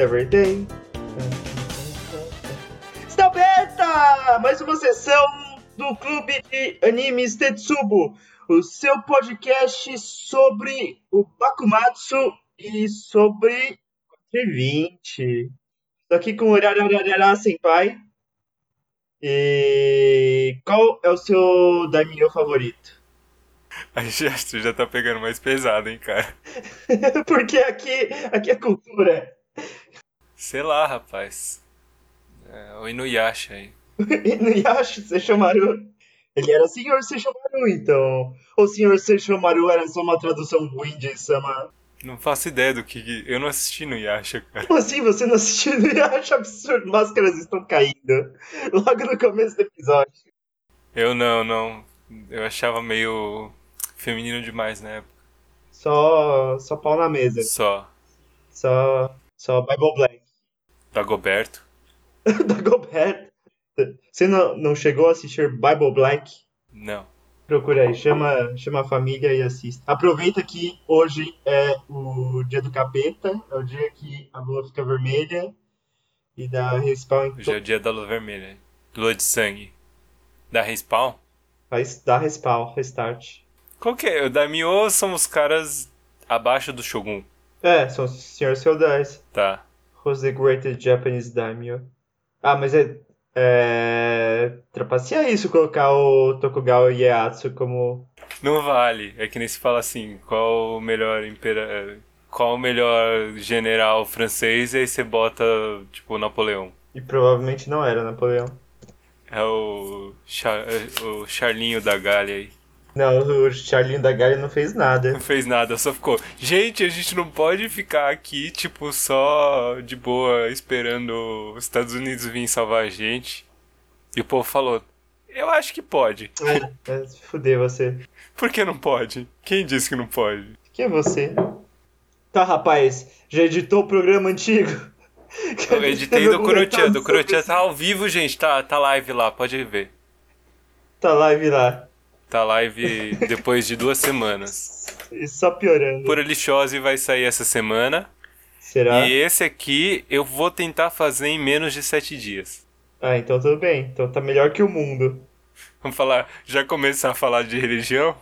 every day. Está aberta mais uma sessão do Clube de Animes Tetsubo, o seu podcast sobre o Bakumatsu e sobre 20. Estou aqui com o Rarararará Senpai. E qual é o seu daimyo favorito? A gesto já tá pegando mais pesado, hein, cara. Porque aqui, aqui é cultura. Sei lá, rapaz. É, o Inuyasha aí. Inuyasha, Sesshomaru. Ele era Senhor Sesshomaru, então. Ou Senhor Sesshomaru era só uma tradução ruim de Sama. Não faço ideia do que. Eu não assisti no Yasha, cara. Como assim você não assistiu Inuyasha? Absurdo, máscaras estão caindo. Logo no começo do episódio. Eu não, não. Eu achava meio feminino demais na época. Só, só pau na mesa. Só. Só, só Bible Black. Dagoberto. Dagoberto. Você não, não chegou a assistir Bible Black? Não. Procura aí, chama, chama a família e assista. Aproveita que hoje é o dia do capeta, é o dia que a lua fica vermelha e dá respawn em Hoje é o dia da lua vermelha. Lua de sangue. Da respawn? Faz, dá respawn, restart. Qual que é? O Daimyo são os caras abaixo do Shogun. É, são os senhores feudais. Tá. Who's the greatest Japanese daimyo? Ah, mas é. É. Trapacear isso colocar o Tokugawa Ieyasu como. Não vale. É que nem se fala assim, qual o melhor impera... qual o melhor general francês, e aí você bota, tipo, Napoleão. E provavelmente não era Napoleão. É o, Char... é o Charlinho da Galha aí. Não, o Charlinho da Galha não fez nada. Não fez nada, só ficou. Gente, a gente não pode ficar aqui, tipo, só de boa, esperando os Estados Unidos virem salvar a gente. E o povo falou: Eu acho que pode. É, é, fuder você. Por que não pode? Quem disse que não pode? Quem é você? Tá, rapaz, já editou o programa antigo? Eu editei do Kurotia, do Kurotia tá ao vivo, gente, tá, tá live lá, pode ver. Tá live lá. Tá live depois de duas semanas. E só piorando. Por Lixose vai sair essa semana. Será? E esse aqui eu vou tentar fazer em menos de sete dias. Ah, então tudo bem. Então tá melhor que o mundo. Vamos falar, já começar a falar de religião?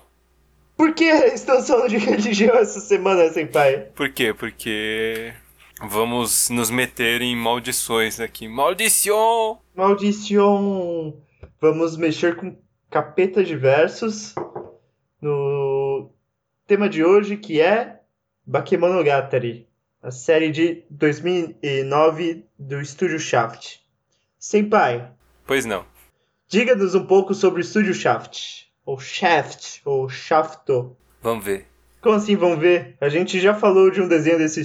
Por que estamos falando de religião essa semana, senpai? Por quê? Porque vamos nos meter em maldições aqui. Maldição! Maldição! Vamos mexer com capetas diversos no tema de hoje que é Bakemonogatari, a série de 2009 do estúdio Shaft. Senpai, Pois não. diga-nos um pouco sobre o estúdio Shaft, ou Shaft, ou Shafto. Vamos ver. Como assim, vamos ver? A gente já falou de um desenho desse,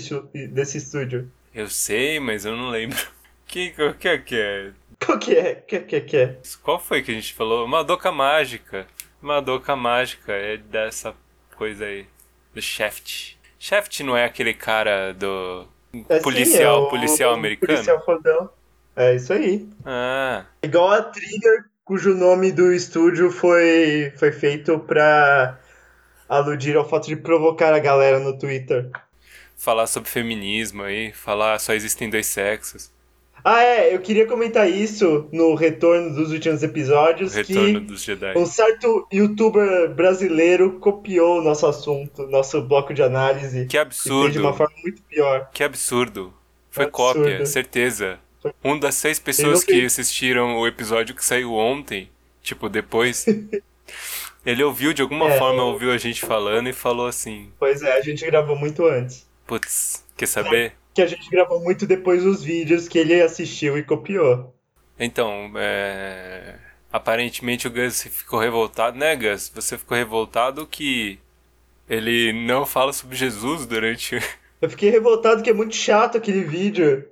desse estúdio. Eu sei, mas eu não lembro. Que, que, que, que é? Qual que é? Que, que, que é? Qual foi que a gente falou? Madoka Mágica. Madoka Mágica é dessa coisa aí. Do Shaft. Shaft não é aquele cara do É sim, policial, é o- policial o americano? Policial fodão. É isso aí. Ah, Igual a Trigger, cujo nome do estúdio foi, foi feito pra aludir ao fato de provocar a galera no Twitter. falar sobre feminismo aí, falar só existem dois sexos. Ah, é, eu queria comentar isso no retorno dos últimos episódios, Retorno que dos Jedi. um certo youtuber brasileiro copiou o nosso assunto, nosso bloco de análise, Que fez de uma absurdo. forma muito pior. Que absurdo. Foi Absurdo. cópia, certeza. Um das seis pessoas que assistiram o episódio que saiu ontem, tipo, depois, ele ouviu, de alguma É. forma, ouviu a gente falando e falou assim, Pois é, a gente gravou muito antes. putz, quer saber? Que a gente gravou muito depois dos vídeos que ele assistiu e copiou. Então, é... Aparentemente o Gus ficou revoltado, né, Gus? Você ficou revoltado que ele não fala sobre Jesus durante. Eu fiquei revoltado que é muito chato aquele vídeo.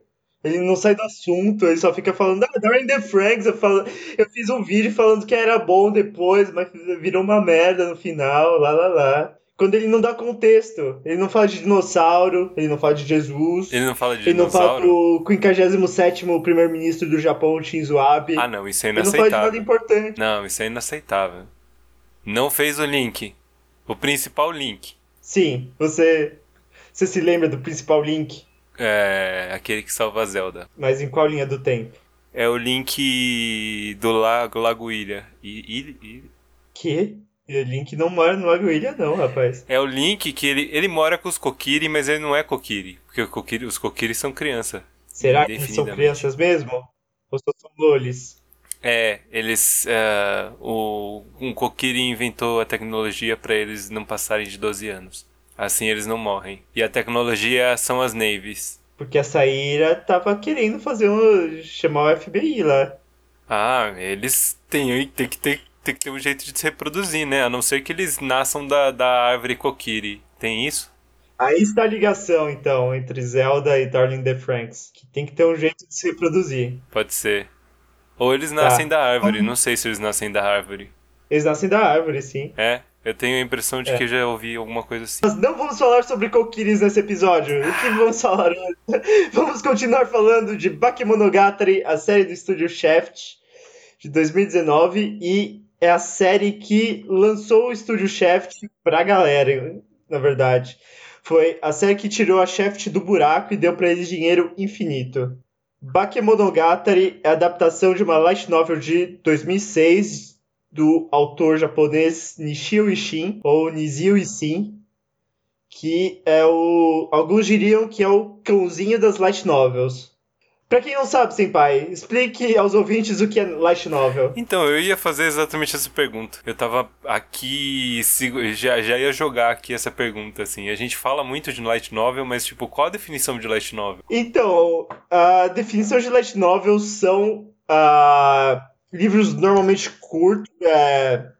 Ele não sai do assunto, ele só fica falando, ah, Darren the Franks, eu, falo, eu fiz um vídeo falando que era bom depois, mas virou uma merda no final, lá lá lá. Quando ele não dá contexto, ele não fala de dinossauro, ele não fala de Jesus, Ele não fala de ele não fala dinossauro? do 57º primeiro-ministro do Japão, Shinzo Abe. Ah, não, isso é ele não fala de nada inaceitável. importante. Não, isso é inaceitável. Não fez o link. O principal link. Sim, você. Você se lembra do principal link? É. aquele que salva a Zelda. Mas em qual linha do tempo? É o link do Lago, Lago Ilha. I, I, I- Que? O Link não mora no Lago Ilha, não, rapaz. É o Link que ele, ele mora com os Kokiri, mas ele não é Kokiri. Porque Kokiri- os Kokiri são criança. Será que eles são crianças mesmo? Ou só são lolis? É, eles. é, o, um Kokiri inventou a tecnologia pra eles não passarem de 12 anos. Assim eles não morrem. E a tecnologia são as navies. Porque a Saíra tava querendo fazer um. chamar o FBI lá. Ah, eles têm, tem, que ter, tem que ter um jeito de se reproduzir, né? A não ser que eles nasçam da, da árvore Kokiri. Tem isso? Aí está a ligação, então, entre Zelda e Darling the Franks. Que tem que ter um jeito de se reproduzir. Pode ser. Ou eles nascem da árvore. Não sei se eles nascem da árvore. Eles nascem da árvore, sim. É, eu tenho a impressão de É. que já ouvi alguma coisa assim. Nós não vamos falar sobre Kokiris nesse episódio. O que vamos falar hoje? Vamos continuar falando de Bakemonogatari, a série do estúdio Shaft de 2019 e é a série que lançou o estúdio Shaft pra galera, na verdade. Foi a série que tirou a Shaft do buraco e deu pra eles dinheiro infinito. Bakemonogatari é a adaptação de uma light novel de 2006 do autor japonês Nishio Ishin, ou Nizio Ishin, que é o. Alguns diriam que é o cãozinho das light novels. Pra quem não sabe, Senpai, explique aos ouvintes o que é light novel. Então, eu ia fazer exatamente essa pergunta. Eu tava aqui, já, já ia jogar aqui essa pergunta, assim. A gente fala muito de light novel, mas, tipo, qual a definição de light novel? Então, a definição de light novel são ah, livros normalmente curtos, é,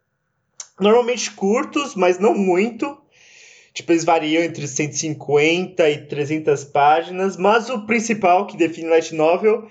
normalmente curtos, mas não muito. Tipo, eles variam entre 150 e 300 páginas, mas o principal que define light novel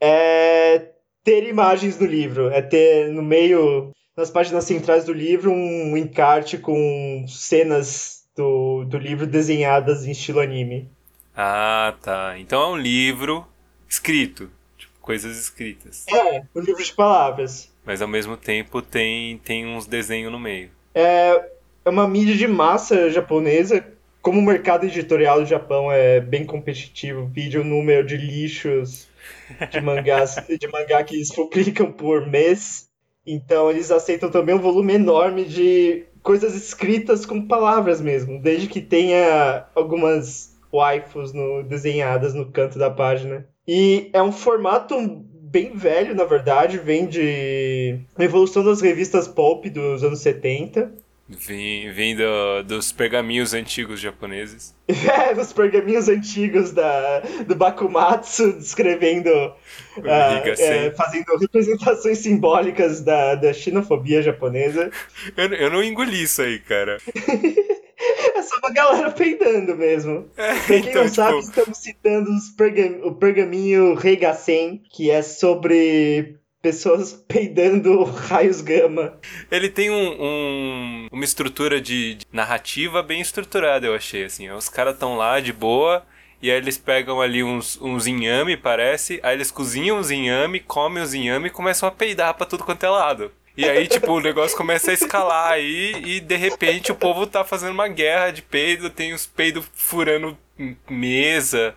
é ter imagens no livro, é ter no meio, nas páginas centrais do livro, um encarte com cenas do, do livro desenhadas em estilo anime. Ah, tá. Então é um livro escrito. Tipo, coisas escritas. É, um livro de palavras. Mas ao mesmo tempo tem, tem uns desenhos no meio. É, é uma mídia de massa japonesa. Como o mercado editorial do Japão é bem competitivo, vídeo o número de lixos de mangás de mangá que eles publicam por mês. Então eles aceitam também um volume enorme de coisas escritas com palavras mesmo, desde que tenha algumas waifus no- desenhadas no canto da página. E é um formato bem velho, na verdade, vem de uma evolução das revistas pulp dos anos 70. Vem, vem do- dos pergaminhos antigos japoneses. É, os pergaminhos antigos da, do Bakumatsu descrevendo, Higasen. é, fazendo representações simbólicas da, da xenofobia japonesa. Eu, eu não engoli isso aí, cara. É só uma galera peidando mesmo. É, Pra quem então, não sabe, tipo, estamos citando os pergam- o pergaminho Reigasen, que é sobre pessoas peidando raios gama. ele tem um, um- uma estrutura de, de narrativa bem estruturada, eu achei, assim. Os caras estão lá de boa, e aí eles pegam ali uns, uns inhame, parece, aí eles cozinham os inhame, comem os inhame e começam a peidar pra tudo quanto é lado. E aí, tipo, o negócio começa a escalar aí e de repente o povo tá fazendo uma guerra de peido, tem os peidos furando mesa,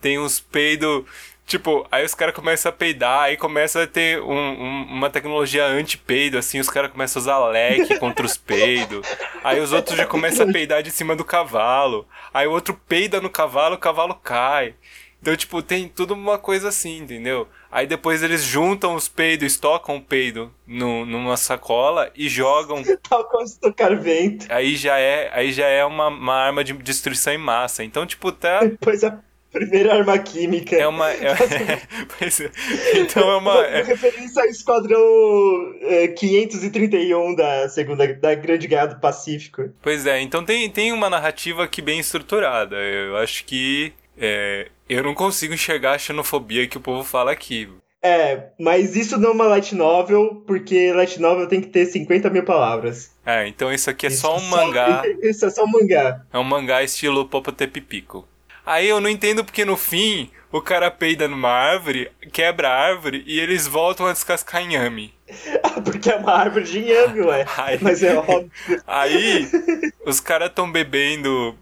tem uns peidos. Tipo, aí os caras começam a peidar, aí começa a ter um- um- uma tecnologia anti-peido, assim, os caras começam a usar leque contra os peidos. Aí os outros já começam a peidar de cima do cavalo. Aí o outro peida no cavalo, o cavalo cai. Então, tipo, tem tudo uma coisa assim, entendeu? Aí depois eles juntam os peidos, estocam o peido no, numa sacola e jogam. Tal como estocar vento. Aí já é, aí já é uma, uma arma de destruição em massa. Então, tipo, tá. Depois a primeira arma química. É uma. é- é. então é uma. é- Referência ao esquadrão é, 531 da segunda da Grande Guerra do Pacífico. Pois é, então tem, tem uma narrativa aqui bem estruturada. Eu acho que é, eu não consigo enxergar a xenofobia que o povo fala aqui. É, mas isso não é uma light novel, porque light novel tem que ter 50 mil palavras. É, então isso aqui é Isso só um mangá. Isso é só um mangá. É um mangá estilo Popotepipico. Aí eu não entendo porque no fim o cara peida numa árvore, quebra a árvore e eles voltam a descascar inhame. Ah, porque é uma árvore de inhame, ué. Aí- Mas é óbvio. Aí os caras tão bebendo,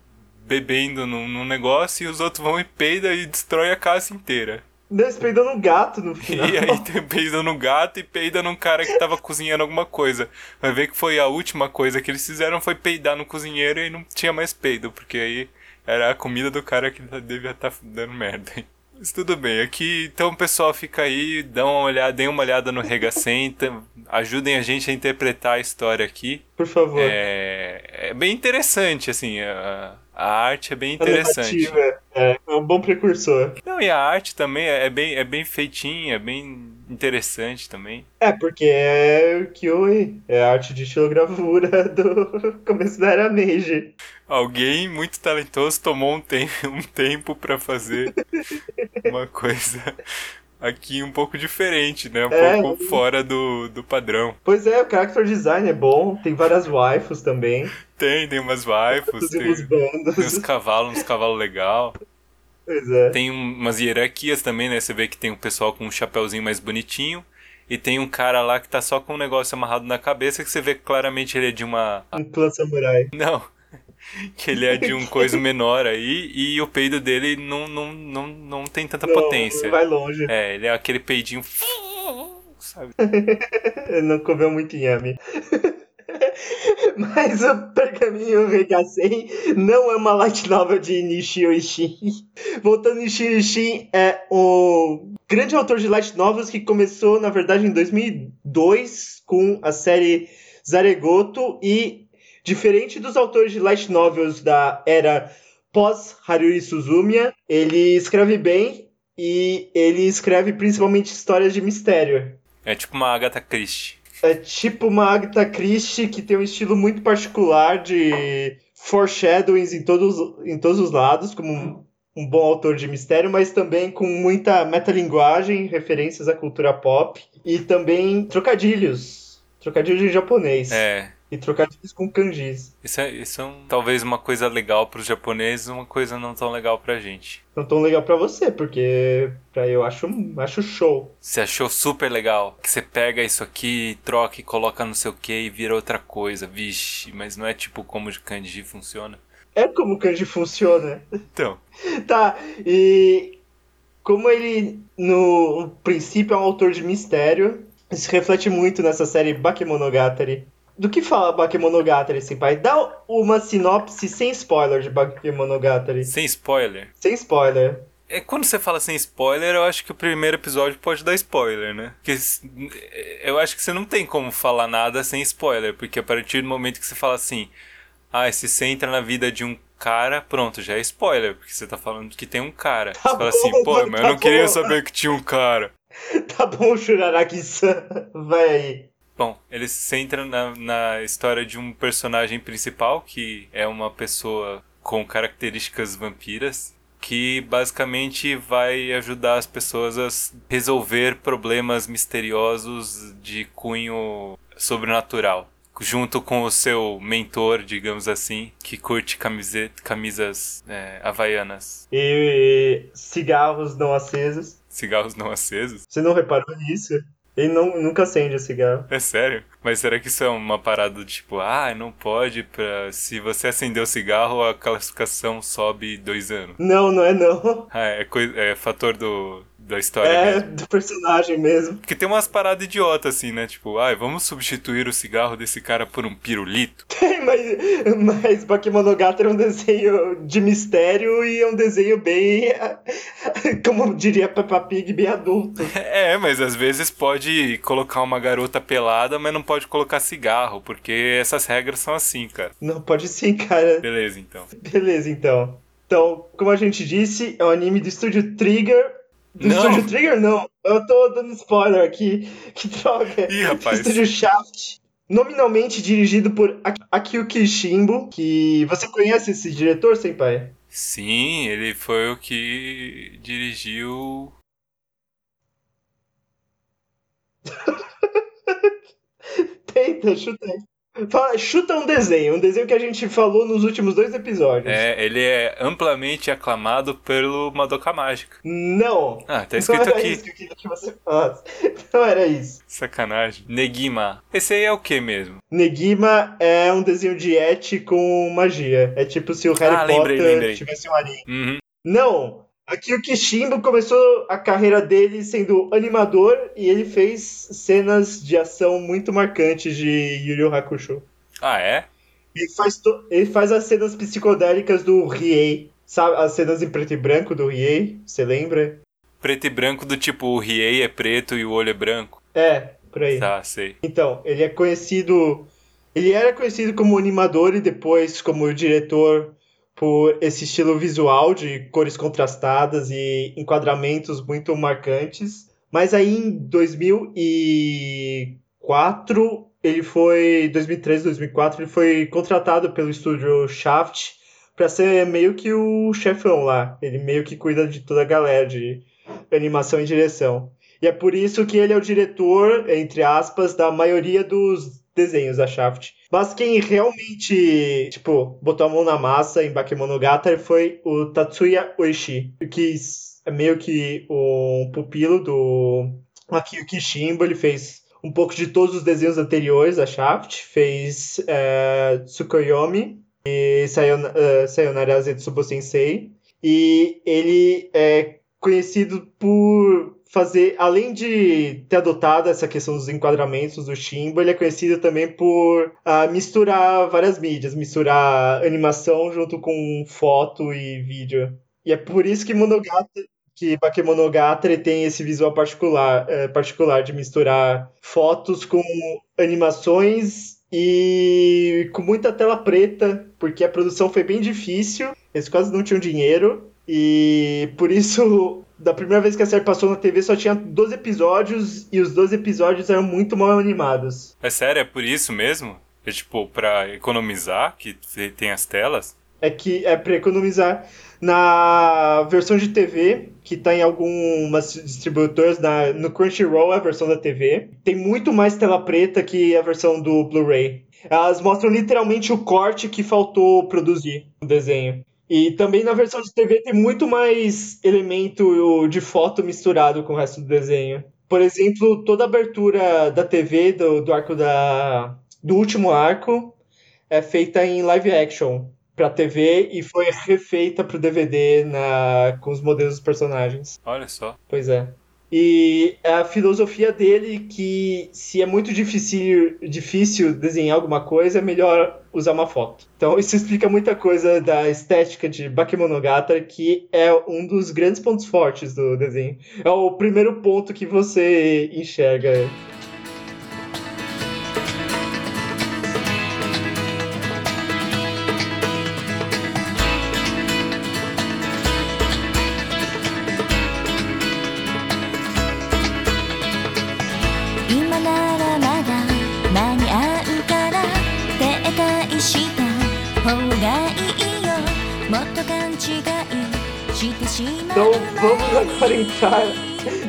bebendo num, num negócio e os outros vão e peida e destrói a casa inteira. Não, eles peidam no gato no final. E aí tem peida num gato e peida num cara que tava cozinhando alguma coisa. Vai ver que foi a última coisa que eles fizeram foi peidar no cozinheiro e não tinha mais peido, porque aí era a comida do cara que devia estar dando merda. Mas tudo bem, aqui então pessoal fica aí, dá uma olhada, deem uma olhada no Regacenta, ajudem a gente a interpretar a história aqui. Por favor. É, é bem interessante, assim, a, a arte é bem A interessante. narrativa é, é um bom precursor. Não, e a arte também é é bem, é bem feitinha, é bem interessante também. É, porque é o Kyoi, é a arte de xilogravura do começo da era Meiji. Alguém muito talentoso tomou um, tem um tempo pra fazer uma coisa aqui um pouco diferente, né? Um É. pouco fora do, do padrão. Pois é, o character design é bom, tem várias waifus também, Tem, tem umas waifus, tem uns tem, tem uns cavalos, uns cavalos legal. Pois é. Tem um- umas hierarquias também, né? Você vê que tem um pessoal com um chapéuzinho mais bonitinho. E tem um cara lá que tá só com um negócio amarrado na cabeça que você vê que claramente ele é de uma. Um clã samurai. Não. Que ele é de um coisa menor aí e o peido dele não, não, não, não tem tanta Não, potência. não vai longe. É, ele é aquele peidinho. Sabe? Ele não comeu muito inhame. Mas o Pergaminho Regassen não é uma light novel de Nishio Ishin. Voltando, Nishio Ishin é o grande autor de light novels que começou, na verdade, em 2002 com a série Zaregoto e, diferente dos autores de light novels da era pós-Haruri Suzumiya, ele escreve bem e ele escreve principalmente histórias de mistério. É tipo uma Agatha Christie. É tipo uma Agatha Christie que tem um estilo muito particular de foreshadowings em todos, em todos os lados, como um, um bom autor de mistério, mas também com muita metalinguagem, referências à cultura pop e também trocadilhos. Trocadilhos em japonês. É. E trocadilhos com kanjis. Isso é, isso é um- talvez uma coisa legal pros japoneses, uma coisa não tão legal pra gente. Não tão legal pra você, porque pra eu acho, acho show. Você achou super legal que você pega isso aqui, troca e coloca não sei o que e vira outra coisa. Vixe, mas não é tipo como o kanji funciona. É como o kanji funciona. Então, Tá, e como ele no princípio é um autor de mistério, isso reflete muito nessa série Bakemonogatari. Do que fala Bakemonogatari, senpai? Dá uma sinopse sem spoiler de Bakemonogatari. sem spoiler. Sem spoiler. É, quando você fala sem spoiler, eu acho que o primeiro episódio pode dar spoiler, né? Porque eu acho que você não tem como falar nada sem spoiler, porque a partir do momento que você fala assim, ah, se você entra na vida de um cara, pronto, já é spoiler, porque você tá falando que tem um cara. Tá você fala bom, assim, pô, mas eu tá não queria bom. saber que tinha um cara. Tá bom, Shuraraki-san. Vai aí. Bom, ele se centra na, na história de um personagem principal, que é uma pessoa com características vampiras, que basicamente vai ajudar as pessoas a resolver problemas misteriosos de cunho sobrenatural. Junto com o seu mentor, digamos assim, que curte camiseta, camisas é, havaianas, E cigarros não acesos. cigarros não acesos. Você não reparou nisso? Ele não, nunca acende o cigarro. É sério? Mas será que isso é uma parada tipo, ah, não pode pra. Se você acender o cigarro, a classificação sobe dois anos. Não, não é não. Ah, é, é fator do, da história É mesmo. do personagem mesmo. Porque tem umas paradas idiotas assim, né? Tipo, ah, vamos substituir o cigarro desse cara por um pirulito. Tem, mas, mas Bakemonogatari é um desenho de mistério e é um desenho bem, como diria Peppa Pig, bem adulto. É, mas às vezes pode colocar uma garota pelada, mas não pode colocar cigarro, porque essas regras são assim, cara. Não, pode sim, cara. Beleza, então. Beleza, então. Então, como a gente disse, é um anime do estúdio Trigger. Não. estúdio Trigger, não. Eu tô dando spoiler aqui. Que droga. Ih, rapaz. Estúdio Shaft. Nominalmente dirigido por Ak- Akio Kishimbo, que você conhece esse diretor, senpai? Sim, ele foi o que dirigiu. Tenta, chuta aí. Fala, chuta um desenho, um desenho que a gente falou nos últimos dois episódios. É, ele é amplamente aclamado pelo Madoka Mágica. Não. Ah, tá escrito não era aqui. isso que eu queria que você falasse. Não era isso. Sacanagem. Negima. Esse aí é o que mesmo? Negima é um desenho de et com magia. É tipo se o Harry Ah, lembrei, Potter lembrei. tivesse um anime. Uhum. Não! Aqui o Kishimbo começou a carreira dele sendo animador e ele fez cenas de ação muito marcantes de Yu Yu Hakusho. Ah, é? Ele faz, ele faz as cenas psicodélicas do Riei. Sabe as cenas em preto e branco do Riei? Você lembra? Preto e branco do tipo, o Riei é preto e o olho é branco. É, por aí. Tá, sei. Então, ele é conhecido. Ele era conhecido como animador e depois como diretor por esse estilo visual de cores contrastadas e enquadramentos muito marcantes. Mas aí em 2004, ele foi. 2003, 2004, ele foi contratado pelo estúdio Shaft para ser meio que o chefão lá. Ele meio que cuida de toda a galera de animação e direção. E é por isso que ele é o diretor, entre aspas, da maioria dos desenhos da Shaft. Mas quem realmente, tipo, botou a mão na massa em Bakemonogatari foi o Tatsuya Oishi, que é meio que um pupilo do Akio Kishimbo. Ele fez um pouco de todos os desenhos anteriores da Shaft, fez é, Tsukuyomi e eh, Sayonara Zetsubo Sensei. E ele é conhecido por fazer, além de ter adotado essa questão dos enquadramentos do Shimbo, ele é conhecido também por ah, misturar várias mídias, misturar animação junto com foto e vídeo. E é por isso que Monogatari, que Bakemonogatari tem esse visual particular, eh, particular de misturar fotos com animações e com muita tela preta, porque a produção foi bem difícil, eles quase não tinham dinheiro, e por isso, da primeira vez que a série passou na TV, só tinha 12 episódios, e os 12 episódios eram muito mal animados. É sério, é por isso mesmo? É tipo, pra economizar, que tem as telas? É que é para economizar. Na versão de TV, que tá em algumas distribuidoras, na, no Crunchyroll, a versão da TV, tem muito mais tela preta que a versão do Blu-ray. Elas mostram literalmente o corte que faltou produzir no desenho. E também na versão de TV tem muito mais elemento de foto misturado com o resto do desenho. Por exemplo, toda a abertura da TV, do, do arco da. do último arco, é feita em live action pra TV e foi refeita pro DVD na, com os modelos dos personagens. Olha só. Pois é. E a filosofia dele que se é muito difícil, difícil desenhar alguma coisa, é melhor usar uma foto. Então isso explica muita coisa da estética de Bakemonogatari, que é um dos grandes pontos fortes do desenho. É o primeiro ponto que você enxerga. Então う vamos agora entrar,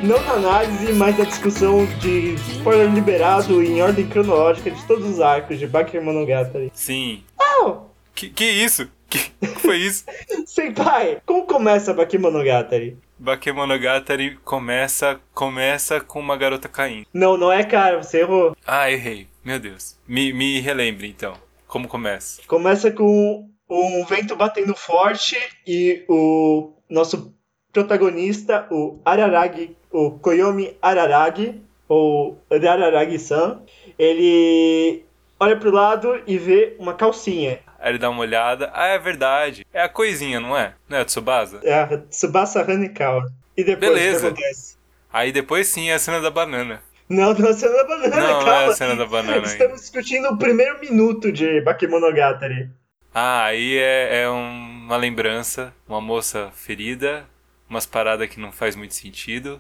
não na análise, mas na discussão de spoiler liberado em ordem cronológica de todos os arcos de Bakemonogatari. Sim. Oh, Que, que isso? Que foi isso? Senpai, como começa Bakemonogatari? Bakemonogatari começa, começa com uma garota caindo. Não, não é cara, você errou. Ah, errei. Meu Deus. Me, me relembre então. Como começa? Começa com um vento batendo forte e o nosso protagonista, o Araragi, o Koyomi Araragi, ou Araragi-san, ele olha pro lado e vê uma calcinha. Aí ele dá uma olhada. Ah, é verdade. É a coisinha, não é? Não é a Tsubasa? É a Tsubasa Hanekawa. E depois Beleza. o que acontece? Aí depois sim é a cena da banana. Não, não é a cena da banana, Não, não calma. é a cena da banana. Estamos discutindo o primeiro minuto de Bakemonogatari. Ah, aí é, é um- uma lembrança. Uma moça ferida. Umas paradas que não faz muito sentido.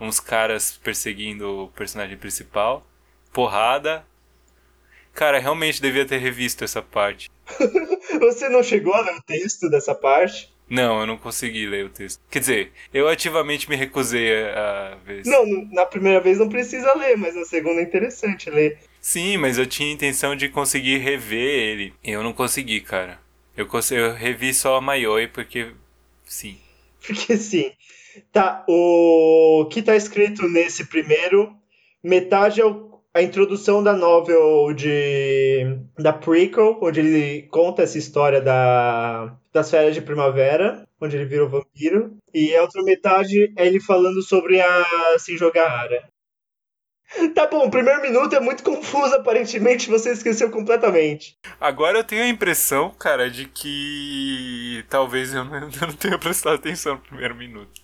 Uns caras perseguindo o personagem principal. Porrada. Cara, realmente devia ter revisto essa parte. Você não chegou a ler o texto dessa parte? Não, eu não consegui ler o texto. Quer dizer, eu ativamente me recusei a, a ver. Não, na primeira vez não precisa ler, mas na segunda é interessante ler. Sim, mas eu tinha intenção de conseguir rever ele. Eu não consegui, cara. Eu, cons- eu revi só a Mayoi porque. Sim. Porque sim. Tá, o que tá escrito nesse primeiro, metade é o- a introdução da novel de da prequel, onde ele conta essa história da, das férias de primavera, onde ele virou vampiro, e a outra metade é ele falando sobre a Sinjogahara. Tá bom, o primeiro minuto é muito confuso, aparentemente você esqueceu completamente. Agora eu tenho a impressão, cara, de que talvez eu eu não tenha prestado atenção no primeiro minuto.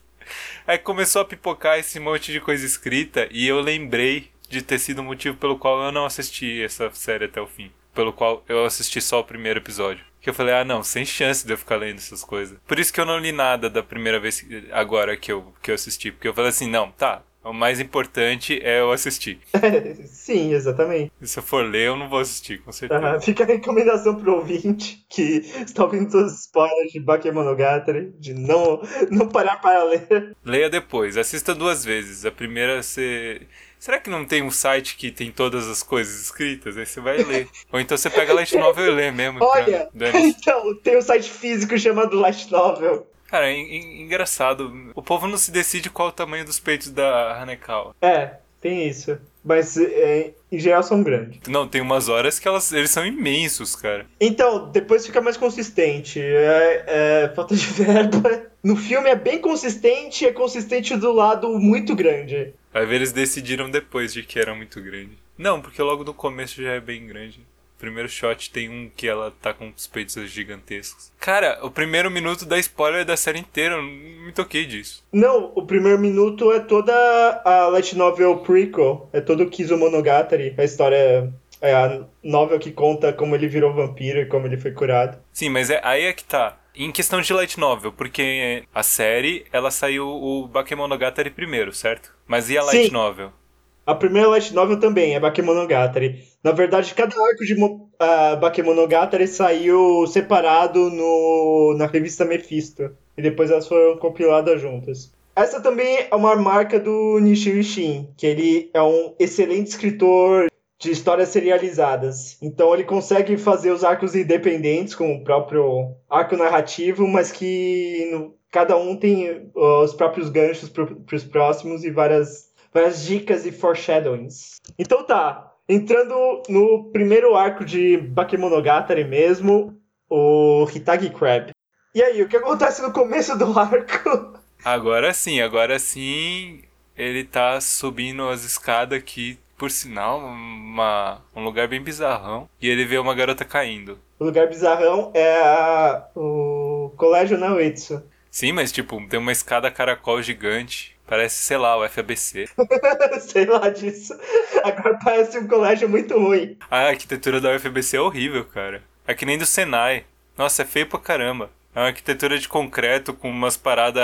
Aí começou a pipocar esse monte de coisa escrita e eu lembrei de ter sido o motivo pelo qual eu não assisti essa série até o fim. Pelo qual eu assisti só o primeiro episódio. Que eu falei, ah não, sem chance de eu ficar lendo essas coisas. Por isso que eu não li nada da primeira vez agora que eu, que eu assisti. Porque eu falei assim, não, tá, o mais importante é eu assistir. Sim, exatamente. E se eu for ler, eu não vou assistir, com certeza. Ah, fica a recomendação pro ouvinte que está ouvindo todos os spoilers de Bakemonogatari, de não, não parar para ler. Leia depois, assista duas vezes. A primeira você. Será que não tem um site que tem todas as coisas escritas? Aí você vai ler. Ou então você pega a Light Novel e lê mesmo. pra- Olha, dane-se. então, tem um site físico chamado Light Novel. Cara, é en- engraçado. O povo não se decide qual o tamanho dos peitos da Hanekawa. É, tem isso. Mas é, em geral são grandes. Não, tem umas horas que elas, eles são imensos, cara. Então, depois fica mais consistente. É, é, falta de verba. No filme é bem consistente, é consistente do lado muito grande. Vai ver, eles decidiram depois de que era muito grande. Não, porque logo no começo já é bem grande. O primeiro shot tem um que ela tá com os peitos gigantescos. Cara, o primeiro minuto dá spoiler da série inteira, eu não me toquei disso. Não, o primeiro minuto é toda a Light Novel prequel. É todo o Kizumonogatari. A história é a novel que conta como ele virou vampiro e como ele foi curado. Sim, mas é, aí é que tá. Em questão de light novel, porque a série, ela saiu o Bakemonogatari primeiro, certo? Mas e a light Sim. novel? A primeira Light Novel também é Bakemonogatari. Na verdade, cada arco de Mo- ah, Bakemonogatari saiu separado no, na revista Mephisto. E depois elas foram compiladas juntas. Essa também é uma marca do Nishio Shin, que ele é um excelente escritor de histórias serializadas. Então ele consegue fazer os arcos independentes com o próprio arco narrativo, mas que no- cada um tem uh, os próprios ganchos para os próximos e várias várias dicas e foreshadowings. Então tá, entrando no primeiro arco de Bakemonogatari mesmo, o Hitagi Crab. E aí, o que acontece no começo do arco? Agora sim, agora sim ele tá subindo as escadas aqui, por sinal, uma, um lugar bem bizarrão. E ele vê uma garota caindo. O lugar bizarrão é a- o Colégio Naoitsu. Sim, mas tipo, tem uma escada caracol gigante. Parece, sei lá, o FABC. Sei lá disso. Agora parece um colégio muito ruim. A arquitetura da UFBC é horrível, cara. É que nem do Senai. Nossa, é feio pra caramba. É uma arquitetura de concreto com umas paradas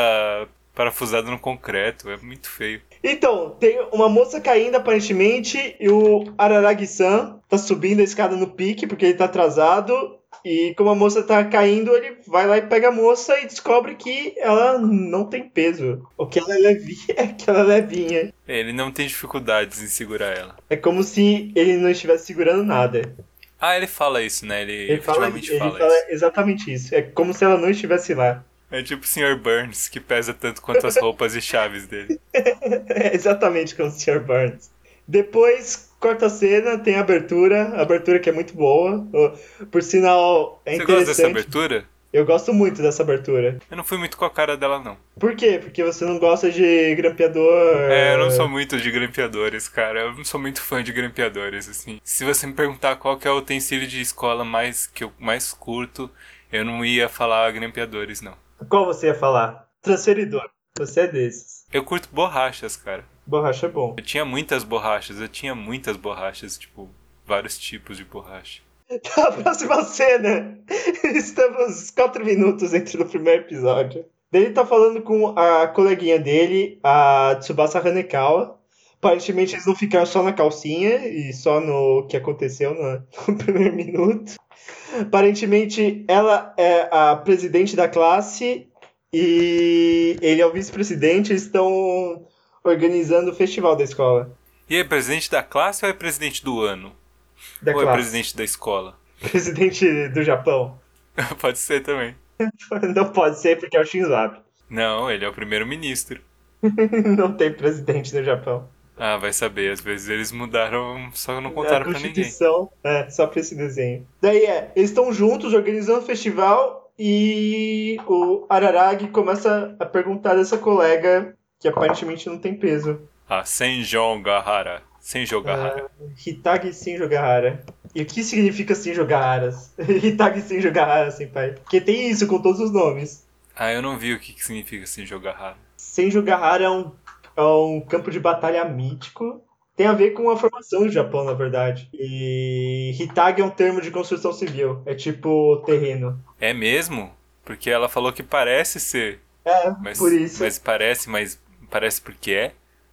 parafusadas no concreto. É muito feio. Então, tem uma moça caindo aparentemente e o Araragi-san tá subindo a escada no pique porque ele tá atrasado. E como a moça tá caindo, ele vai lá e pega a moça e descobre que ela não tem peso. O que ela é levinha é que ela é levinha. Ele não tem dificuldades em segurar ela. É como se ele não estivesse segurando nada. Ah, ele fala isso, né? Ele, Ele fala, ele fala, fala isso. exatamente isso. É como se ela não estivesse lá. É tipo o Sr. Burns, que pesa tanto quanto as roupas e chaves dele. É exatamente como o Sr. Burns. Depois, corta a cena, tem a abertura, a abertura que é muito boa. Por sinal, é Você gosta dessa interessante. abertura? Eu gosto muito dessa abertura. Eu não fui muito com a cara dela, não. Por quê? Porque você não gosta de grampeador. É, eu não sou muito de grampeadores, cara. Eu não sou muito fã de grampeadores, assim. Se você me perguntar qual que é o utensílio de escola mais que eu mais curto, eu não ia falar grampeadores, não. Qual você ia falar? Transferidor. Você é desses. Eu curto borrachas, cara. Borracha é bom. Eu tinha muitas borrachas, eu tinha muitas borrachas, tipo, vários tipos de borracha. Tá, a próxima cena. Estamos quatro minutos entre o primeiro episódio. Ele tá falando com a coleguinha dele, a Tsubasa Hanekawa. Aparentemente eles não ficaram só na calcinha e só no que aconteceu no, no primeiro minuto. Aparentemente ela é a presidente da classe e ele é o vice-presidente. Eles estão organizando o festival da escola. E é presidente da classe ou é presidente do ano? da Ou é classe. presidente da escola? Presidente do Japão. Pode ser também. Não pode ser porque é o Shinzo Abe. Não, ele é o primeiro-ministro. Não tem presidente no Japão. Ah, vai saber, às vezes eles mudaram, só não a contaram pra ninguém. É, só pra esse desenho. Daí é, eles estão juntos organizando o festival e o Araragi começa a perguntar dessa colega que aparentemente não tem peso. Ah, Senjon Gahara. Senjo É. Gahara. Hitagi Shinjo Gahara. E o que significa Shinjo Gaharas? Hitagi Shinjo Gahara, senpai. Porque tem isso com todos os nomes. Ah, eu não vi o que, que significa Senjo Gahara. Senjo Gahara é um, é um campo de batalha mítico. Tem a ver com a formação do Japão, na verdade. E Hitagi é um termo de construção civil. É tipo terreno. É mesmo? Porque ela falou que parece ser. É, Mas, por isso. mas parece, mas parece porque é.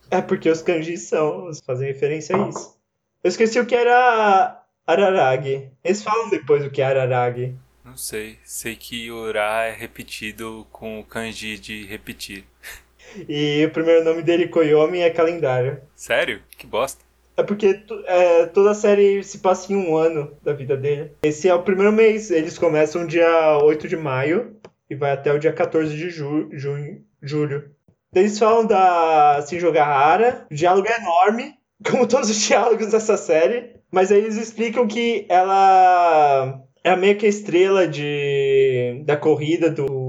É porque os kanjis são, fazem referência a isso. Eu esqueci o que era Araragi. Eles falam depois o que é Araragi. Não sei. Sei que Ura é repetido com o kanji de repetir. E o primeiro nome dele, Koyomi, é calendário. Sério? Que bosta. É porque é, toda a série se passa em um ano da vida dele. Esse é o primeiro mês. Eles começam dia 8 de maio e vai até o dia 14 de ju junho, julho. Eles falam da Shinjo. O diálogo é enorme, como todos os diálogos dessa série. Mas aí eles explicam que ela é meio que a estrela de, da corrida do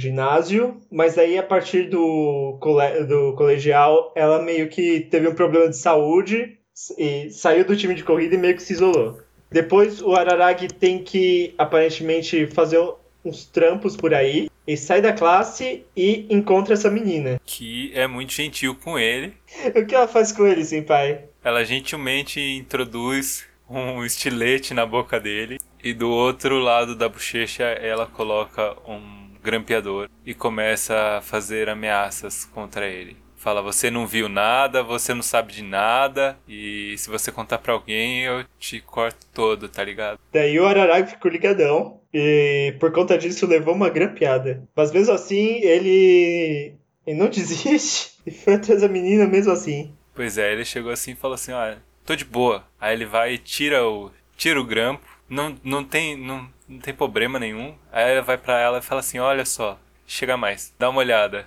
ginásio, mas aí a partir do, cole, do colegial ela meio que teve um problema de saúde e saiu do time de corrida e meio que se isolou. Depois o Araragi tem que aparentemente fazer uns trampos por aí e sai da classe e encontra essa menina. Que é muito gentil com ele. O que ela faz com ele, senpai? Ela gentilmente introduz um estilete na boca dele. E do outro lado da bochecha ela coloca um grampeador e começa a fazer ameaças contra ele. Fala, você não viu nada, você não sabe de nada, e se você contar pra alguém, eu te corto todo, tá ligado? Daí o Araragi ficou ligadão e por conta disso levou uma grampeada. Mas mesmo assim, ele, ele não desiste e foi atrás da menina mesmo assim. Pois é, ele chegou assim e falou assim, ó, tô de boa. Aí ele vai e tira o, tira o grampo, não, não, tem, não, não tem problema nenhum. Aí ele vai pra ela e fala assim, olha só, chega mais, dá uma olhada.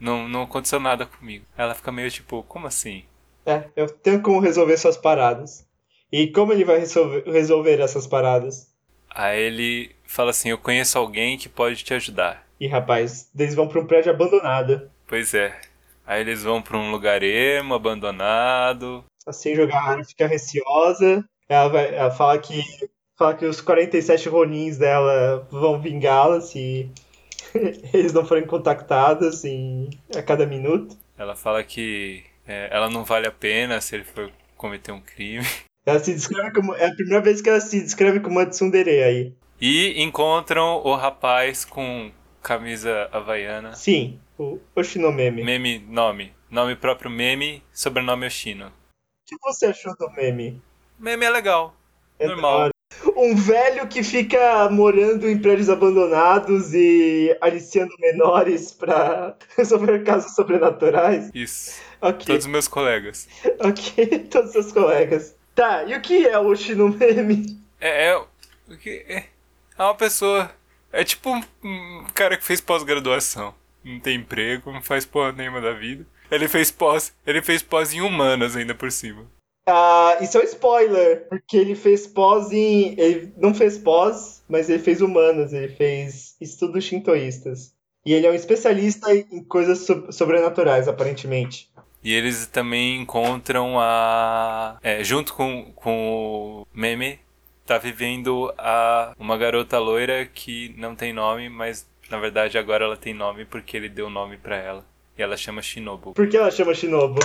Não, não aconteceu nada comigo. Ela fica meio tipo, como assim? É, eu tenho como resolver suas paradas. E como ele vai resolver, resolver essas paradas? Aí ele fala assim, eu conheço alguém que pode te ajudar. E rapaz, eles vão pra um prédio abandonado. Pois é. Aí eles vão pra um lugar emo, abandonado. Assim, jogar fica receosa. Ela, vai, ela fala que fala que os 47 Ronins dela vão vingá-la se eles não forem contactados em, a cada minuto. Ela fala que é, ela não vale a pena se ele for cometer um crime. Ela se descreve como. É a primeira vez que ela se descreve como uma tsundere aí. E encontram o rapaz com camisa havaiana. Sim, o Oshinomeme. Meme, nome. Nome próprio meme, sobrenome Oshino. O que você achou do meme? Meme é legal. É Normal. Um velho que fica morando em prédios abandonados e aliciando menores pra resolver casos sobrenaturais. Isso. Ok, Todos os meus colegas. ok, todos seus colegas. Tá, e o que é o Oshinomeme? É, é, o que- é, é uma pessoa. É tipo um, um cara que fez pós-graduação. Não tem emprego, não faz porra nenhuma da vida. Ele fez pós. Ele fez pós em humanas ainda por cima. Ah, isso é um spoiler, porque ele fez pós em. Ele não fez pós, mas ele fez humanas, ele fez estudos shintoístas. E ele é um especialista em coisas so- sobrenaturais, aparentemente. E eles também encontram a. É, junto com, com o meme, tá vivendo a uma garota loira que não tem nome, mas na verdade agora ela tem nome porque ele deu nome pra ela. E ela chama Shinobu. Por que ela chama Shinobu?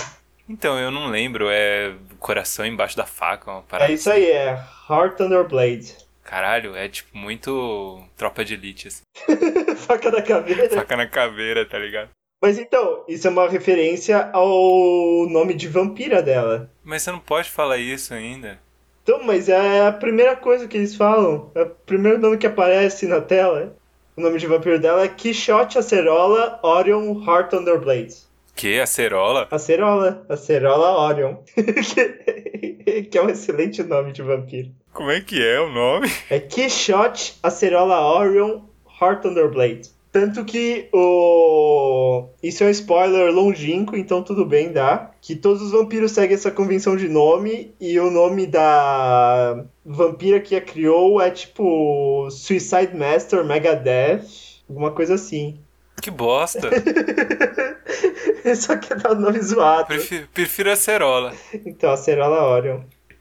Então, eu não lembro, é coração embaixo da faca, uma parada. É isso aí, é Heart Under Blade. Caralho, é tipo muito tropa de elite, assim. Faca da caveira. Faca na caveira, tá ligado? Mas então, isso é uma referência ao nome de vampira dela. Mas você não pode falar isso ainda. Então, mas é a primeira coisa que eles falam. É o primeiro nome que aparece na tela. O nome de vampiro dela é Quixote Acerola Orion Heart Under Que? Acerola? Acerola. Acerola Orion. que é um excelente nome de vampiro. Como é que é o nome? É Quixote, Acerola Orion, Heart Underblade. Tanto que o. Isso é um spoiler longínquo, então tudo bem, dá. Que todos os vampiros seguem essa convenção de nome, e o nome da vampira que a criou é tipo Suicide Master Megadeth, alguma coisa assim. Que bosta. Só que dá o nome zoado. Prefiro, prefiro Acerola. Então, Acerola Orion.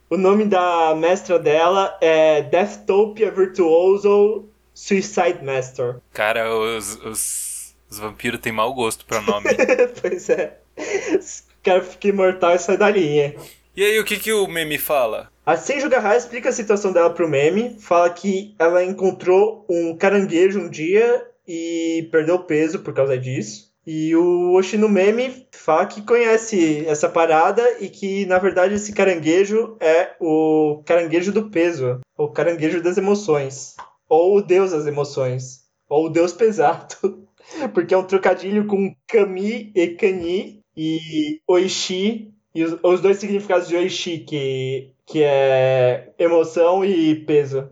O nome da mestra dela é Deathtopia Virtuoso Suicide Master. Cara, os, os, os vampiros têm mau gosto pra nome. pois é. O cara fica imortal e sai da linha. e aí, o que, que o meme fala? A Senju Gahara explica a situação dela pro meme, fala que ela encontrou um caranguejo um dia e perdeu peso por causa disso. E o Oshino Meme fala que conhece essa parada e que, na verdade, esse caranguejo é o caranguejo do peso, o caranguejo das emoções, ou o deus das emoções, ou o deus pesado, porque é um trocadilho com Kami e Kani e Oishi, e os, os dois significados de Oishi, que, que é emoção e peso.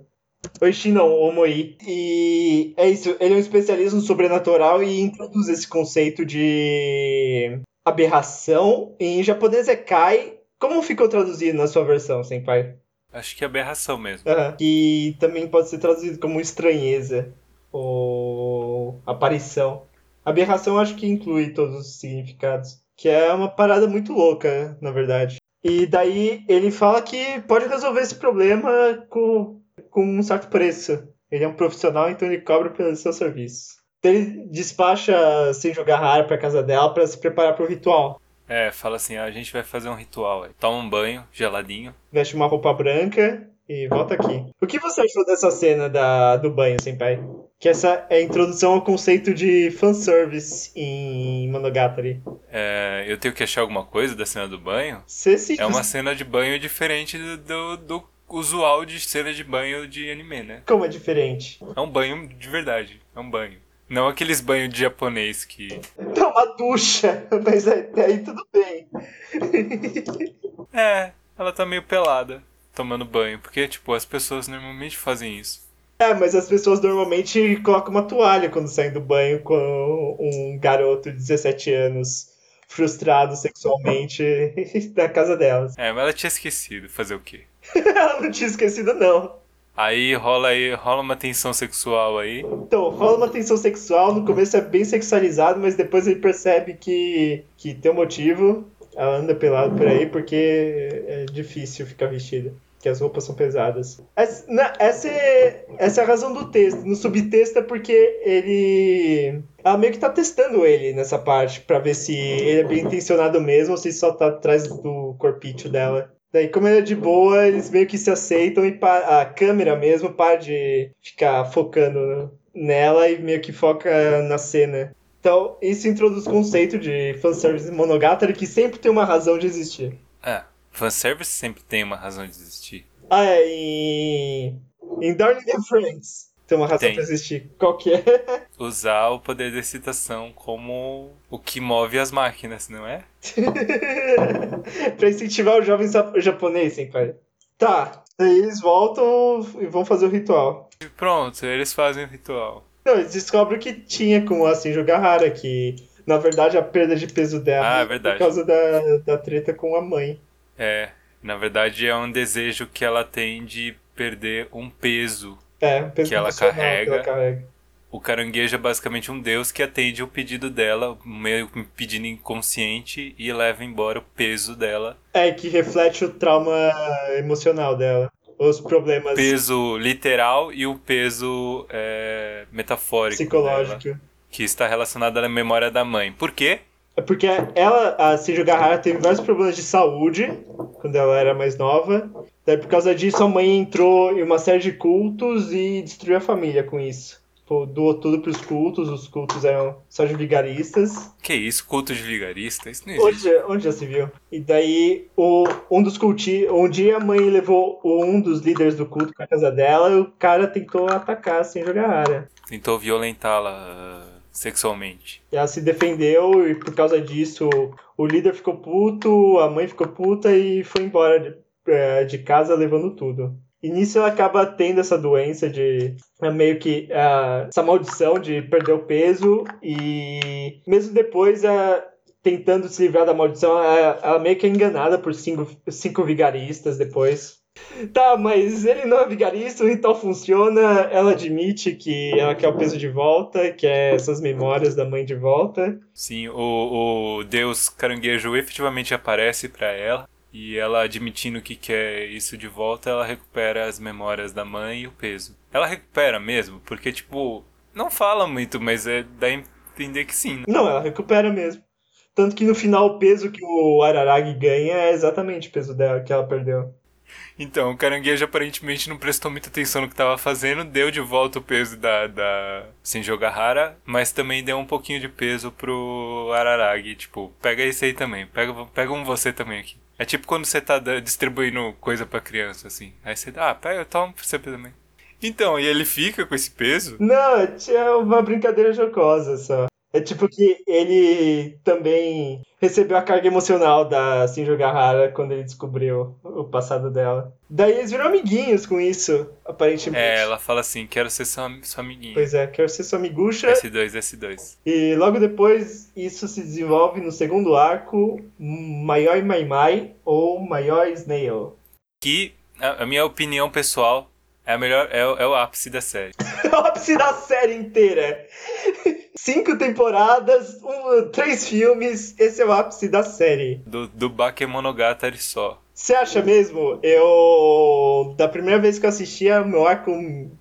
Oishi não, Omoi. E é isso, ele é um especialista no sobrenatural e introduz esse conceito de aberração. Em japonês é Kai. Como ficou traduzido na sua versão, Senpai? Acho que é aberração mesmo. Que também pode ser traduzido como estranheza ou aparição. Aberração acho que inclui todos os significados. Que é uma parada muito louca, na verdade. E daí ele fala que pode resolver esse problema com, com um certo preço. Ele é um profissional, então ele cobra pelo seu serviço. Então ele despacha sem jogar raro pra casa dela para se preparar pro ritual. É, fala assim, a gente vai fazer um ritual aí. Toma um banho, geladinho. Veste uma roupa branca e volta aqui. O que você achou dessa cena da, do banho, Senpai? Que essa é a introdução ao conceito de fanservice em Monogatari. É, eu tenho que achar alguma coisa da cena do banho? Se É uma cena de banho diferente do, do, do usual de cena de banho de anime, né? Como é diferente? É um banho de verdade. É um banho. Não aqueles banhos de japonês que. Dá uma ducha, mas até aí tudo bem. É, ela tá meio pelada tomando banho. Porque, tipo, as pessoas normalmente fazem isso. É, mas as pessoas normalmente colocam uma toalha quando saem do banho com um garoto de 17 anos frustrado sexualmente na casa delas. É, mas ela tinha esquecido. Fazer o quê? Ela não tinha esquecido, não. Aí rola aí, rola uma tensão sexual aí. Então, rola uma tensão sexual, no começo é bem sexualizado, mas depois ele percebe que, que tem um motivo. Ela anda pelado por aí porque é difícil ficar vestida. Que as roupas são pesadas. Essa, na- essa, é, essa é a razão do texto. No subtexto é porque ele. Ela meio que tá testando ele nessa parte, pra ver se ele é bem intencionado mesmo ou se só tá atrás do corpício dela. Daí, como ele é de boa, eles meio que se aceitam e a câmera mesmo para de ficar focando nela e meio que foca na cena. Então, isso introduz o conceito de fanservice monogatari que sempre tem uma razão de existir. É, fanservice sempre tem uma razão de existir. Ah, é, em, em Darling and Friends tem uma razão Tem. pra existir. Qual que é? Usar o poder da excitação como o que move as máquinas, não é? pra incentivar o jovem japonês, senpai. Tá, aí eles voltam e vão fazer o ritual. E pronto, eles fazem o ritual. Não, eles descobrem que tinha com a Shinjo Gahara, que na verdade a perda de peso dela Ah, é por verdade. causa da, da treta com a mãe. É, na verdade é um desejo que ela tem de perder um peso. É, um peso Que ela carrega. Que ela carrega. O caranguejo é basicamente um deus que atende o pedido dela, meio um pedido inconsciente, e leva embora o peso dela. É, que reflete o trauma emocional dela. Os problemas Peso literal e o peso é, metafórico. dela, psicológicos. que está relacionado à memória da mãe. Por quê? É porque ela, a Shinjo Gahara, teve vários problemas de saúde quando ela era mais nova. Daí, por causa disso, a mãe entrou em uma série de cultos e destruiu a família com isso. Tipo, doou tudo pros cultos, os cultos eram só de vigaristas. Que isso? Culto de vigarista? Isso não existe. Onde, onde já se viu? E daí, o, um dos culti... um dia a mãe levou um dos líderes do culto pra casa dela e o cara tentou atacar sem jogar área. Tentou violentá-la. Sexualmente. Ela se defendeu e por causa disso o líder ficou puto, a mãe ficou puta e foi embora de, é, de casa levando tudo. E nisso ela acaba tendo essa doença de é, meio que é, essa maldição de perder o peso e mesmo depois é, tentando se livrar da maldição, ela, ela meio que é enganada por cinco, cinco vigaristas depois. Tá, mas ele não é vigarista, então funciona. Ela admite que ela quer o peso de volta, quer essas memórias da mãe de volta. Sim, o, o deus caranguejo efetivamente aparece para ela. E ela admitindo que quer isso de volta, ela recupera as memórias da mãe e o peso. Ela recupera mesmo, porque, tipo, não fala muito, mas é, dá a entender que sim. Né? Não, ela recupera mesmo. Tanto que no final o peso que o Araragi ganha é exatamente o peso dela que ela perdeu. Então, o caranguejo aparentemente não prestou muita atenção no que estava fazendo, deu de volta o peso da, da Senjogahara, mas também deu um pouquinho de peso pro Araragi. Tipo, pega esse aí também, pega, pega um você também aqui. É tipo quando você tá distribuindo coisa pra criança, assim. Aí você dá, ah, pega, toma pra você também. Então, e ele fica com esse peso? Não, é uma brincadeira jocosa só. É tipo que ele também recebeu a carga emocional da Shinjo Gahara quando ele descobriu o passado dela. Daí eles viram amiguinhos com isso, aparentemente. É, ela fala assim, quero ser sua, sua amiguinha. Pois é, quero ser sua amigucha. S2, S2. E logo depois isso se desenvolve no segundo arco, Maior Mai Mai ou Maior Snail. Que, a, minha opinião pessoal, é, a melhor, é, é o ápice da série. é o ápice da série inteira cinco temporadas, um, três filmes, esse é o ápice da série. Do, do Bakemonogatari só. Você acha mesmo? Eu. Da primeira vez que eu assisti, é o meu arco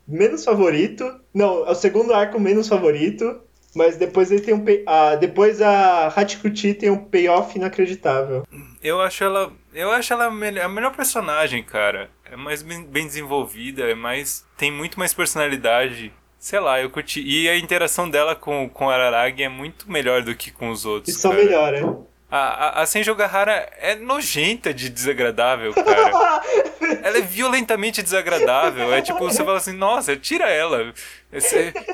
menos favorito. Não, é o segundo arco menos favorito. Mas depois ele tem um. Pay... Ah, depois a Hachikuchi tem um payoff inacreditável. Eu acho ela. Eu acho ela a melhor personagem, cara. É mais bem desenvolvida, é mais. Tem muito mais personalidade. Sei lá, eu curti. E a interação dela com, com Araragi é muito melhor do que com os outros. Isso é melhor, é? A, a, a Senjo Gahara é nojenta de desagradável, cara. ela é violentamente desagradável. É tipo, você fala assim, nossa, tira ela.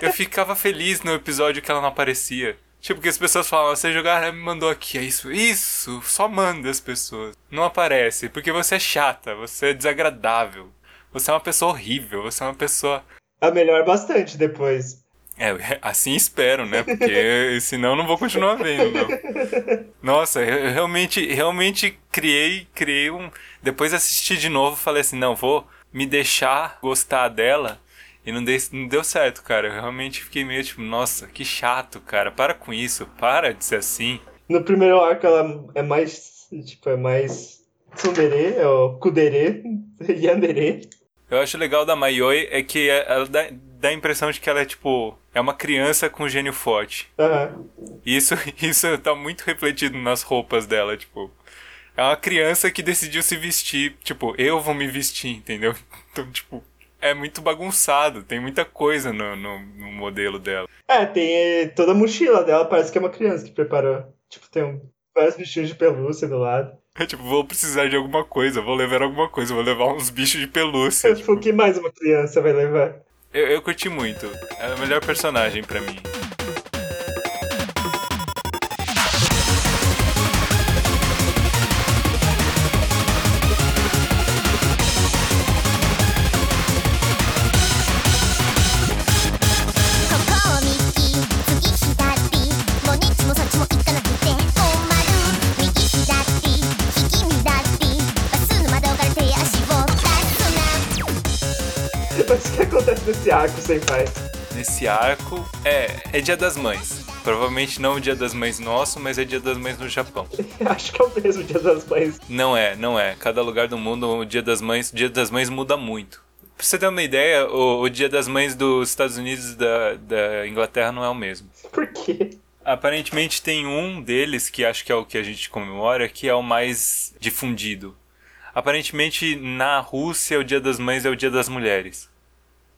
Eu ficava feliz no episódio que ela não aparecia. Tipo, que as pessoas falam, a Senjo Gahara me mandou aqui, é isso, isso, só manda as pessoas. Não aparece, porque você é chata, você é desagradável. Você é uma pessoa horrível, você é uma pessoa a melhor bastante depois. É, assim espero, né? Porque senão não vou continuar vendo, não. Nossa, eu realmente, realmente criei, criei um. Depois assisti de novo, falei assim, não, vou me deixar gostar dela. E não, dei, não deu certo, cara. Eu realmente fiquei meio tipo, nossa, que chato, cara. Para com isso, para de ser assim. No primeiro arco ela é mais, tipo, é mais tsundere, é o kudere, yandere. Eu acho legal da Mayoi é que ela dá, dá a impressão de que ela é tipo. É uma criança com gênio forte. Uhum. Isso, isso tá muito refletido nas roupas dela, tipo. É uma criança que decidiu se vestir, tipo, eu vou me vestir, entendeu? Então, tipo, é muito bagunçado, tem muita coisa no, no, no modelo dela. É, tem toda a mochila dela, parece que é uma criança que preparou. Tipo, tem um, vários bichinhos de pelúcia do lado. É tipo, vou precisar de alguma coisa, vou levar alguma coisa, vou levar uns bichos de pelúcia. É, tipo, o que mais uma criança vai levar? Eu, eu curti muito. É a melhor personagem para mim. Nesse arco, sem pai? Nesse arco, é, é Dia das Mães. Provavelmente não o Dia das Mães nosso, mas é Dia das Mães no Japão. Acho que é o mesmo Dia das Mães. Não é, não é. Cada lugar do mundo, o Dia das Mães, o Dia das Mães muda muito. Pra você ter uma ideia, o, o Dia das Mães dos Estados Unidos e da, da Inglaterra não é o mesmo. Por quê? Aparentemente tem um deles, que acho que é o que a gente comemora, que é o mais difundido. Aparentemente na Rússia o Dia das Mães é o Dia das Mulheres.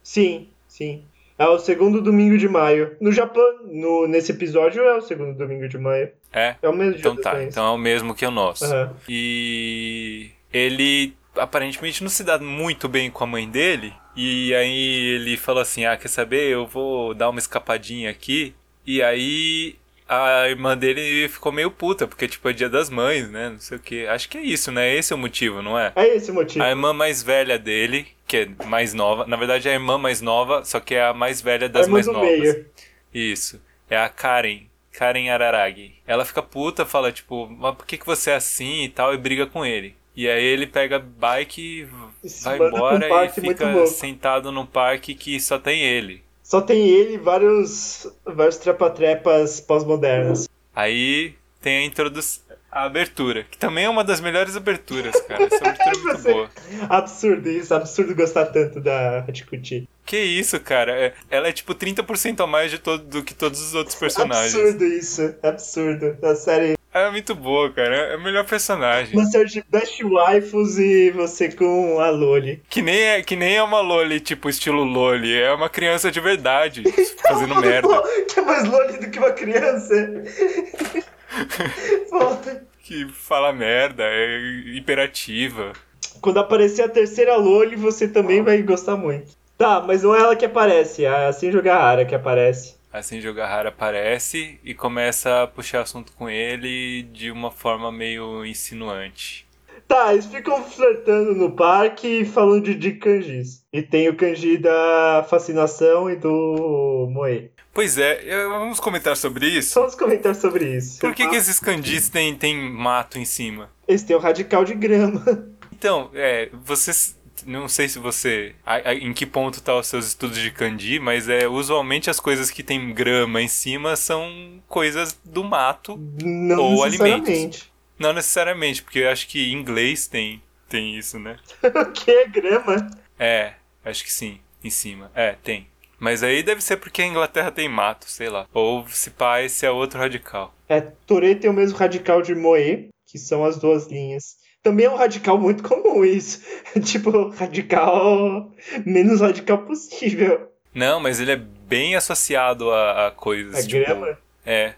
Sim, sim. É o segundo domingo de maio. No Japão, no, nesse episódio, é o segundo domingo de maio. É? É o mesmo Então tá, então é o mesmo que o nosso. Uhum. E ele aparentemente não se dá muito bem com a mãe dele. E aí ele falou assim: Ah, quer saber? Eu vou dar uma escapadinha aqui E aí a irmã dele ficou meio puta, porque tipo é dia das mães, né? Não sei o que. Acho que é isso, né? Esse é o motivo, não é? É esse o motivo. A irmã mais velha dele, que é mais nova, na verdade é a irmã mais nova, só que é a mais velha das mais novas. meio. Isso. É a Karen. Karen Araragi. Ela fica puta, fala tipo, mas por que, que você é assim e tal, e briga com ele. E aí ele pega bike, E vai pra um embora e fica sentado num parque que só tem ele. Só tem ele e vários, vários trepa-trepas pós-modernos. Aí tem a introdução, a abertura, que também é uma das melhores aberturas, cara. Essa abertura é muito boa. Absurdo isso, absurdo gostar tanto da Hachikuchi. Que isso, cara? É- Ela é tipo 30% a mais de todo, do que todos os outros personagens. Absurdo isso, absurdo. A série, É muito boa, cara. É o melhor personagem. uma série de Best Waifus e você com a Loli. Que nem, é, que nem é uma Loli, tipo, estilo Loli. É uma criança de verdade, fazendo merda. Que é mais Loli do que uma criança. Que fala merda, é hiperativa. Quando aparecer a terceira Loli, você também vai gostar muito. Tá, mas não é ela que aparece, é a Sem Hara que aparece. Assim, Jogahara aparece e começa a puxar assunto com ele de uma forma meio insinuante. Tá, eles ficam flertando no parque e falando de, de kanjis. E tem o kanji da fascinação e do moe. Pois é, vamos comentar sobre isso? Só uns comentários sobre isso. Por que, que esses kanjis têm, têm mato em cima? Eles têm o radical de grama. Então, é, vocês. Não sei se você. a- a- em que ponto tá os seus estudos de kanji, mas é usualmente as coisas que tem grama em cima são coisas do mato. Não Ou necessariamente. Não necessariamente, porque eu acho que em inglês tem, tem isso, né? o que é grama? É, acho que sim, em cima. É, tem. Mas aí deve ser porque a Inglaterra tem mato, sei lá. Ou se pá, esse é outro radical. É, Torê tem o mesmo radical de moe, que são as duas linhas. Também é um radical muito comum isso. tipo, radical menos radical possível. Não, mas ele é bem associado a, a coisas. A tipo, grama? É.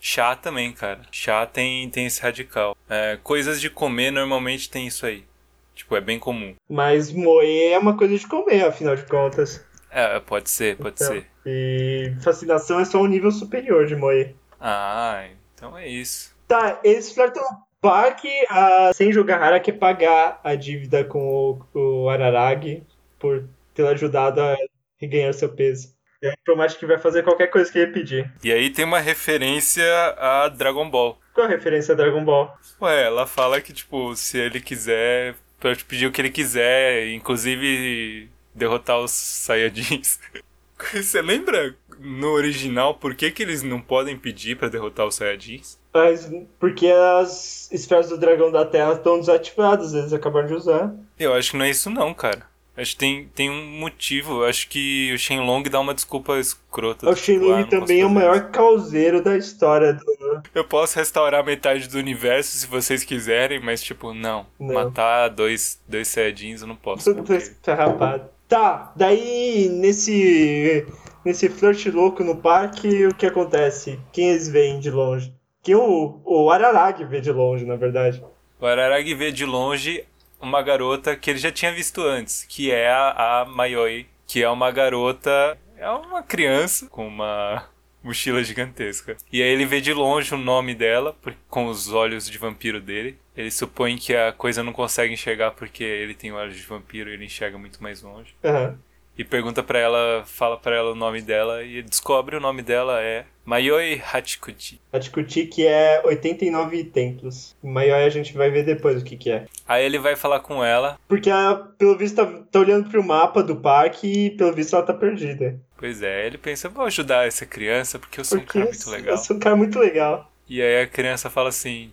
Chá também, cara. Chá tem, tem esse radical. É, coisas de comer normalmente tem isso aí. Tipo, é bem comum. Mas moe é uma coisa de comer, afinal de contas. É, pode ser, pode Então, ser. E fascinação é só um nível superior de moe. Ah, então é isso. Tá, eles flertam parque, a Senju Gahara quer pagar a dívida com o, o Araragi por ter ajudado a reganhar seu peso. E aí promete que vai fazer qualquer coisa que ele pedir. E aí tem uma referência a Dragon Ball. Qual a referência a Dragon Ball? Ué, ela fala que, tipo, se ele quiser, pode pedir o que ele quiser, inclusive derrotar os Saiyajins. Você lembra no original por que, que eles não podem pedir pra derrotar os Saiyajins? Mas porque as esferas do dragão da Terra estão desativadas, eles acabaram de usar. Eu acho que não é isso não, cara. Acho que tem, tem um motivo. Acho que o Shenlong dá uma desculpa escrota. O do tipo, ah, Shenlong também é o maior causeiro da história do. Eu posso restaurar metade do universo se vocês quiserem, mas tipo, não. Não. Matar dois, dois Saiyajins eu não posso. Porque- tá. Tá, daí nesse. Nesse flirt louco no parque, o que acontece? Quem eles veem de longe? Quem o, o Araragi vê de longe, na verdade. O Araragi vê de longe uma garota que ele já tinha visto antes, que é a, a Mayoi, que é uma garota, é uma criança com uma mochila gigantesca. E aí ele vê de longe o nome dela, com os olhos de vampiro dele. Ele supõe que a coisa não consegue enxergar porque ele tem olhos de vampiro e ele enxerga muito mais longe. Aham. E pergunta pra ela, fala pra ela o nome dela e ele descobre o nome dela é Mayoi Hachikuchi. Discutir que é 89 templos. Maior a gente vai ver depois o que que é. Aí ele vai falar com ela Porque ela, pelo visto, tá, tá olhando pro mapa do parque e pelo visto ela tá perdida. Pois é, ele pensa, vou ajudar essa criança porque eu sou Porque um cara muito legal. eu sou um cara muito legal. E aí a criança fala assim,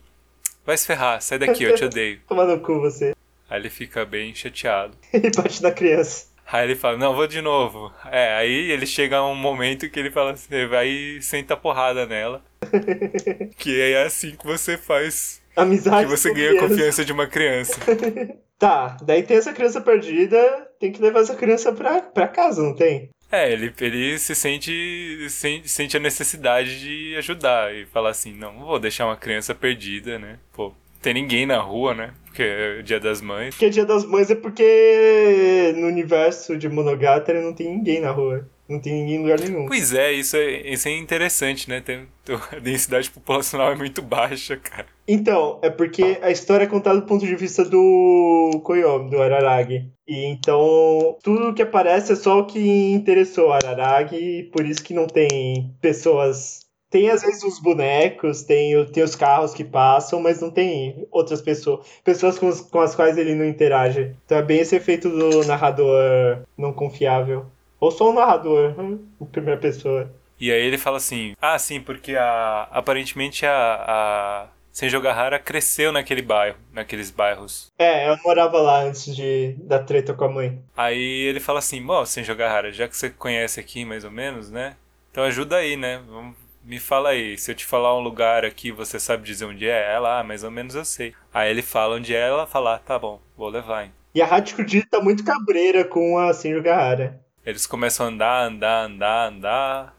vai se ferrar, sai daqui, eu te odeio. Toma no cu você. Aí ele fica bem chateado. E bate na criança. Aí ele fala, não, vou de novo. É, aí ele chega a um momento que ele fala assim, vai e senta a porrada nela. que é assim que você faz, Amizade. que você ganha a confiança de uma criança. Tá, daí tem essa criança perdida, tem que levar essa criança pra, pra casa, não tem? É, ele, ele se sente, sen- sente a necessidade de ajudar e falar assim, não, não vou deixar uma criança perdida, né? Pô, tem ninguém na rua, né? Porque é o dia das mães. Porque é dia das mães é porque no universo de Monogatari não tem ninguém na rua. Não tem ninguém em lugar nenhum. Pois é, isso é, isso é interessante, né? Tem, a densidade populacional é muito baixa, cara. Então, é porque a história é contada do ponto de vista do Koyomi, do Araragi. E então, tudo que aparece é só o que interessou o Araragi, por isso que não tem pessoas. Tem às vezes os bonecos, tem, tem os carros que passam, mas não tem outras pessoas. Pessoas com, os- com as quais ele não interage. Então é bem esse efeito do narrador não confiável. Ou só o narrador, hum, em primeira pessoa. E aí ele fala assim: Ah, sim, porque a, aparentemente a, a Senjogahara cresceu naquele bairro, naqueles bairros. É, ela morava lá antes de, da treta com a mãe. Aí ele fala assim: Bom, Senjogahara, já que você conhece aqui mais ou menos, né? Então ajuda aí, né? Vamos, me fala aí. Se eu te falar um lugar aqui, você sabe dizer onde é? Ela, ah, mais ou menos eu sei. Aí ele fala onde é, ela fala: ah, Tá bom, vou levar. Hein. E a Hachikuji tá muito cabreira com a Senjugahara. Eles começam a andar, andar, andar, andar.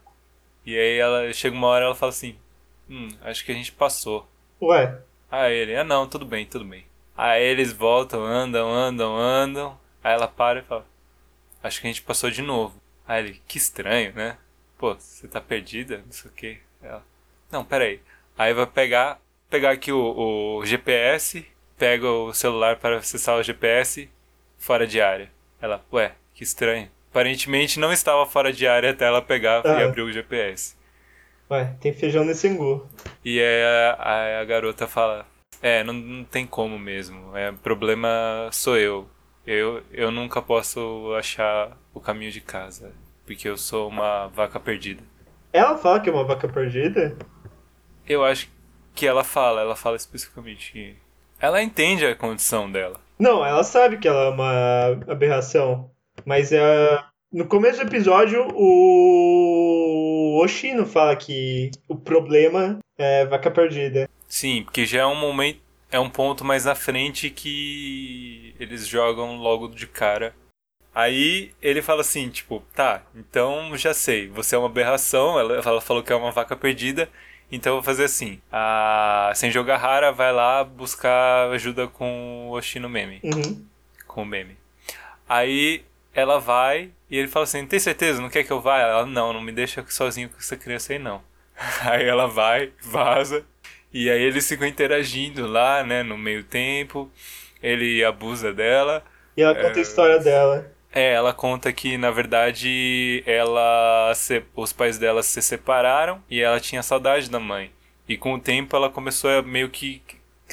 E aí ela chega uma hora ela fala assim: Hum, acho que a gente passou. Ué, Aí ele, ah não, tudo bem, tudo bem. Aí eles voltam, andam, andam, andam. Aí ela para e fala, acho que a gente passou de novo. Aí ele, que estranho, né? Pô, você tá perdida, não sei o que. Ela, não, peraí. Aí vai pegar, pegar aqui o, o GPS, pega o celular para acessar o GPS fora de área. Ela, ué, que estranho. Aparentemente não estava fora de área até ela pegar e Ah. abrir o GPS. ué, tem feijão nesse angu. E aí a, a, a garota fala: É, não, não tem como mesmo. É, problema sou eu. eu. Eu nunca posso achar o caminho de casa. Porque eu sou uma vaca perdida. Ela fala que é uma vaca perdida? Eu acho que ela fala, ela fala especificamente que. Ela entende a condição dela. Não, ela sabe que ela é uma aberração. Mas é, no começo do episódio, o Oshino fala que o problema é vaca perdida. Sim, porque já é um momento. É um ponto mais na frente que eles jogam logo de cara. Aí ele fala assim, tipo, tá, então já sei, você é uma aberração, ela, ela falou que é uma vaca perdida, então eu vou fazer assim. A Senjogahara vai lá buscar ajuda com o Oshino Meme, Uhum. com o meme. Aí ela vai e ele fala assim, tem certeza, não quer que eu vá? Ela, não, não me deixa sozinho com essa criança aí não. Aí ela vai, vaza, e aí eles ficam interagindo lá, né, no meio tempo. Ele abusa dela. E ela conta a história dela. É, ela conta que na verdade ela se- os pais dela se separaram e ela tinha saudade da mãe. E com o tempo ela começou a meio que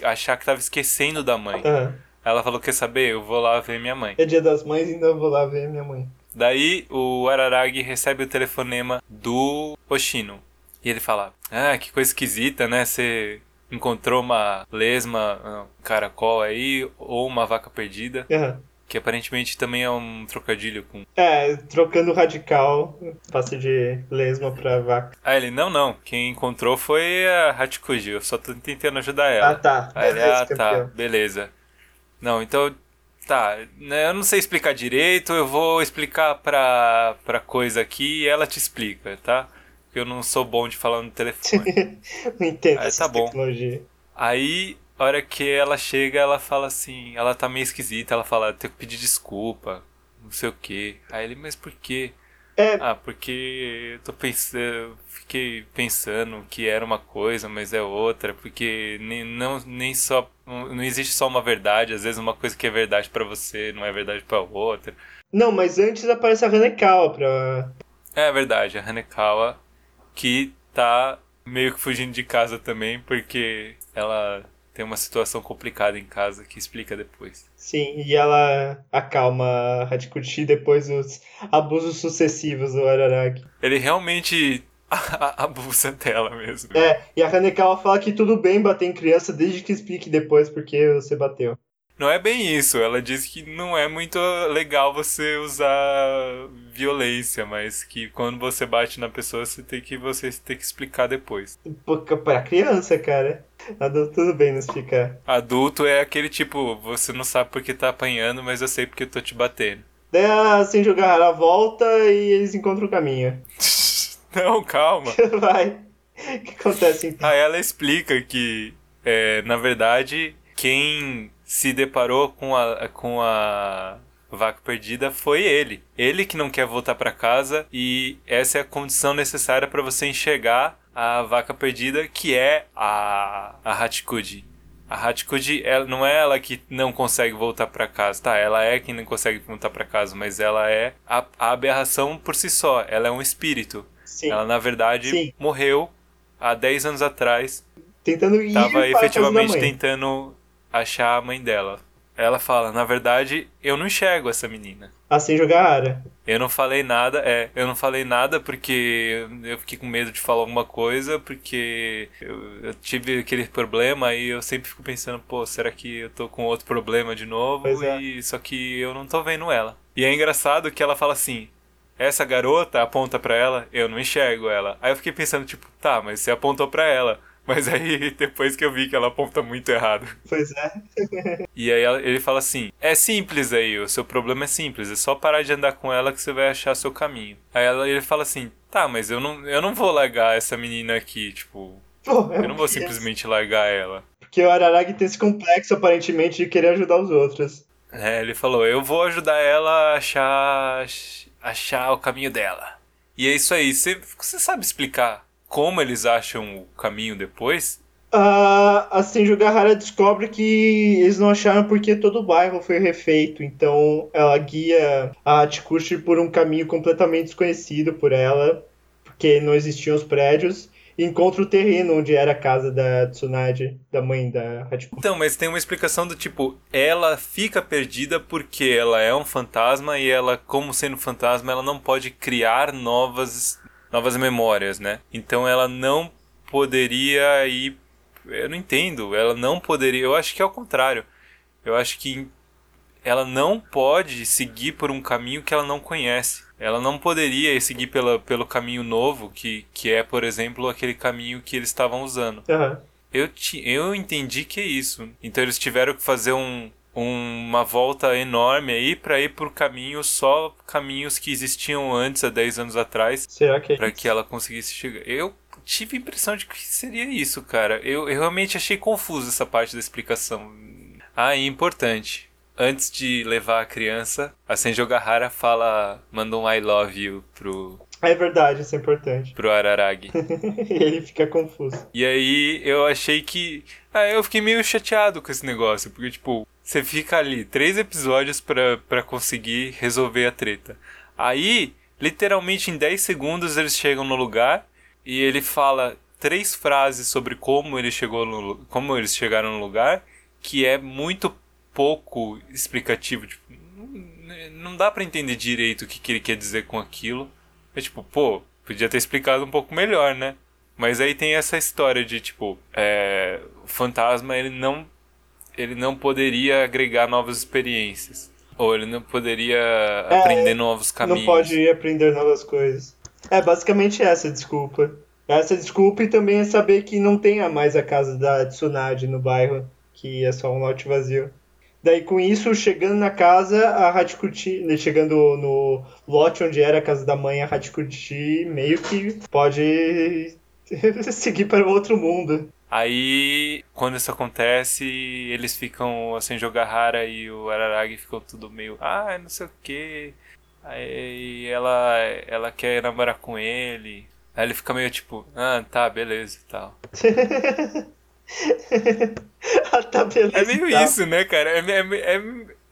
achar que tava esquecendo da mãe. Aham. Ela falou: "Quer saber? Eu vou lá ver minha mãe". É dia das mães, ainda vou lá ver minha mãe. Daí o Araragi recebe o telefonema do Oshino. E ele fala: Ah, que coisa esquisita, né? Você encontrou uma lesma, um caracol aí, ou uma vaca perdida. Aham. Que aparentemente também é um trocadilho com. É, trocando radical, passa de lesma pra vaca. Ah, ele: Não, não. Quem encontrou foi a Hachikuji. Eu só tô tentando ajudar Ah, ela. tá. Aí ele: Ah, tá, beleza. Não, então. Tá, né, eu não sei explicar direito, eu vou explicar pra, pra coisa aqui e ela te explica, tá? Porque eu não sou bom de falar no telefone. Não entendo Ah, essa tá bom. tecnologia. Aí, a hora que ela chega, ela fala assim, ela tá meio esquisita, ela fala, tenho que pedir desculpa, não sei o que. Aí ele, mas por quê? É, Ah, porque eu tô pensando, fiquei pensando que era uma coisa, mas é outra, porque nem, não, nem só, não existe só uma verdade, às vezes uma coisa que é verdade pra você não é verdade pra outra. não, mas antes aparece a Hanekawa pra. É verdade, a Hanekawa que tá meio que fugindo de casa também, porque ela tem uma situação complicada em casa que explica depois. Sim, e ela acalma a Hachikuchi depois dos abusos sucessivos do Araragi. Ele realmente abusa dela mesmo. É, e a Hanekawa fala que tudo bem bater em criança desde que explique depois porque você bateu. Não é bem isso, ela diz que não é muito legal você usar violência, mas que quando você bate na pessoa você tem que você tem que explicar depois. Pô, Pra criança, cara. Adulto tudo bem não explicar. Adulto é aquele tipo, você não sabe porque tá apanhando, mas eu sei porque eu tô te batendo. Daí a Senjogahara volta e eles encontram o caminho. Não, calma. Vai. O que acontece então? Aí ela explica que, é, na verdade, quem se deparou com a, com a vaca perdida foi ele. Ele que não quer voltar para casa e essa é a condição necessária para você enxergar a vaca perdida, que é a, a Hachikuji. A Hachikuji, ela, não é ela que não consegue voltar para casa, tá? Ela é quem não consegue voltar para casa, mas ela é a, a, aberração por si só. Ela é um espírito. Sim. Ela, na verdade, Sim. morreu há 10 anos atrás. Tentando ir Tava efetivamente tentando achar a mãe dela. Ela fala, na verdade, eu não enxergo essa menina. Assim jogar Ara. Eu não falei nada, é, eu não falei nada porque eu fiquei com medo de falar alguma coisa, porque eu, eu tive aquele problema e eu sempre fico pensando, pô, será que eu tô com outro problema de novo? Pois é. E só que eu não tô vendo ela. E é engraçado que ela fala assim: essa garota aponta pra ela, eu não enxergo ela. Aí eu fiquei pensando, tipo, tá, mas você apontou pra ela. Mas aí, depois que eu vi que ela aponta muito errado. Pois é. E aí ela- ele fala assim: É simples aí, o seu problema é simples, é só parar de andar com ela que você vai achar seu caminho. Aí ela- ele fala assim: Tá, mas eu não, eu não vou largar essa menina aqui, tipo, Pô, é eu não vou um- simplesmente largar ela. Porque o Araragi tem esse complexo, aparentemente, de querer ajudar os outros. É, ele falou: Eu vou ajudar ela a achar, achar o caminho dela. E é isso aí, você, você sabe explicar como eles acham o caminho depois? Ah, a Senjugahara descobre que eles não acharam porque todo o bairro foi refeito. Então ela guia a Hachikushi por um caminho completamente desconhecido por ela, porque não existiam os prédios. E encontra o terreno onde era a casa da Tsunade, da mãe da Hachikushi. Então, mas tem uma explicação do tipo, ela fica perdida porque ela é um fantasma e ela, como sendo fantasma, ela não pode criar novas novas memórias, né? Então ela não poderia ir eu não entendo, ela não poderia, eu acho que é o contrário. Eu acho que ela não pode seguir por um caminho que ela não conhece. Ela não poderia seguir pela, pelo caminho novo, que, que é, por exemplo, aquele caminho que eles estavam usando. Aham. Eu, ti, eu entendi que é isso. Então eles tiveram que fazer um- uma volta enorme aí pra ir por caminhos, só caminhos que existiam antes, há 10 anos atrás, Será que é isso? que ela conseguisse chegar. Eu tive a impressão de que seria isso, cara. Eu, eu realmente achei confuso essa parte da explicação. Ah, e importante. Antes de levar a criança, a Senjogahara fala, manda um I love you pro, É verdade, isso é importante. pro Araragi. Ele fica confuso. E aí eu achei que. Ah, eu fiquei meio chateado com esse negócio, porque, tipo, você fica ali três episódios pra conseguir resolver a treta. Aí, literalmente em 10 segundos eles chegam no lugar e ele fala três frases sobre como ele chegou no, como eles chegaram no lugar, que é muito pouco explicativo, tipo, não- dá pra entender direito o que, que ele quer dizer com aquilo. É tipo, pô, podia ter explicado um pouco melhor, né? Mas aí tem essa história de tipo, é, o fantasma ele não ele não poderia agregar novas experiências. Ou ele não poderia aprender novos caminhos. Não pode aprender novas coisas. É basicamente essa a desculpa. Essa desculpa e também é saber que não tenha mais a casa da Tsunade no bairro, que é só um lote vazio. Daí com isso, chegando na casa, a Hachikuchi, né, chegando no lote onde era a casa da mãe, a Hachikuchi meio que pode seguir para o outro mundo. Aí, quando isso acontece, eles ficam, a Senjogahara e o Araragi ficam tudo meio, ah, não sei o que. Aí ela, ela quer namorar com ele. Aí ele fica meio tipo, ah, tá, beleza e tal. ah, tá beleza. É meio tá. isso, né, cara? É, é, é,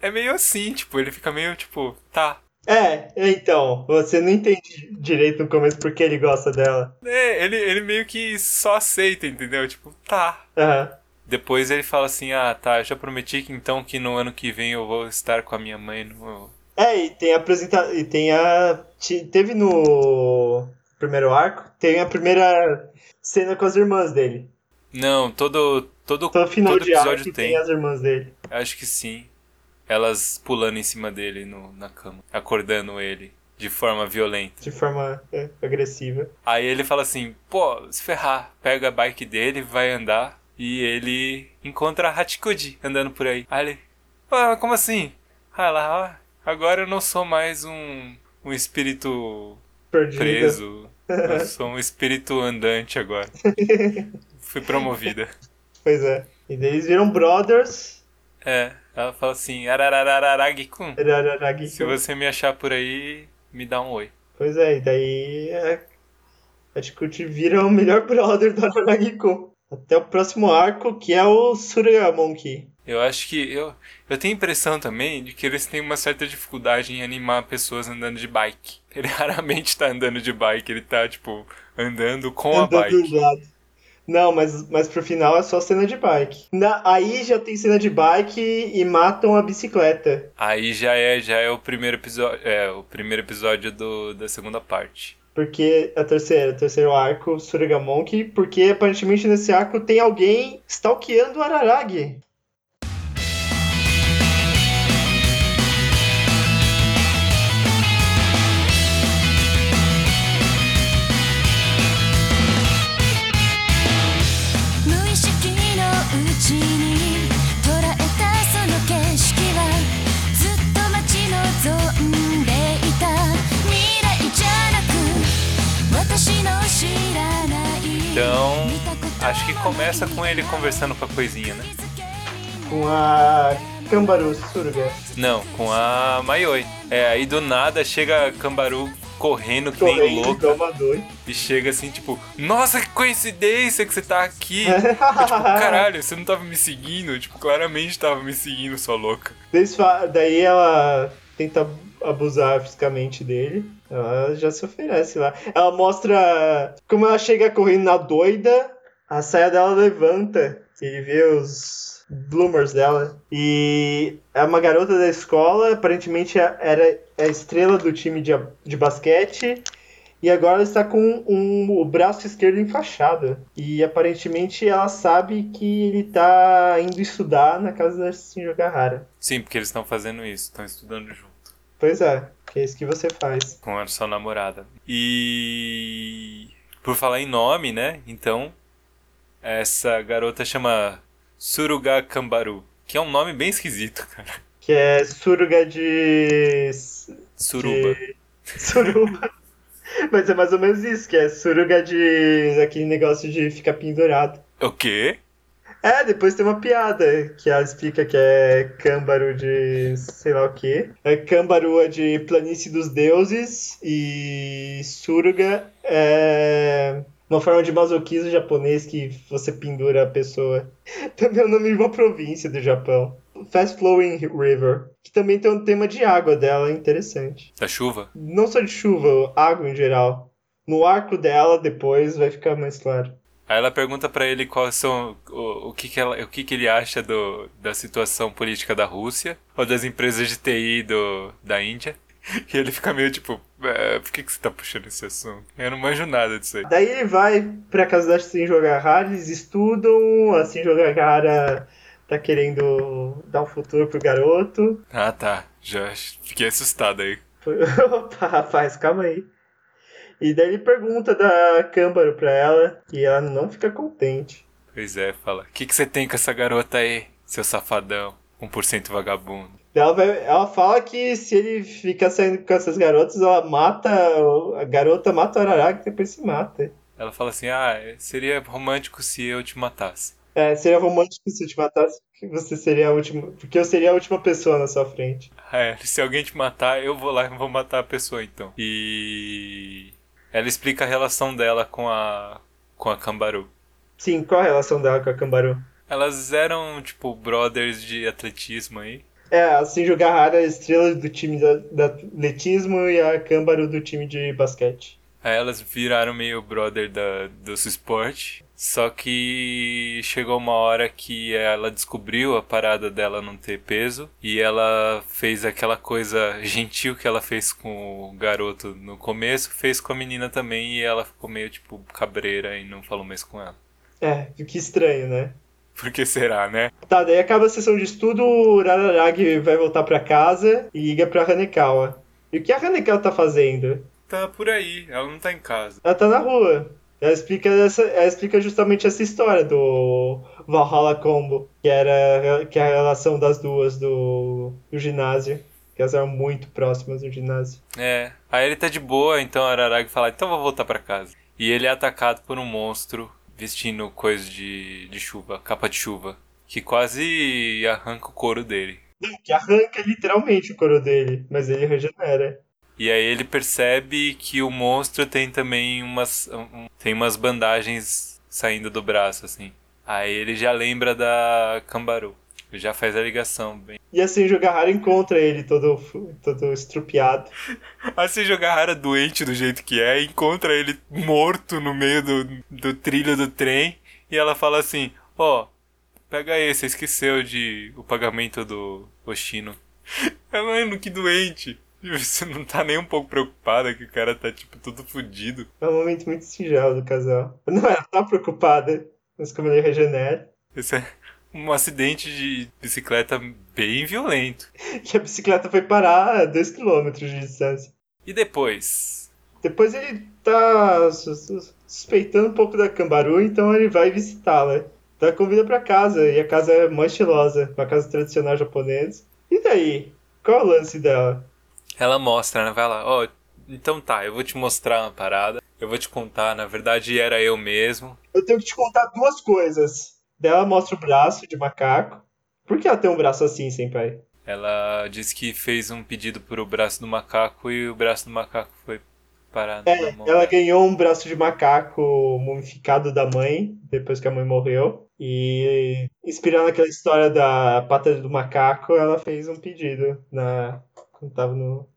é meio assim, tipo, ele fica meio tipo, tá. É, então, você não entende direito no começo porque ele gosta dela. É, ele, ele meio que só aceita, entendeu? Tipo, tá. Aham. Depois ele fala assim, ah, tá, eu já prometi que então que no ano que vem eu vou estar com a minha mãe no... É, e tem a apresenta... e tem a te- teve no primeiro arco, tem a primeira cena com as irmãs dele. Não, todo, todo, Todo final todo de arco episódio tem. tem. as irmãs dele. Acho que sim. Elas pulando em cima dele no, na cama, acordando ele de forma violenta. De forma é, agressiva. Aí ele fala assim, pô, se ferrar, pega a bike dele, vai andar e ele encontra a Hachikuji andando por aí. Aí ele, ah, como assim? Ah, agora eu não sou mais um, um espírito preso, eu sou um espírito andante agora. Fui promovida. Pois é. E daí eles viram brothers. É, ela fala assim, arararararagikun. Arararagi. Se você me achar por aí, me dá um oi. Pois é, e daí é, a Chikuchi vira o melhor brother do Araragi-kun. Até o próximo arco, que é o Surya Monkey. Eu acho que. Eu, eu tenho a impressão também de que eles têm uma certa dificuldade em animar pessoas andando de bike. Ele raramente tá andando de bike, ele tá, tipo, andando com a Andando bike. do lado. Não, mas, mas pro final é só cena de bike. Na- aí já tem cena de bike e matam a bicicleta. Aí já é, já é o primeiro episódio. É, o primeiro episódio do, da segunda parte. Porque a terceira, o terceiro arco, Suragamonkey, porque aparentemente nesse arco tem alguém stalkeando o Araragi. Acho que começa com ele conversando com a coisinha, né? Com a Kambaru Suruga. Não, com a Maioi. É, aí do nada chega a Cambaru correndo que nem louca e chega assim, tipo, nossa, que coincidência que você tá aqui. Eu, tipo, caralho, você não tava me seguindo? Tipo, claramente tava me seguindo, sua louca. Daí ela tenta abusar fisicamente dele. Ela já se oferece lá. Ela mostra como ela chega correndo na doida, a saia dela levanta. Ele vê os bloomers dela. E é uma garota da escola, aparentemente era a estrela do time de, de basquete. E agora ela está com um, o braço esquerdo enfaixado. E aparentemente ela sabe que ele tá indo estudar na casa da Shinjo Gahara. Sim, porque eles estão fazendo isso, estão estudando junto Pois é, que é isso que você faz. com a sua namorada. E por falar em nome, né? Então, essa garota chama Suruga Kambaru, que é um nome bem esquisito, cara. Que é suruga de. Suruba. de- Suruba. Mas é mais ou menos isso, que é suruga de. aquele negócio de ficar pendurado. O quê? É, depois tem uma piada que ela explica que é câmbaro de sei lá o que. É câmbaro é de planície dos deuses e suruga é uma forma de masoquismo japonês que você pendura a pessoa. Também é o nome de uma província do Japão. Fast Flowing River, que também tem um tema de água dela, interessante. Da chuva? Não só de chuva, água em geral. No arco dela, depois vai ficar mais claro. Aí ela pergunta pra ele quais são o, o que que ela, o que que ele acha do, da situação política da Rússia ou das empresas de TI do da Índia. E ele fica meio tipo, "É, por que que você tá puxando esse assunto? Eu não manjo nada disso aí. Daí ele vai pra casa da Shinjo Gahara, eles estudam, a Gahara tá querendo dar um futuro pro garoto. Ah, tá. Já fiquei assustado aí. Opa, rapaz, calma aí. E daí ele pergunta da Câmbaro pra ela e ela não fica contente. Pois é, fala. O que que você tem com essa garota aí, seu safadão? 1% vagabundo. Ela, vai- ela fala que se ele ficar saindo com essas garotas, ela mata. A garota mata o Araragi e depois se mata. Ela fala assim: "Ah, seria romântico se eu te matasse". É, seria romântico se eu te matasse, porque você seria a última. Porque eu seria a última pessoa na sua frente. É, se alguém te matar, eu vou lá e vou matar a pessoa então. E ela explica a relação dela com a com a Cambaru. Sim, qual a relação dela com a Cambaru? Elas eram tipo brothers de atletismo aí. É, a Shinjo Gahara é a estrela do time da, da atletismo e a Cambaru do time de basquete. Aí elas viraram meio brother da, do esporte. Só que chegou uma hora que ela descobriu a parada dela não ter peso. E ela fez aquela coisa gentil que ela fez com o garoto no começo, fez com a menina também. E ela ficou meio tipo cabreira e não falou mais com ela. É, que estranho, né? Por que será, né? Tá, daí acaba a sessão de estudo, o Rararagi vai voltar pra casa e liga pra Hanekawa. E o que a Hanekawa tá fazendo? Tá por aí, ela não tá em casa. Ela tá na rua. Ela explica, essa, ela explica justamente essa história do Valhalla Combo, que era que é a relação das duas do, do ginásio. Que elas eram muito próximas do ginásio. É, aí ele tá de boa, então a Araragi fala, então vou voltar pra casa. E ele é atacado por um monstro vestindo coisa de, de chuva, capa de chuva. que quase arranca o couro dele. Que arranca literalmente o couro dele, mas ele regenera. E aí ele percebe que o monstro tem também umas um- tem umas bandagens saindo do braço assim. Aí ele já lembra da Cambaru. Já faz a ligação bem. E assim Jogahara encontra ele todo, todo estrupiado. Assim Jogahara doente do jeito que é, encontra ele morto no meio do, do trilho do trem e ela fala assim: "Ó, pega aí, você esqueceu de o pagamento do Oshino". Eu lembro que doente. Você não tá nem um pouco preocupada que o cara tá tipo todo fudido. É um momento muito singelo do casal. Não, ela tá preocupada, mas como ele regenera. Esse é um acidente de bicicleta bem violento. E a bicicleta foi parar a 2km de distância. E depois? Depois ele tá su- su- suspeitando um pouco da Cambaru, então ele vai visitá-la. Então convida pra casa, e a casa é mó estilosa, uma casa tradicional japonesa. E daí? Qual é o lance dela? Ela mostra, né? Vai lá, ó, então tá, eu vou te mostrar uma parada. Eu vou te contar, na verdade era eu mesmo. Eu tenho que te contar duas coisas. Daí ela mostra o braço de macaco. Por que ela tem um braço assim, senpai? Ela disse que fez um pedido pro braço do macaco e o braço do macaco foi parar É, na mão ela dela. ganhou um braço de macaco mumificado da mãe, depois que a mãe morreu. E inspirando aquela história da pata do macaco, ela fez um pedido na quando tava no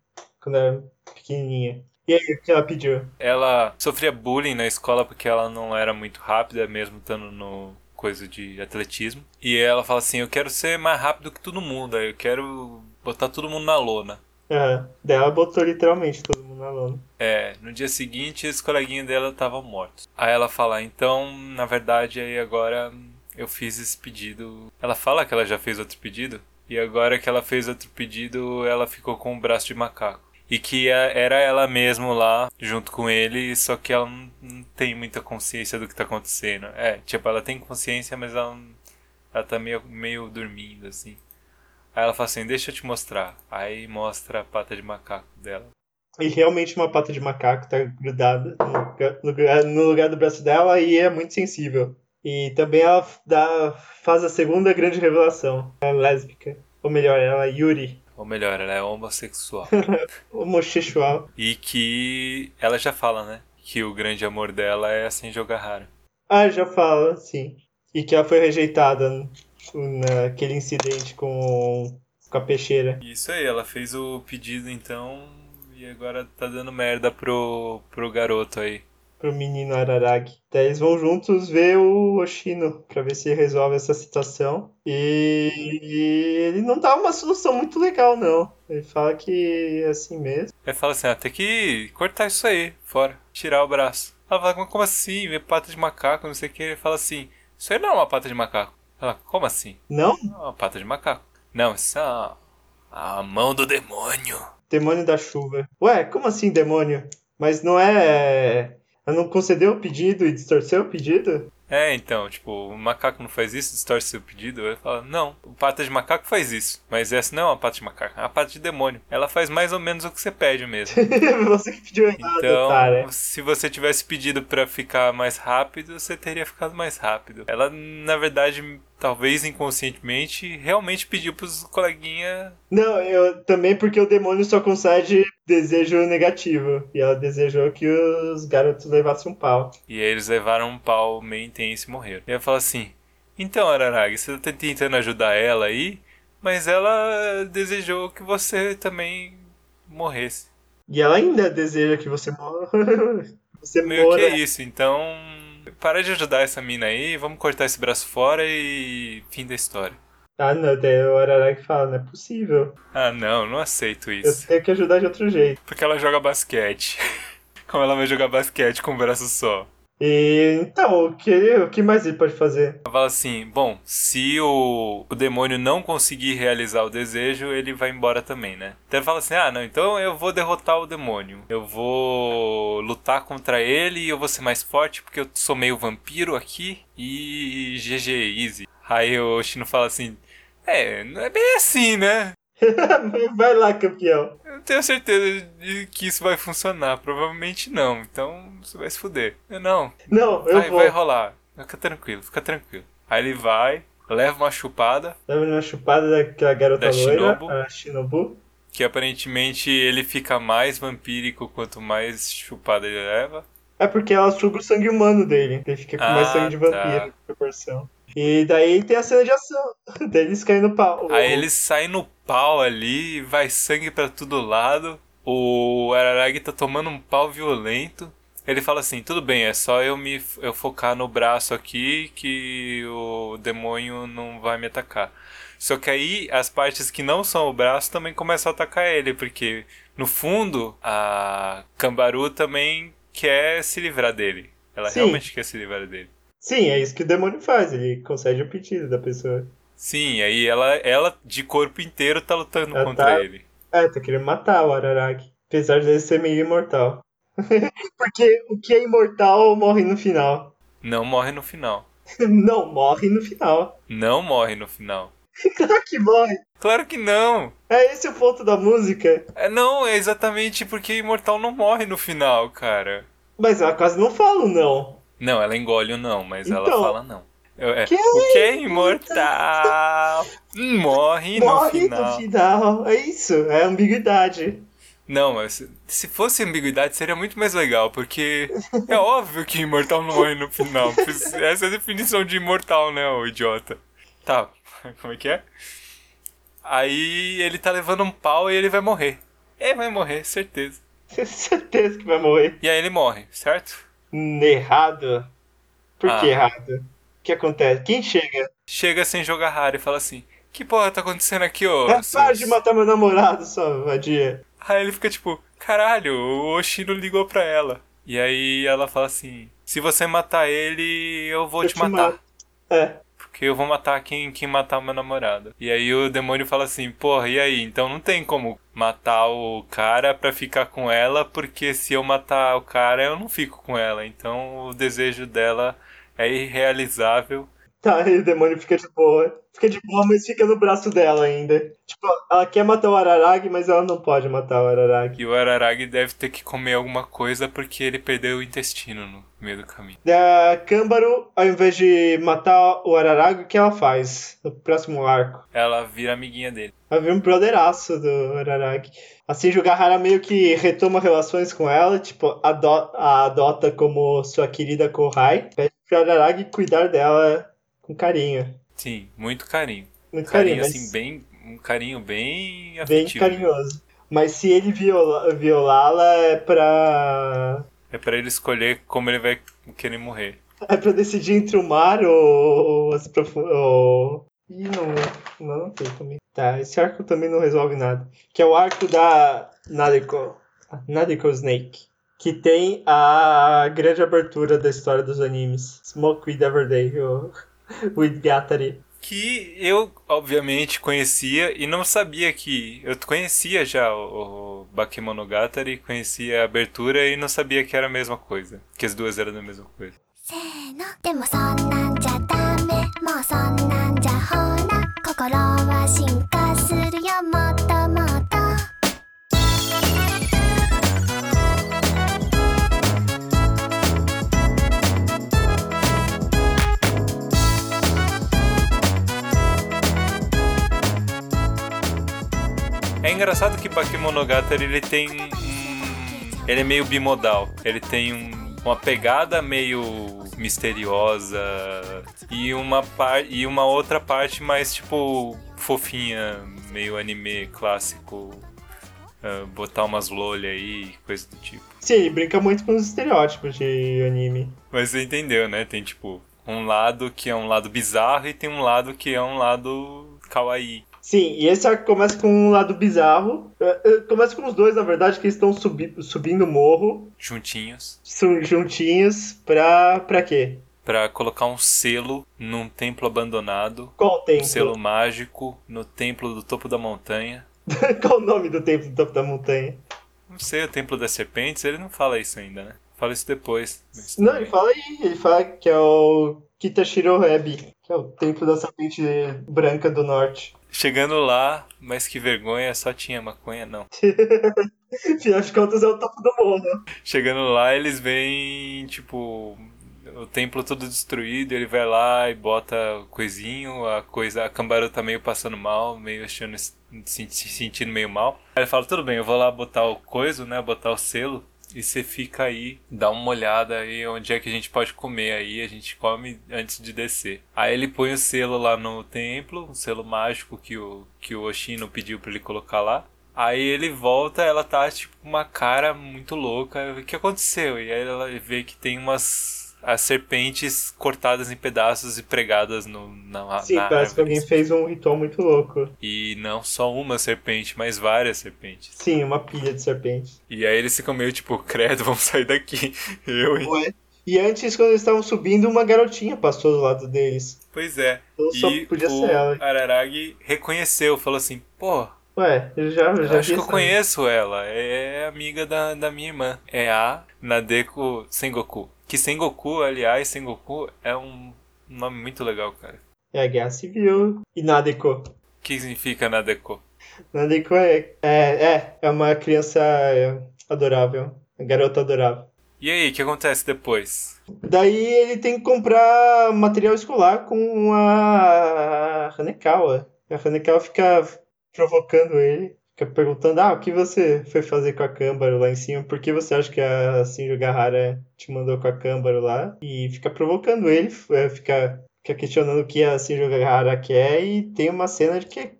quando era pequenininha. E aí, o que ela pediu? Ela sofria bullying na escola porque ela não era muito rápida, mesmo estando no coisa de atletismo. E ela fala assim: Eu quero ser mais rápido que todo mundo, aí eu quero botar todo mundo na lona. Aham. Daí ela botou literalmente todo mundo na lona. É, no dia seguinte os coleguinhas dela estavam mortos. Aí ela fala: Então, na verdade, aí agora eu fiz esse pedido. Ela fala que ela já fez outro pedido. E agora que ela fez outro pedido, ela ficou com o braço de macaco. E que a- era ela mesmo lá, junto com ele, só que ela não, tem muita consciência do que tá acontecendo. É, tipo, ela tem consciência, mas ela, ela tá meio, meio dormindo, assim. Aí ela fala assim, deixa eu te mostrar. Aí mostra a pata de macaco dela. E realmente uma pata de macaco tá grudada no lugar- no no lugar do braço dela e é muito sensível. E também ela dá, faz a segunda grande revelação. Ela é lésbica. Ou melhor, ela é Yuri. Ou melhor, ela é homossexual. Homossexual. e que ela já fala, né? Que o grande amor dela é a Senjogahara. Ah, já fala, sim. E que ela foi rejeitada naquele incidente com, com a peixeira. Isso aí, ela fez o pedido então e agora tá dando merda pro, pro garoto aí. Pro menino Araragi. Daí eles vão juntos ver o Oshino pra ver se resolve essa situação. E, não dá uma solução muito legal, não. Ele fala que é assim mesmo. Aí fala assim, ah, tem que cortar isso aí, fora, tirar o braço. Ela fala, mas como assim? Vê pata de macaco, não sei o que. Ele fala assim, isso aí não é uma pata de macaco. Ela, como assim? Não? Não é uma pata de macaco. Não, isso é a, a mão do demônio. Demônio da chuva. Ué, como assim demônio? Mas não é. Ela não concedeu o pedido e distorceu o pedido? É, então, tipo, o macaco não faz isso, distorce seu pedido. Ele fala, não, o pata de macaco faz isso. Mas essa não é uma pata de macaco, é uma pata de demônio. Ela faz mais ou menos o que você pede mesmo. Você que pediu errado, Então, cara. se você tivesse pedido pra ficar mais rápido, você teria ficado mais rápido. Ela, na verdade, talvez inconscientemente, realmente pediu pros coleguinha. Não, eu também porque o demônio só concede desejo negativo. E ela desejou que os garotos levassem um pau. E aí eles levaram um pau meio intenso e morreram. E ela fala assim: Então, Araragi, você tá tentando ajudar ela aí, mas ela desejou que você também morresse. E ela ainda deseja que você morra. você Meio mora. que é isso, então. Para de ajudar essa mina aí, vamos cortar esse braço fora e. fim da história. Ah, não, daí o Araraki fala, não é possível. Ah, não, não aceito Eu isso. tenho que ajudar de outro jeito. Porque ela joga basquete. Como ela vai jogar basquete com um braço só? E então, o que, o que mais ele pode fazer? Ela fala assim: bom, se o, o demônio não conseguir realizar o desejo, ele vai embora também, né? Então ele fala assim: ah, não, então eu vou derrotar o demônio. Eu vou lutar contra ele e eu vou ser mais forte porque eu sou meio vampiro aqui e GG Easy. Aí o Shino fala assim: é, não é bem assim, né? Vai lá, campeão. Eu não tenho certeza de que isso vai funcionar. Provavelmente não. Então você vai se fuder. Eu não. Não, eu vai, vou. vai rolar. Fica tranquilo, fica tranquilo. Aí ele vai, leva uma chupada, Leva uma chupada daquela garota Da loira, Shinobu. a Shinobu. que aparentemente ele fica mais vampírico quanto mais chupada ele leva. É porque ela suga o sangue humano dele. Ele fica com mais Ah, sangue de tá. vampiro, proporção. E daí tem a cena de ação. Deles caindo no pau. Aí ele sai no pau ali, vai sangue pra todo lado. O Araragi tá tomando um pau violento. Ele fala assim: tudo bem, é só eu me eu focar no braço aqui que o demônio não vai me atacar. Só que aí as partes que não são o braço também começam a atacar ele, porque no fundo a Cambaru também quer se livrar dele. Ela Sim. realmente quer se livrar dele. Sim, é isso que o demônio faz. Ele concede o pedido da pessoa. Sim, aí ela, ela de corpo inteiro tá lutando Ela contra tá- ele. É, tá querendo matar o Araragi. Apesar de ele ser meio imortal. porque o que é imortal morre no final. Não morre no final. Não, morre no final. Não morre no final. Claro que morre. Claro que não! É esse o ponto da música. É, não, é exatamente porque Imortal não morre no final, cara. Mas ela quase não fala o não. Não, ela engole o não, mas ela Então. fala não. É, Que o que é imortal morre no morre final. no final. É isso, é ambiguidade. Não, mas se fosse ambiguidade seria muito mais legal, porque é óbvio que imortal não morre no final. Essa é a definição de imortal, né, ô idiota? Tá, como é que é? Aí ele tá levando um pau e ele vai morrer. Ele vai morrer, certeza. Certeza que vai morrer. E aí ele morre, certo? Errado. Por que Ah. errado? O que acontece? Quem chega? Chega sem jogar raro e fala assim: Que porra tá acontecendo aqui, ô? É, para seus-" de matar meu namorado, sua vadia. Aí ele fica tipo: Caralho, o Oshino ligou pra ela. E aí ela fala assim: Se você matar ele, eu vou Eu te matar. É. Porque eu vou matar quem, quem matar meu namorado. E aí o demônio fala assim, porra, e aí? Então não tem como matar o cara pra ficar com ela, porque se eu matar o cara, eu não fico com ela. Então o desejo dela é irrealizável. Tá, aí o demônio fica de boa. Fica de boa, mas fica no braço dela ainda. Tipo, ela quer matar o Araragi, mas ela não pode matar o Araragi. E o Araragi deve ter que comer alguma coisa porque ele perdeu o intestino no meio do caminho. Da Câmbaro, ao invés de matar o Araragi, o que ela faz no próximo arco? Ela vira amiguinha dele. Ela vira um brotheraço do Araragi. Assim, o Gahara meio que retoma relações com ela, tipo, ado a adota como sua querida Kohai. Pede pro Araragi cuidar dela com carinho. Sim, muito carinho. Muito Carinho, carinho, mas assim, bem. Um carinho bem bem afetivo. carinhoso. Mas se ele viola- violá-la é pra. É pra ele escolher como ele vai querer morrer. É pra decidir entre o mar ou, ou as profu- ou... Ih, não, não, não tem também. Tá, esse arco também não resolve nada. Que é o arco da Nadeko. Nadeko Snake. Que tem a grande abertura da história dos animes. Smoke with Everyday, o With Gatari. Que eu, obviamente, conhecia e não sabia que. Eu conhecia já o, o Bakemonogatari, conhecia a abertura e não sabia que era a mesma coisa. Que as duas eram a mesma coisa. É engraçado que Bakemonogatari ele tem um. Ele é meio bimodal. Ele tem um- uma pegada meio misteriosa e uma, par, e uma outra parte mais tipo fofinha, meio anime clássico. ah, botar umas lolha aí, coisa do tipo. Sim, brinca muito com os estereótipos de anime. Mas você entendeu, né? Tem tipo um lado que é um lado bizarro e tem um lado que é um lado kawaii. Sim, e esse arco começa com um lado bizarro. É, é, Começa com os dois, na verdade, que estão subi subindo o morro, Juntinhos. juntinhos, pra, pra quê? Pra colocar um selo num templo abandonado. Qual o Um templo? selo mágico no templo do topo da montanha. Qual o nome do templo do topo da montanha? Não sei, o templo das serpentes, ele não fala isso ainda, né? Fala isso depois. Não, tudo ele fala aí, ele fala que é o Kitashiro Hebi, que é o templo da serpente branca do norte. Chegando lá, mas que vergonha, só tinha maconha, não. Afinal de contas, é o topo do morro. Chegando lá, eles veem, tipo, o templo todo destruído, ele vai lá e bota o coisinho, a coisa, a Cambaru tá meio passando mal, meio achando, se sentindo meio mal. Aí ele fala, tudo bem, eu vou lá botar o coiso, né, botar o selo, e você fica aí, dá uma olhada aí onde é que a gente pode comer aí, a gente come antes de descer. Aí ele põe o selo lá no templo, um selo mágico que o, que o Oshino pediu para ele colocar lá. Aí ele volta, ela tá tipo uma cara muito louca. O que aconteceu? E aí ela vê que tem umas as serpentes cortadas em pedaços e pregadas no, na Sim, na parece que árvore. alguém fez um ritual muito louco. E não só uma serpente, mas várias serpentes. Sim, uma pilha de serpentes. E aí eles ficam meio tipo, credo, vamos sair daqui. Eu, hein? Ué? E antes, quando eles estavam subindo, uma garotinha passou do lado deles. Pois é. Então só e podia o ser ela. Araragi reconheceu, falou assim, pô, Ué, eu já, eu já acho que eu conheço ela. É amiga da, da minha irmã. É a Nadeko Sengoku. Que Sengoku, aliás, Sengoku é um nome muito legal, cara. É a Guerra Civil. E Nadeko. O que significa Nadeko? Nadeko é, é, é, é uma criança é, adorável. Uma garota adorável. E aí, o que acontece depois? Daí ele tem que comprar material escolar com a Hanekawa. A Hanekawa fica provocando ele, perguntando: Ah, o que você foi fazer com a Câmbaro lá em cima? Por que você acha que a Shinjo Gahara te mandou com a Câmbaro lá? E fica provocando ele, é, fica, fica questionando o que a Shinjo Gahara quer. E tem uma cena de que,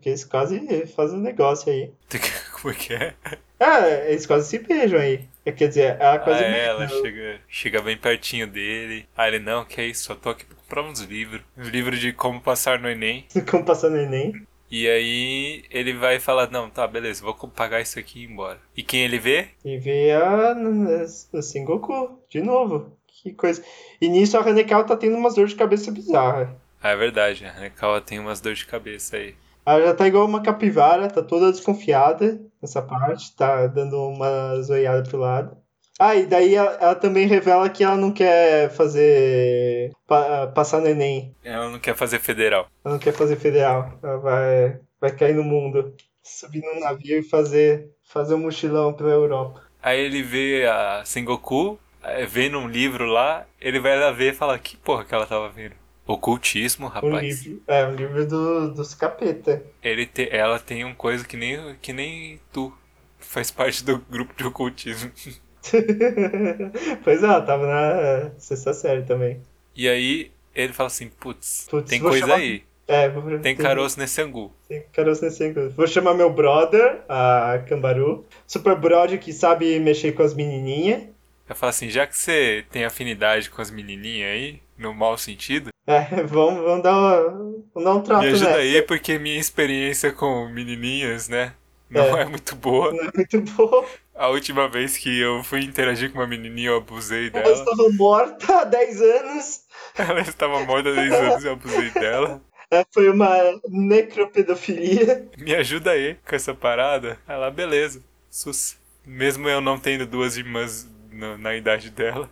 que eles quase fazem um negócio aí. Como é que é? Ah, eles quase se beijam aí. Quer dizer, ela quase ah, é, beija ela no- chega, chega bem pertinho dele. Ah, ele, não, que é isso, só tô aqui pra comprar uns livros. Um livro de como passar no Enem. como passando Enem. E aí ele vai falar, não, tá, beleza, vou pagar isso aqui e ir embora. E quem ele vê? E vê a, a Sengoku, de novo. Que coisa. E nisso a Hanekawa tá tendo umas dores de cabeça bizarras. Ah, é verdade, a Hanekawa tem umas dores de cabeça aí. Ela já tá igual uma capivara, tá toda desconfiada nessa parte, tá dando uma zoiada pro lado. Ah, e daí ela, ela também revela que ela não quer fazer. pa- passar no Enem. Ela não quer fazer federal. Ela não quer fazer federal. Ela vai, vai cair no mundo. Subir num navio e fazer, fazer um mochilão pela Europa. Aí ele vê a Sengoku, vê num livro lá, ele vai lá ver e fala, que porra que ela tava vendo? Ocultismo, Um rapaz. livro. É, um livro do, dos capeta. Ele te, ela tem uma coisa que nem, que nem tu. Faz parte do grupo de ocultismo. pois é, ela tava na sexta série também. E aí ele fala assim, putz, tem coisa chamar- aí. É, vou, Tem caroço nesse angu. Tem caroço nesse ângulo. Vou chamar meu brother, a Cambaru. Super brother que sabe mexer com as menininhas. Eu falo assim, já que você tem afinidade com as menininhas aí, no mau sentido, É, vamos, vamos, dar, uma, vamos dar um trato me ajuda nessa. aí porque minha experiência com menininhas, né, não é, É. muito boa. Não é muito bom. A última vez que eu fui interagir com uma menininha, eu abusei Ela dela. estava morta há 10 anos. Ela estava morta há 10 anos e eu abusei dela. É, foi uma necropedofilia. Me ajuda aí com essa parada. Ela, beleza. Sus. Mesmo eu não tendo duas irmãs na, na idade dela.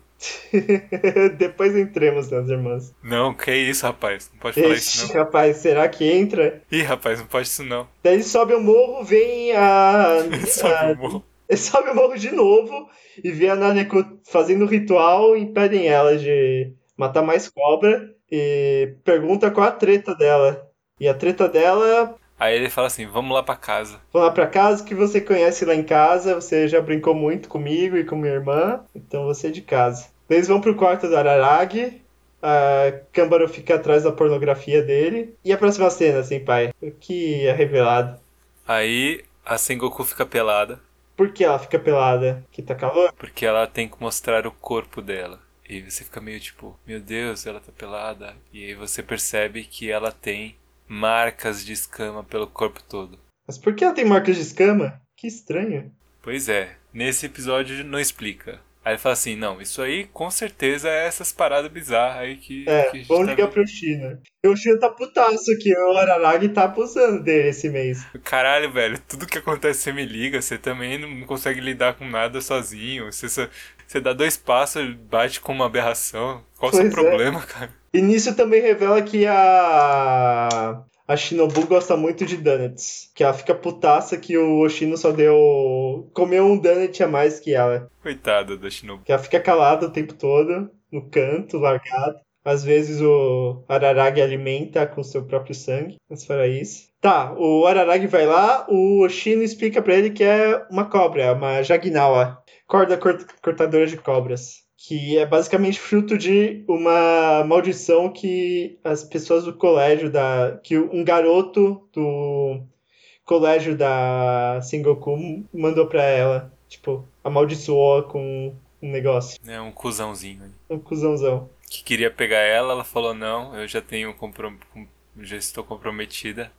Depois entremos nas irmãs. Não, que isso, rapaz. Não pode falar isso, Ixi, não. rapaz, será que entra? Ih, rapaz, não pode isso, não. Daí ele sobe o morro, vem a. Sobe a- o morro. Ele sobe o morro de novo e vê a Naneko fazendo o ritual e impedem ela de matar mais cobra e pergunta qual a treta dela. E a treta dela, Aí ele fala assim, vamos lá pra casa. vou lá pra casa que você conhece lá em casa, você já brincou muito comigo e com minha irmã, então você é de casa. Eles vão pro quarto do Araragi, a Câmbaro fica atrás da pornografia dele. E a próxima cena, assim, pai? O que é revelado? Aí a Sengoku fica pelada, Por que ela fica pelada? Que tá calor? porque ela tem que mostrar o corpo dela. E você fica meio tipo, meu Deus, ela tá pelada. E aí você percebe que ela tem marcas de escama pelo corpo todo. Mas por que ela tem marcas de escama? Que estranho. Pois é, nesse episódio não explica. Aí ele fala assim, não, isso aí com certeza é essas paradas bizarras aí que, É, que vamos tá ligar pro China. E o China tá putaço que o Araragi tá abusando dele esse mês. Caralho, velho, tudo que acontece você me liga, você também não consegue lidar com nada sozinho. Você, você dá dois passos, bate com uma aberração. Qual o seu é. problema, cara? E nisso também revela que a. a Shinobu gosta muito de donuts. Que ela fica putaça que o Oshino só deu. comeu um donut a mais que ela. Coitada da Shinobu. Que ela fica calada o tempo todo, no canto, largado. Às vezes o Araragi alimenta com seu próprio sangue, mas fora isso. Tá, o Araragi vai lá, o Oshino explica pra ele que é uma cobra, uma Jaginawa, corda cort- cortadora de cobras. Que é basicamente fruto de uma maldição que as pessoas do colégio da. que um garoto do colégio da Sengoku mandou pra ela. Tipo, amaldiçoou com um negócio. É um cuzãozinho. Um cuzãozão. Que queria pegar ela, ela falou não, eu já tenho comprom... com- já estou comprometida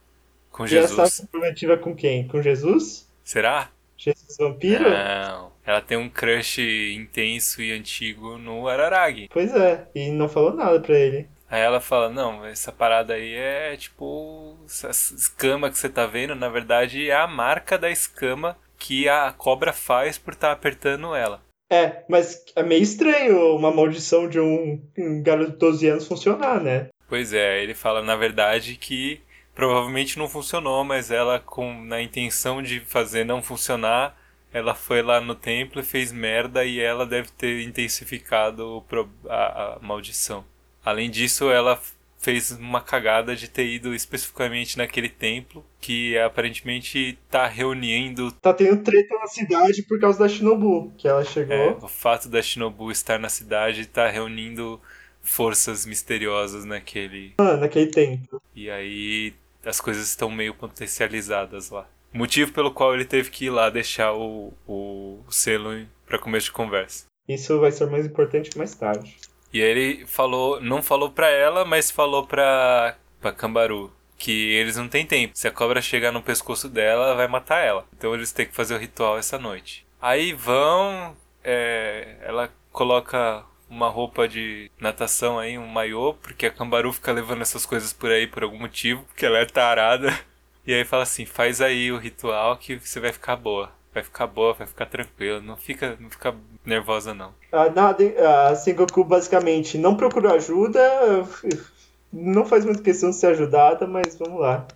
com Já está Jesus. comprometida com quem? Com Jesus? Será? Jesus vampiro? Não. Ela tem um crush intenso e antigo no Araragi. Pois é, e não falou nada pra ele. Aí ela fala, não, essa parada aí é tipo. Essa escama que você tá vendo, na verdade, é a marca da escama que a cobra faz por estar apertando ela. É, mas é meio estranho uma maldição de um, um garoto de 12 anos funcionar, né? Pois é, ele fala, na verdade, que provavelmente não funcionou, mas ela, com na intenção de fazer não funcionar, ela foi lá no templo e fez merda e ela deve ter intensificado a, a maldição. Além disso, ela fez uma cagada de ter ido especificamente naquele templo que aparentemente tá reunindo Tá tendo treta na cidade por causa da Shinobu, que ela é, chegou. o fato da Shinobu estar na cidade tá reunindo forças misteriosas naquele Ah, naquele tempo. E aí as coisas estão meio potencializadas lá. Motivo pelo qual ele teve que ir lá deixar o, o, o selo para começo de conversa. Isso vai ser mais importante mais tarde. E aí ele falou, não falou pra ela, mas falou pra, pra Cambaru que eles não têm tempo. Se a cobra chegar no pescoço dela, vai matar ela. Então eles têm que fazer o ritual essa noite. Aí vão, é, ela coloca uma roupa de natação aí, um maiô, porque a Cambaru fica levando essas coisas por aí por algum motivo, porque ela é tarada. E aí fala assim, faz aí o ritual que você vai ficar boa. Vai ficar boa, vai ficar tranquila, não fica, não fica nervosa não. A, Nade- a Sengoku basicamente não procurou ajuda, não faz muita questão de ser ajudada, mas vamos lá.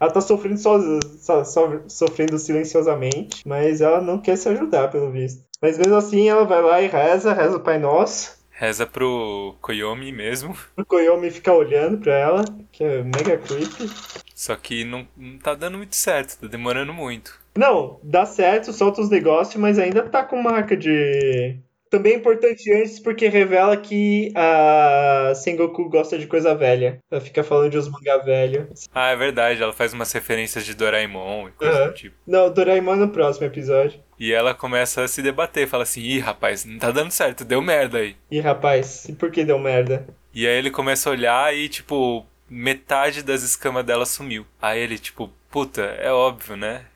Ela tá sofrendo, so, so- so- sofrendo silenciosamente, mas ela não quer se ajudar, pelo visto. Mas mesmo assim, ela vai lá e reza, reza o Pai Nosso. Reza pro Koyomi mesmo. O Koyomi fica olhando pra ela, que é mega creepy. Só que não, não tá dando muito certo, tá demorando muito. Não, dá certo, solta os negócios, mas ainda tá com marca de. Também é importante antes porque revela que a Sengoku gosta de coisa velha. Ela fica falando de uns mangá velho. Ah, é verdade, ela faz umas referências de Doraemon e coisa Aham. do tipo. Não, Doraemon no próximo episódio. E ela começa a se debater, fala assim, ih, rapaz, não tá dando certo, deu merda aí. Ih, rapaz, e por que deu merda? E aí ele começa a olhar e, tipo, metade das escamas dela sumiu. Aí ele, tipo, puta, é óbvio, né?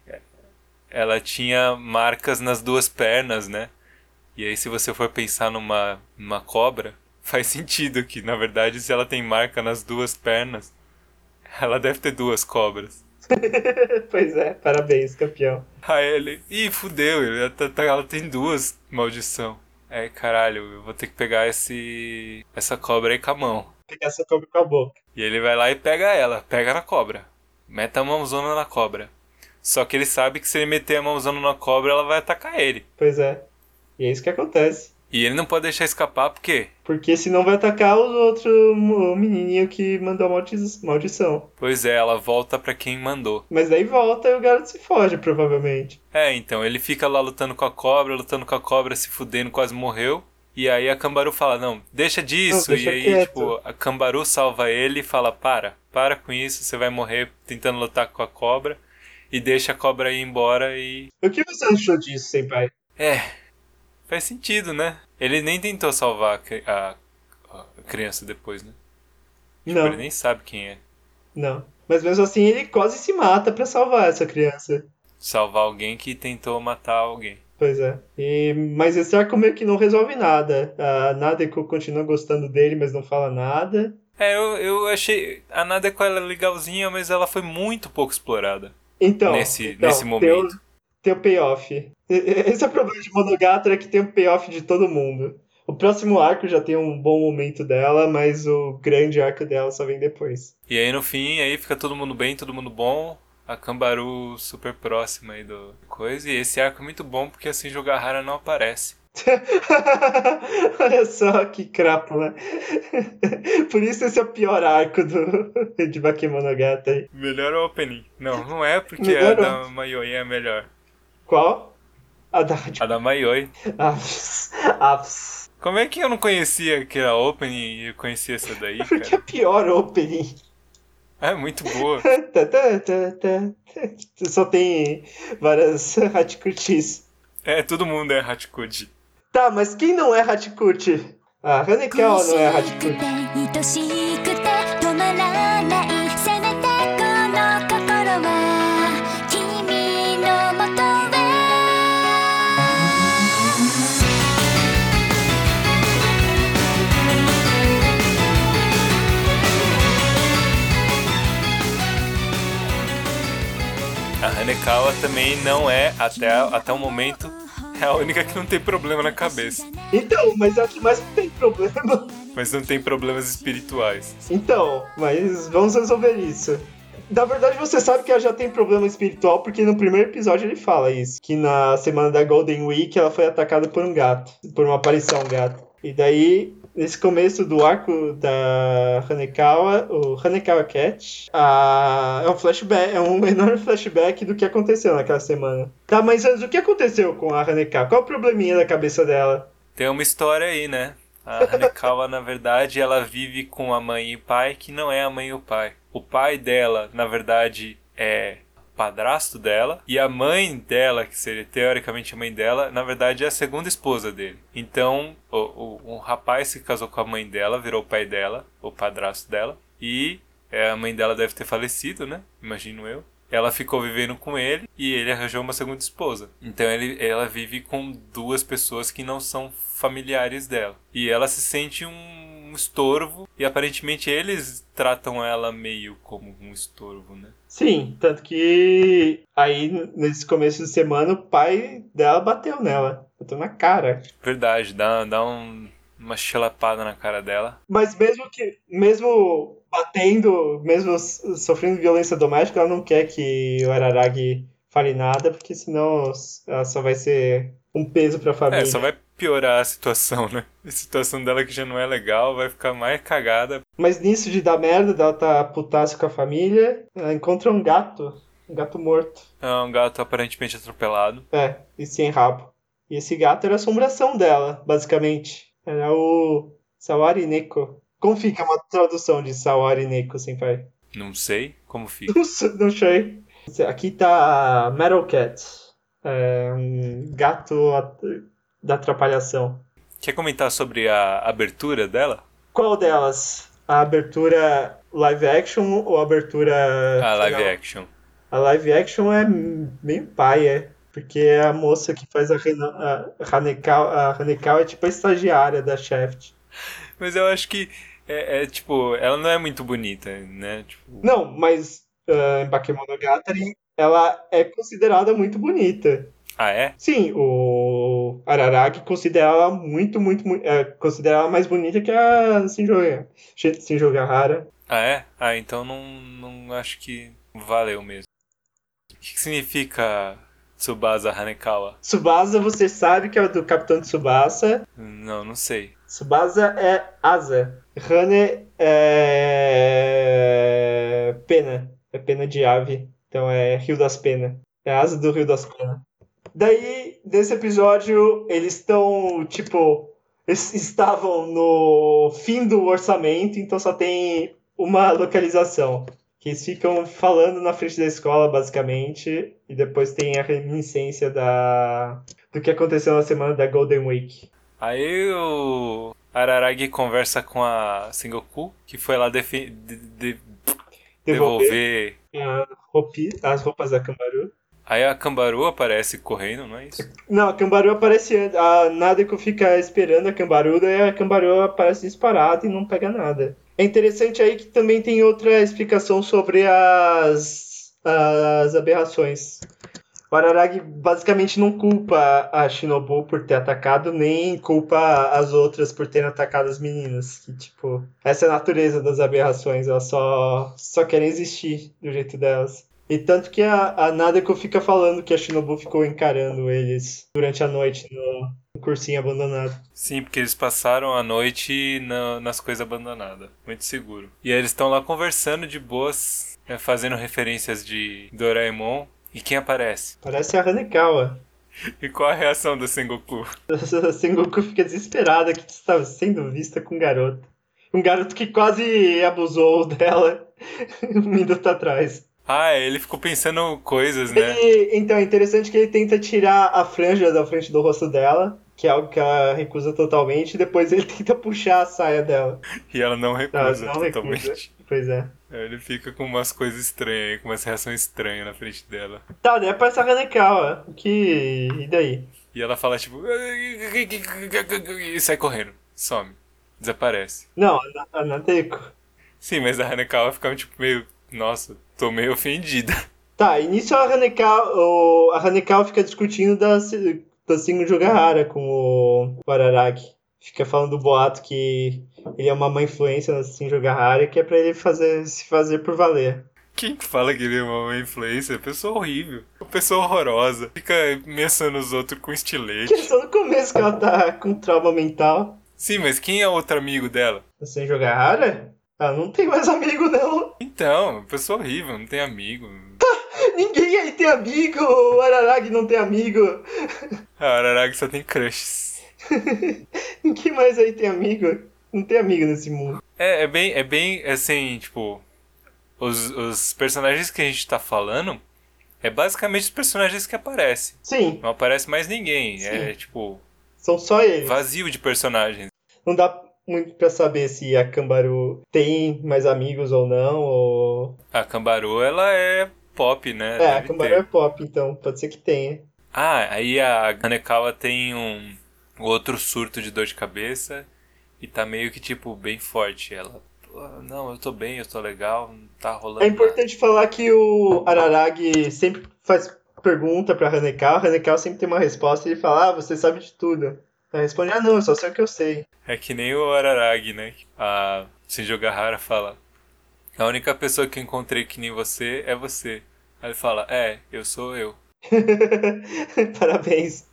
Ela tinha marcas nas duas pernas, né? E aí se você for pensar numa, numa cobra, faz sentido que, na verdade, se ela tem marca nas duas pernas, ela deve ter duas cobras. pois é, parabéns, campeão. Aí ele, ih, fudeu, ela, tá- tá- ela tem duas, maldição. Aí, caralho, eu vou ter que pegar esse essa cobra aí com a mão. Pegar essa cobra com a boca. E ele vai lá e pega ela, pega na cobra. Mete a mãozona na cobra. Só que ele sabe que se ele meter a mãozona na cobra, ela vai atacar ele. Pois é. E é isso que acontece. E ele não pode deixar escapar, porque, Porque senão vai atacar o menininho que mandou a maldi- maldição. pois é, ela volta pra quem mandou. Mas daí volta e o garoto se foge, provavelmente. É, então, ele fica lá lutando com a cobra, lutando com a cobra, se fudendo, quase morreu. E aí a Cambaru fala, não, deixa disso. Não, deixa e aí, quieto. tipo, a Cambaru salva ele e fala, para, para com isso, você vai morrer tentando lutar com a cobra. E deixa a cobra ir embora e. O que você achou disso, senpai? É. Faz sentido, né? Ele nem tentou salvar a, a- a criança depois, né? Tipo, Não, ele nem sabe quem é. não. Mas mesmo assim ele quase se mata pra salvar essa criança. Salvar alguém que tentou matar alguém. Pois é. E, mas esse arco meio que não resolve nada. A Nadeko continua gostando dele, mas não fala nada. É, eu, eu achei. A Nadeko ela é legalzinha, mas ela foi muito pouco explorada. Então, Nesse- então, nesse momento. Tem o payoff. Esse é o problema de Monogatari, é que tem o payoff de todo mundo. O próximo arco já tem um bom momento dela, mas o grande arco dela só vem depois. E aí no fim, aí fica todo mundo bem, todo mundo bom. A Cambaru super próxima aí do coisa. E esse arco é muito bom porque assim Jogahara não aparece. Olha só que crápula. Por isso esse é o pior arco do, de Bakemonogatari. Melhor opening. Não, não é porque Melhor a da Mayoi é melhor. Qual? A da... A da aps. Como é que eu não conhecia aquela opening e eu conhecia essa daí, Porque é cara? pior opening. É muito boa. Só tem várias Hachikuchis. É, todo mundo é Hachikuji. Tá, mas quem não é Hachikuchi? A Hanekawa não é 恋 A Hanekawa também não é, até, até o momento, é a única que não tem problema na cabeça. Então, mas é a que mais tem problema. Mas não tem problemas espirituais. Então, mas vamos resolver isso. Na verdade, você sabe que ela já tem problema espiritual, porque no primeiro episódio ele fala isso. Que na semana da Golden Week ela foi atacada por um gato. Por uma aparição gato. E daí, nesse começo do arco da Hanekawa, o Hanekawa Cat, a... é um flashback, é um enorme flashback do que aconteceu naquela semana. Tá, mas o que aconteceu com a Hanekawa? Qual o probleminha da cabeça dela? Tem uma história aí, né? A Hanekawa, na verdade, ela vive com a mãe e o pai, que não é a mãe e o pai. O pai dela, na verdade, é padrasto dela, e a mãe dela, que seria teoricamente a mãe dela, na verdade é a segunda esposa dele. Então, o, o, um rapaz se casou com a mãe dela, virou o pai dela, o padrasto dela, e é, a mãe dela deve ter falecido, né? Imagino eu. Ela ficou vivendo com ele e ele arranjou uma segunda esposa. Então ele, ela vive com duas pessoas que não são familiares dela. E ela se sente um estorvo e aparentemente eles tratam ela meio como um estorvo, né? Sim, tanto que aí nesse começo de semana o pai dela bateu nela, bateu na cara. Verdade, dá, dá um, uma chilapada na cara dela. Mas mesmo que, mesmo batendo, mesmo sofrendo violência doméstica, ela não quer que o Araragi fale nada, porque senão ela só vai ser um peso pra família. É, só vai piorar a situação, né? A situação dela que já não é legal, vai ficar mais cagada. Mas nisso de dar merda, dela tá putaço com a família, ela encontra um gato, um gato morto. É um gato aparentemente atropelado. É, e sem rabo. E esse gato era a assombração dela, basicamente. Era o Sawari Neko. Como fica uma tradução de Sawari Neko, senpai? Não sei como fica. Não sei- Não sei. Aqui tá Metal Cat. É um gato at- da atrapalhação. Quer comentar sobre a abertura dela? Qual delas? A abertura live action ou a abertura. A live final? action. A live action é meio paia, porque é a moça que faz a, a Hanekawa, a é tipo a estagiária da Shaft. Mas eu acho que é, é, tipo, ela não é muito bonita, né? Tipo, Não, mas ah, em Bakemonogatari ela é considerada muito bonita. Ah, é? Sim, o Araragi considera ela muito, muito, muito é, considera ela mais bonita que a Shinjoga, Shinjogahara. Ah, é? Ah, então não, não acho que valeu mesmo. O que, que significa Tsubasa Hanekawa? Tsubasa, você sabe que é do Capitão Tsubasa. Não, não sei. Tsubasa é asa. Hane é pena. É pena de ave. Então é Rio das Penas. É asa do Rio das Penas. Daí, nesse episódio, eles estão, tipo, eles estavam no fim do orçamento, então só tem uma localização. Que eles ficam falando na frente da escola, basicamente, e depois tem a reminiscência da... do que aconteceu na semana da Golden Week. Aí o Araragi conversa com a Sengoku, que foi lá defi- de- de- Devolver devolver. a roupi- as roupas da Cambaru. Aí a Cambaru aparece correndo, não é isso? Não, a Cambaru aparece. A Nadeko fica esperando a Cambaru, daí a Cambaru aparece disparada e não pega nada. É interessante aí que também tem outra explicação sobre as, as aberrações. O Araragi basicamente não culpa a Shinobu por ter atacado, nem culpa as outras por terem atacado as meninas. Que, tipo, essa é a natureza das aberrações, elas só, só querem existir do jeito delas. E tanto que a, a Nadeko fica falando que a Shinobu ficou encarando eles durante a noite no, no cursinho abandonado. Sim, porque eles passaram a noite na- nas coisas abandonadas. Muito seguro. E aí eles estão lá conversando de boas, né, fazendo referências de Doraemon. E quem aparece? Parece a Hanekawa. E qual a reação do Sengoku? A Sengoku fica desesperada que está sendo vista com um garoto. Um garoto que quase abusou dela um minuto atrás. Ah, ele ficou pensando coisas, né? Ele- então, é interessante que ele tenta tirar a franja da frente do rosto dela, que é algo que ela recusa totalmente, e depois ele tenta puxar a saia dela. E ela não Ela recusa não totalmente. recusa. Pois é. Aí Ele fica com umas coisas estranhas aí, com umas reações estranhas na frente dela. Tá, daí aparece a Hanekawa. O que. E daí? E ela fala tipo. E sai correndo. Some. Desaparece. Não, a, Na- a Nadeko. Sim, mas a Hanekawa fica tipo meio. Nossa, tô meio ofendida. Tá, nisso a Hanekawa, o, a Hanekawa fica discutindo da, da Singo Jogahara com o, Araragi. Fica falando do boato que ele é uma má influência na Singo Jogahara que é pra ele fazer, se fazer por valer. Quem que fala que ele é uma influência? Pessoa horrível. Uma pessoa horrorosa. Fica ameaçando os outros com estilete. Que só no começo que ela tá com trauma mental. Sim, mas quem é outro amigo dela? Na Singo Jogahara? Ah, não tem mais amigo não. Então, pessoa horrível, não tem amigo. Ninguém aí tem amigo. O Araragi não tem amigo. A Araragi só tem crushes. Ninguém mais aí tem amigo. Não tem amigo nesse mundo. É, é bem, é bem assim, tipo. Os, os personagens que a gente tá falando é basicamente os personagens que aparecem. Sim, Não aparece mais ninguém. É Sim. tipo, são só eles. vazio de personagens. Não dá muito pra saber se a Cambaru tem mais amigos ou não, ou... A Cambaru, ela é pop, né? É, a Deve Cambaru ter. é pop, então pode ser que tenha. Ah, aí a Hanekawa tem um outro surto de dor de cabeça e tá meio que, tipo, bem forte. Ela, "Pô, não, eu tô bem, eu tô legal, não tá rolando É importante falar que o Araragi sempre faz pergunta pra Hanekawa, a Hanekawa sempre tem uma resposta e ele fala, ah, você sabe de tudo. Ela responde, ah não, eu só sei o que eu sei. É que nem o Araragi, né? A Shinjo Gahara fala, a única pessoa que eu encontrei que nem você é você. Aí ele fala, é, eu sou eu. Parabéns.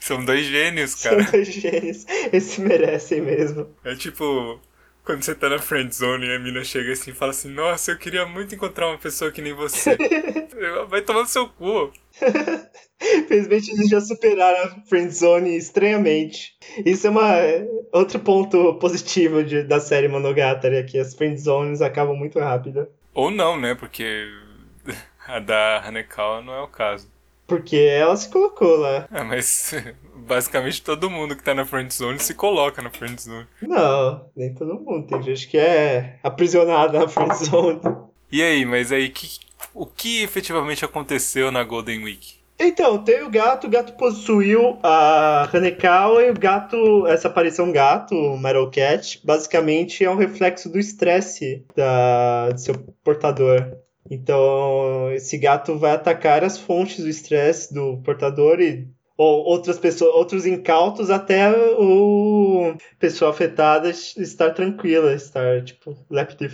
São dois gênios, São cara. dois gênios. Eles se merecem mesmo. É tipo, quando você tá na friend zone e a mina chega assim e fala assim, nossa, eu queria muito encontrar uma pessoa que nem você. Vai tomar no seu cu. Felizmente eles já superaram a friendzone estranhamente. Isso é uma outro ponto positivo de- da série Monogatari, é que as friendzones acabam muito rápido. Ou não, né? Porque a da Hanekawa não é o caso. Porque ela se colocou lá. É, mas basicamente todo mundo que tá na friendzone se coloca na friendzone. Não, nem todo mundo. Tem gente que é aprisionada na friendzone. E aí, mas aí, que, o que efetivamente aconteceu na Golden Week? Então, tem o gato, o gato possuiu a Hanekawa e o gato, essa aparição gato, o Metal Cat, basicamente é um reflexo do estresse da, do seu portador. Então, esse gato vai atacar as fontes do estresse do portador e ou outras pessoas, outros incautos até o pessoa afetada estar tranquila, estar tipo lépida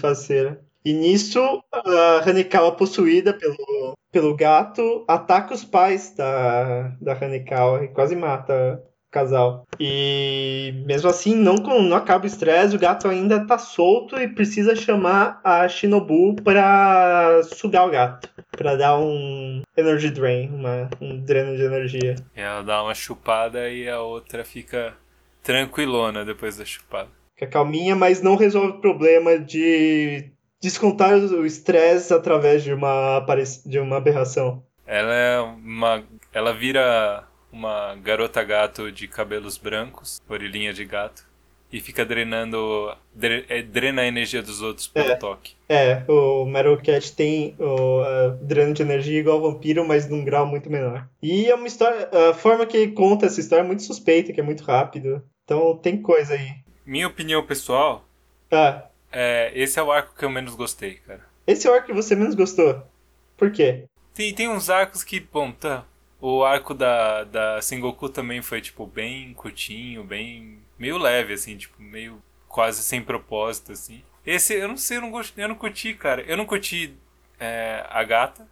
e nisso, a Hanekawa possuída pelo, pelo gato ataca os pais da, da Hanekawa e quase mata casal. E mesmo assim, não, não acaba o estresse, o gato ainda tá solto e precisa chamar a Shinobu para sugar o gato. Para dar um energy drain, uma, um dreno de energia. Ela dá uma chupada e a outra fica tranquilona depois da chupada. Fica calminha, mas não resolve o problema de descontar o estresse através de uma, de uma aberração. Ela é uma. Ela vira uma garota gato de cabelos brancos, orelhinha de gato, e fica drenando. dre- é, drena a energia dos outros pelo É. toque. É, o Metal Cat tem o uh, dreno de energia igual ao vampiro, mas num grau muito menor. E é uma história. A forma que ele conta essa história é muito suspeita, que é muito rápido. Então tem coisa aí. Minha opinião pessoal, Ah, é, esse é o arco que eu menos gostei, cara. esse é o arco que você menos gostou. Por quê? Tem, tem uns arcos que, bom, tá. O arco da, da Sengoku também foi, tipo, bem curtinho, bem. meio leve, assim, tipo, meio quase sem propósito, assim. Esse, eu não sei, eu não, gost, eu não curti, cara. Eu não curti é, a gata.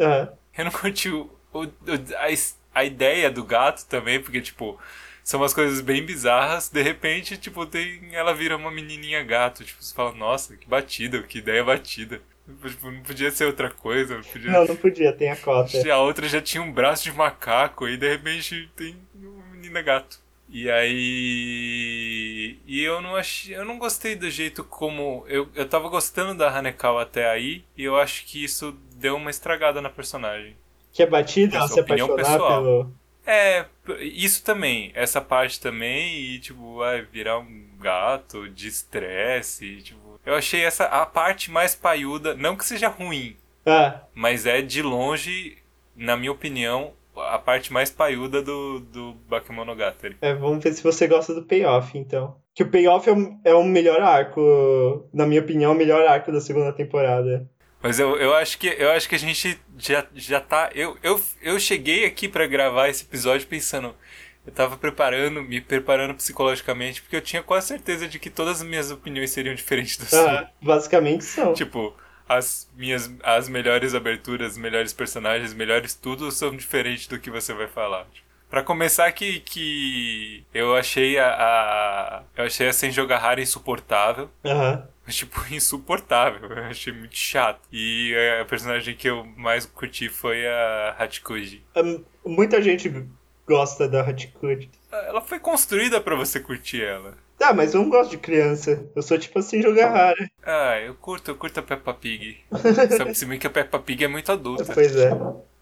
Aham. Eu não curti o, o, a, a ideia do gato também, porque, tipo, são umas coisas bem bizarras. De repente, tipo, tem, ela vira uma menininha gato. Tipo, você fala, nossa, que batida, que ideia batida. Tipo, não podia ser outra coisa, não podia... Não, não podia, tem a cota. A outra já tinha um braço de macaco e de repente tem uma menina gato. E aí. E eu não achei. Eu não gostei do jeito como. Eu, eu tava gostando da Hanekawa até aí, e eu acho que isso deu uma estragada na personagem. Que é batida, ela se apaixonar pessoal. pelo. É, isso também, essa parte também, e tipo, vai virar um gato de estresse, tipo. Eu achei essa a parte mais paiuda, não que seja ruim, Ah, mas é de longe, na minha opinião, a parte mais paiuda do, do Bakemonogatari. é, vamos ver se você gosta do payoff, então. Que o payoff é o, é o melhor arco, na minha opinião, é o melhor arco da segunda temporada. Mas eu, eu acho que eu acho que a gente já, já tá. Eu, eu, eu cheguei aqui pra gravar esse episódio pensando. Eu tava preparando, me preparando psicologicamente, porque eu tinha quase certeza de que todas as minhas opiniões seriam diferentes da sua. Ah, basicamente são. Tipo, as minhas as melhores aberturas, os melhores personagens, os melhores tudo são diferentes do que você vai falar. Pra começar que, que eu achei a, a eu achei a Senjogahara insuportável. Aham. Mas, tipo, insuportável. Eu achei muito chato. E a personagem que eu mais curti foi a Hachikuji. Hum, Muita gente gosta da Hachikuji. Ela foi construída pra você curtir ela. Ah, mas eu não gosto de criança. Eu sou tipo assim, jogar rara. Ah, eu curto, eu curto a Peppa Pig. Se bem que a Peppa Pig é muito adulta. Pois é.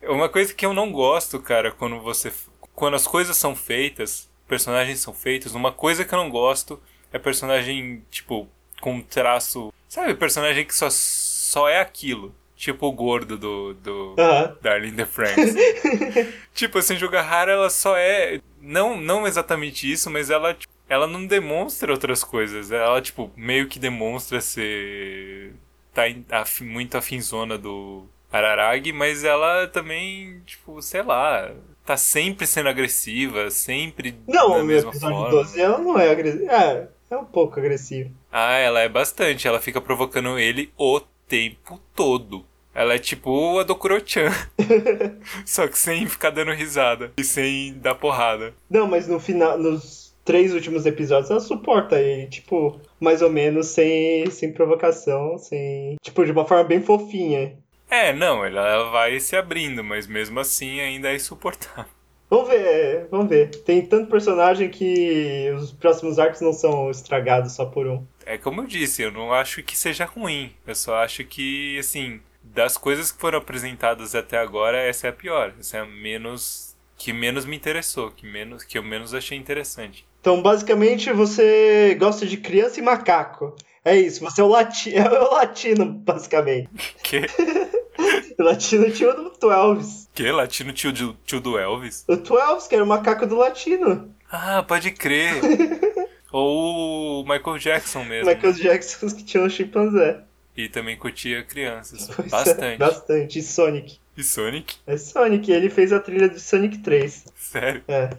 Uma coisa que eu não gosto, cara, quando você. Quando as coisas são feitas, personagens são feitos, uma coisa que eu não gosto é personagem, tipo, com traço. Sabe, personagem que só, só é aquilo. Tipo o gordo do. do Aham. Darling the Franks. tipo, assim, Jogahara, ela só é. Não, não exatamente isso, mas ela, tipo, ela não demonstra outras coisas. Ela, tipo, meio que demonstra ser. tá afi- muito afinzona do Araragi, mas ela também, tipo, sei lá. Tá sempre sendo agressiva, sempre Não, da mesma episódio forma. 12 ela não é agressiva. É, é um pouco agressivo. Ah, ela é bastante. Ela fica provocando ele o tempo todo. Ela é tipo a Dokuro-chan. Só que sem ficar dando risada. E sem dar porrada. Não, mas no final, nos três últimos episódios, ela suporta ele, tipo, mais ou menos sem, sem provocação, sem. Tipo, de uma forma bem fofinha. É, não, ela, ela vai se abrindo, mas mesmo assim ainda é insuportável. Vamos ver, vamos ver. Tem tanto personagem que os próximos arcos não são estragados só por um. É como eu disse, eu não acho que seja ruim. Eu só acho que, assim, das coisas que foram apresentadas até agora, essa é a pior. Essa é a menos. que menos me interessou, que, menos, que eu menos achei interessante. Então, basicamente, você gosta de criança e macaco. É isso, você é o, lati é o latino, basicamente. Que? Latino tinha o do Twelves. Que? Latino tio, do- tio do Elvis? O Twelves, que era o macaco do latino. Ah, pode crer. Ou o Michael Jackson mesmo. Michael Jackson que tinha um chimpanzé. E também curtia crianças. Pois é, Bastante. bastante. E Sonic. E Sonic? É Sonic, ele fez a trilha de Sonic 3. Sério. É.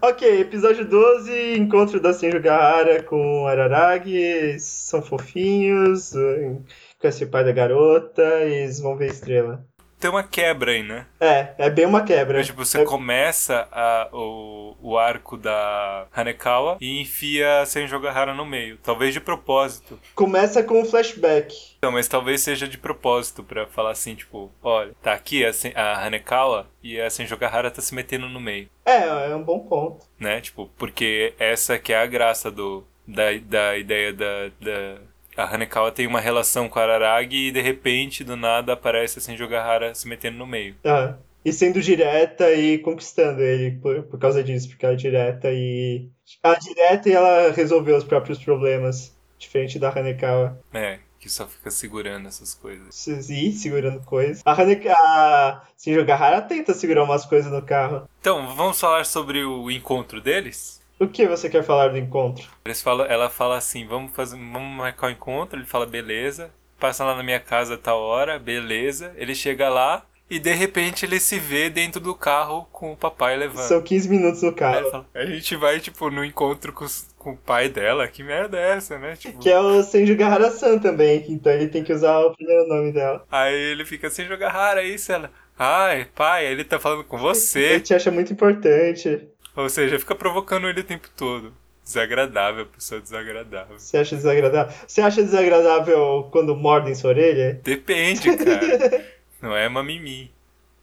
Ok, episódio 12, encontro da Senjugahara com o Araragi, são fofinhos, eh, conhece o pai da garota, e eles vão ver a estrela. Tem uma quebra aí, né? É, é bem uma quebra. Tipo, você É- começa a- o, o arco da Hanekawa e enfia a Senjogahara no meio. Talvez de propósito. Começa com um flashback. Então, mas talvez seja de propósito pra falar assim, tipo, olha, tá aqui a, a Hanekawa e a Senjogahara tá se metendo no meio. É, é um bom ponto. né? Tipo, porque essa que é a graça do, da, da ideia da, da... A Hanekawa tem uma relação com a Araragi e de repente, do nada, aparece a Senjogahara se metendo no meio. Ah, e sendo direta e conquistando ele por, por causa disso, porque ela é direta e. Ela é direta e ela resolveu os próprios problemas, diferente da Hanekawa. É, que só fica segurando essas coisas. E segurando coisas. A Hanekawa. A Senjogahara tenta segurar umas coisas no carro. Então, vamos falar sobre o encontro deles? O que você quer falar do encontro? Eles falam, ela fala assim, vamos fazer, vamos marcar o encontro. Ele fala, beleza. Passa lá na minha casa a tal hora, beleza. Ele chega lá E de repente ele se vê dentro do carro com o papai levando. São 15 minutos no carro. ele fala, a gente vai, tipo, no encontro com, os- com o pai dela. Que merda é essa, né? Tipo, Que é o Senju Gahara-san também, então ele tem que usar o primeiro nome dela. Aí ele fica sem jogar rara isso, ela. Ai, pai, ele tá falando com Ele você. te acha muito importante. Ou seja, fica provocando ele o tempo todo. Desagradável, pessoa desagradável. Você acha desagradável? Você acha desagradável quando mordem sua orelha? Depende, cara. não é mamimi.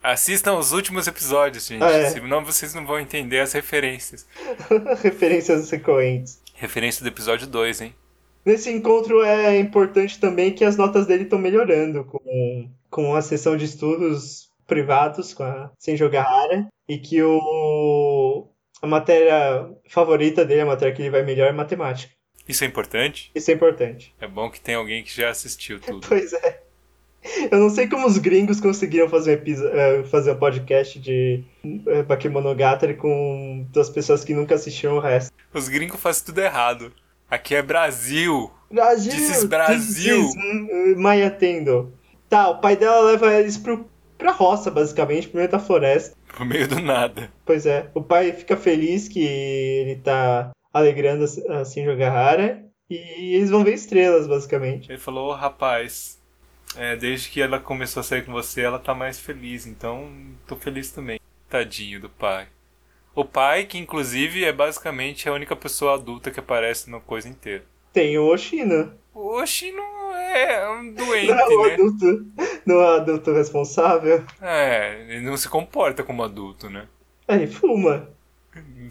Assistam os últimos episódios, gente. Ah, é. Senão vocês não vão entender as referências. Referências sequentes. Referência do episódio 2, hein? Nesse encontro é importante também que as notas dele estão melhorando com, com a sessão de estudos privados com a Senjo Gahara e que o, a matéria favorita dele, a matéria que ele vai melhor é matemática. Isso é importante? Isso é importante. É bom que tem alguém que já assistiu tudo. Pois é. Eu não sei como os gringos conseguiram fazer um, eh, fazer um podcast de eh, Bakemonogatari com duas pessoas que nunca assistiram o resto. Os gringos fazem tudo errado. Aqui é Brasil. Brasil! Is Brasil. This is, hum, Maya Tendo. Tá, o pai dela leva eles pro, pra roça, basicamente, pro meio da floresta. Por meio do nada. Pois é, o pai fica feliz que ele tá alegrando a a Shinjo Gahara e eles vão ver estrelas, basicamente. Ele falou, "Ô, rapaz, é, desde que ela começou a sair com você, ela tá mais feliz, então tô feliz também. Tadinho do pai. O pai, que inclusive é basicamente a única pessoa adulta que aparece na coisa inteira. Tem o Oshino. O Oshino é um doente, Não né? adulto, não é adulto responsável. É, ele não se comporta como adulto, né? Ele fuma.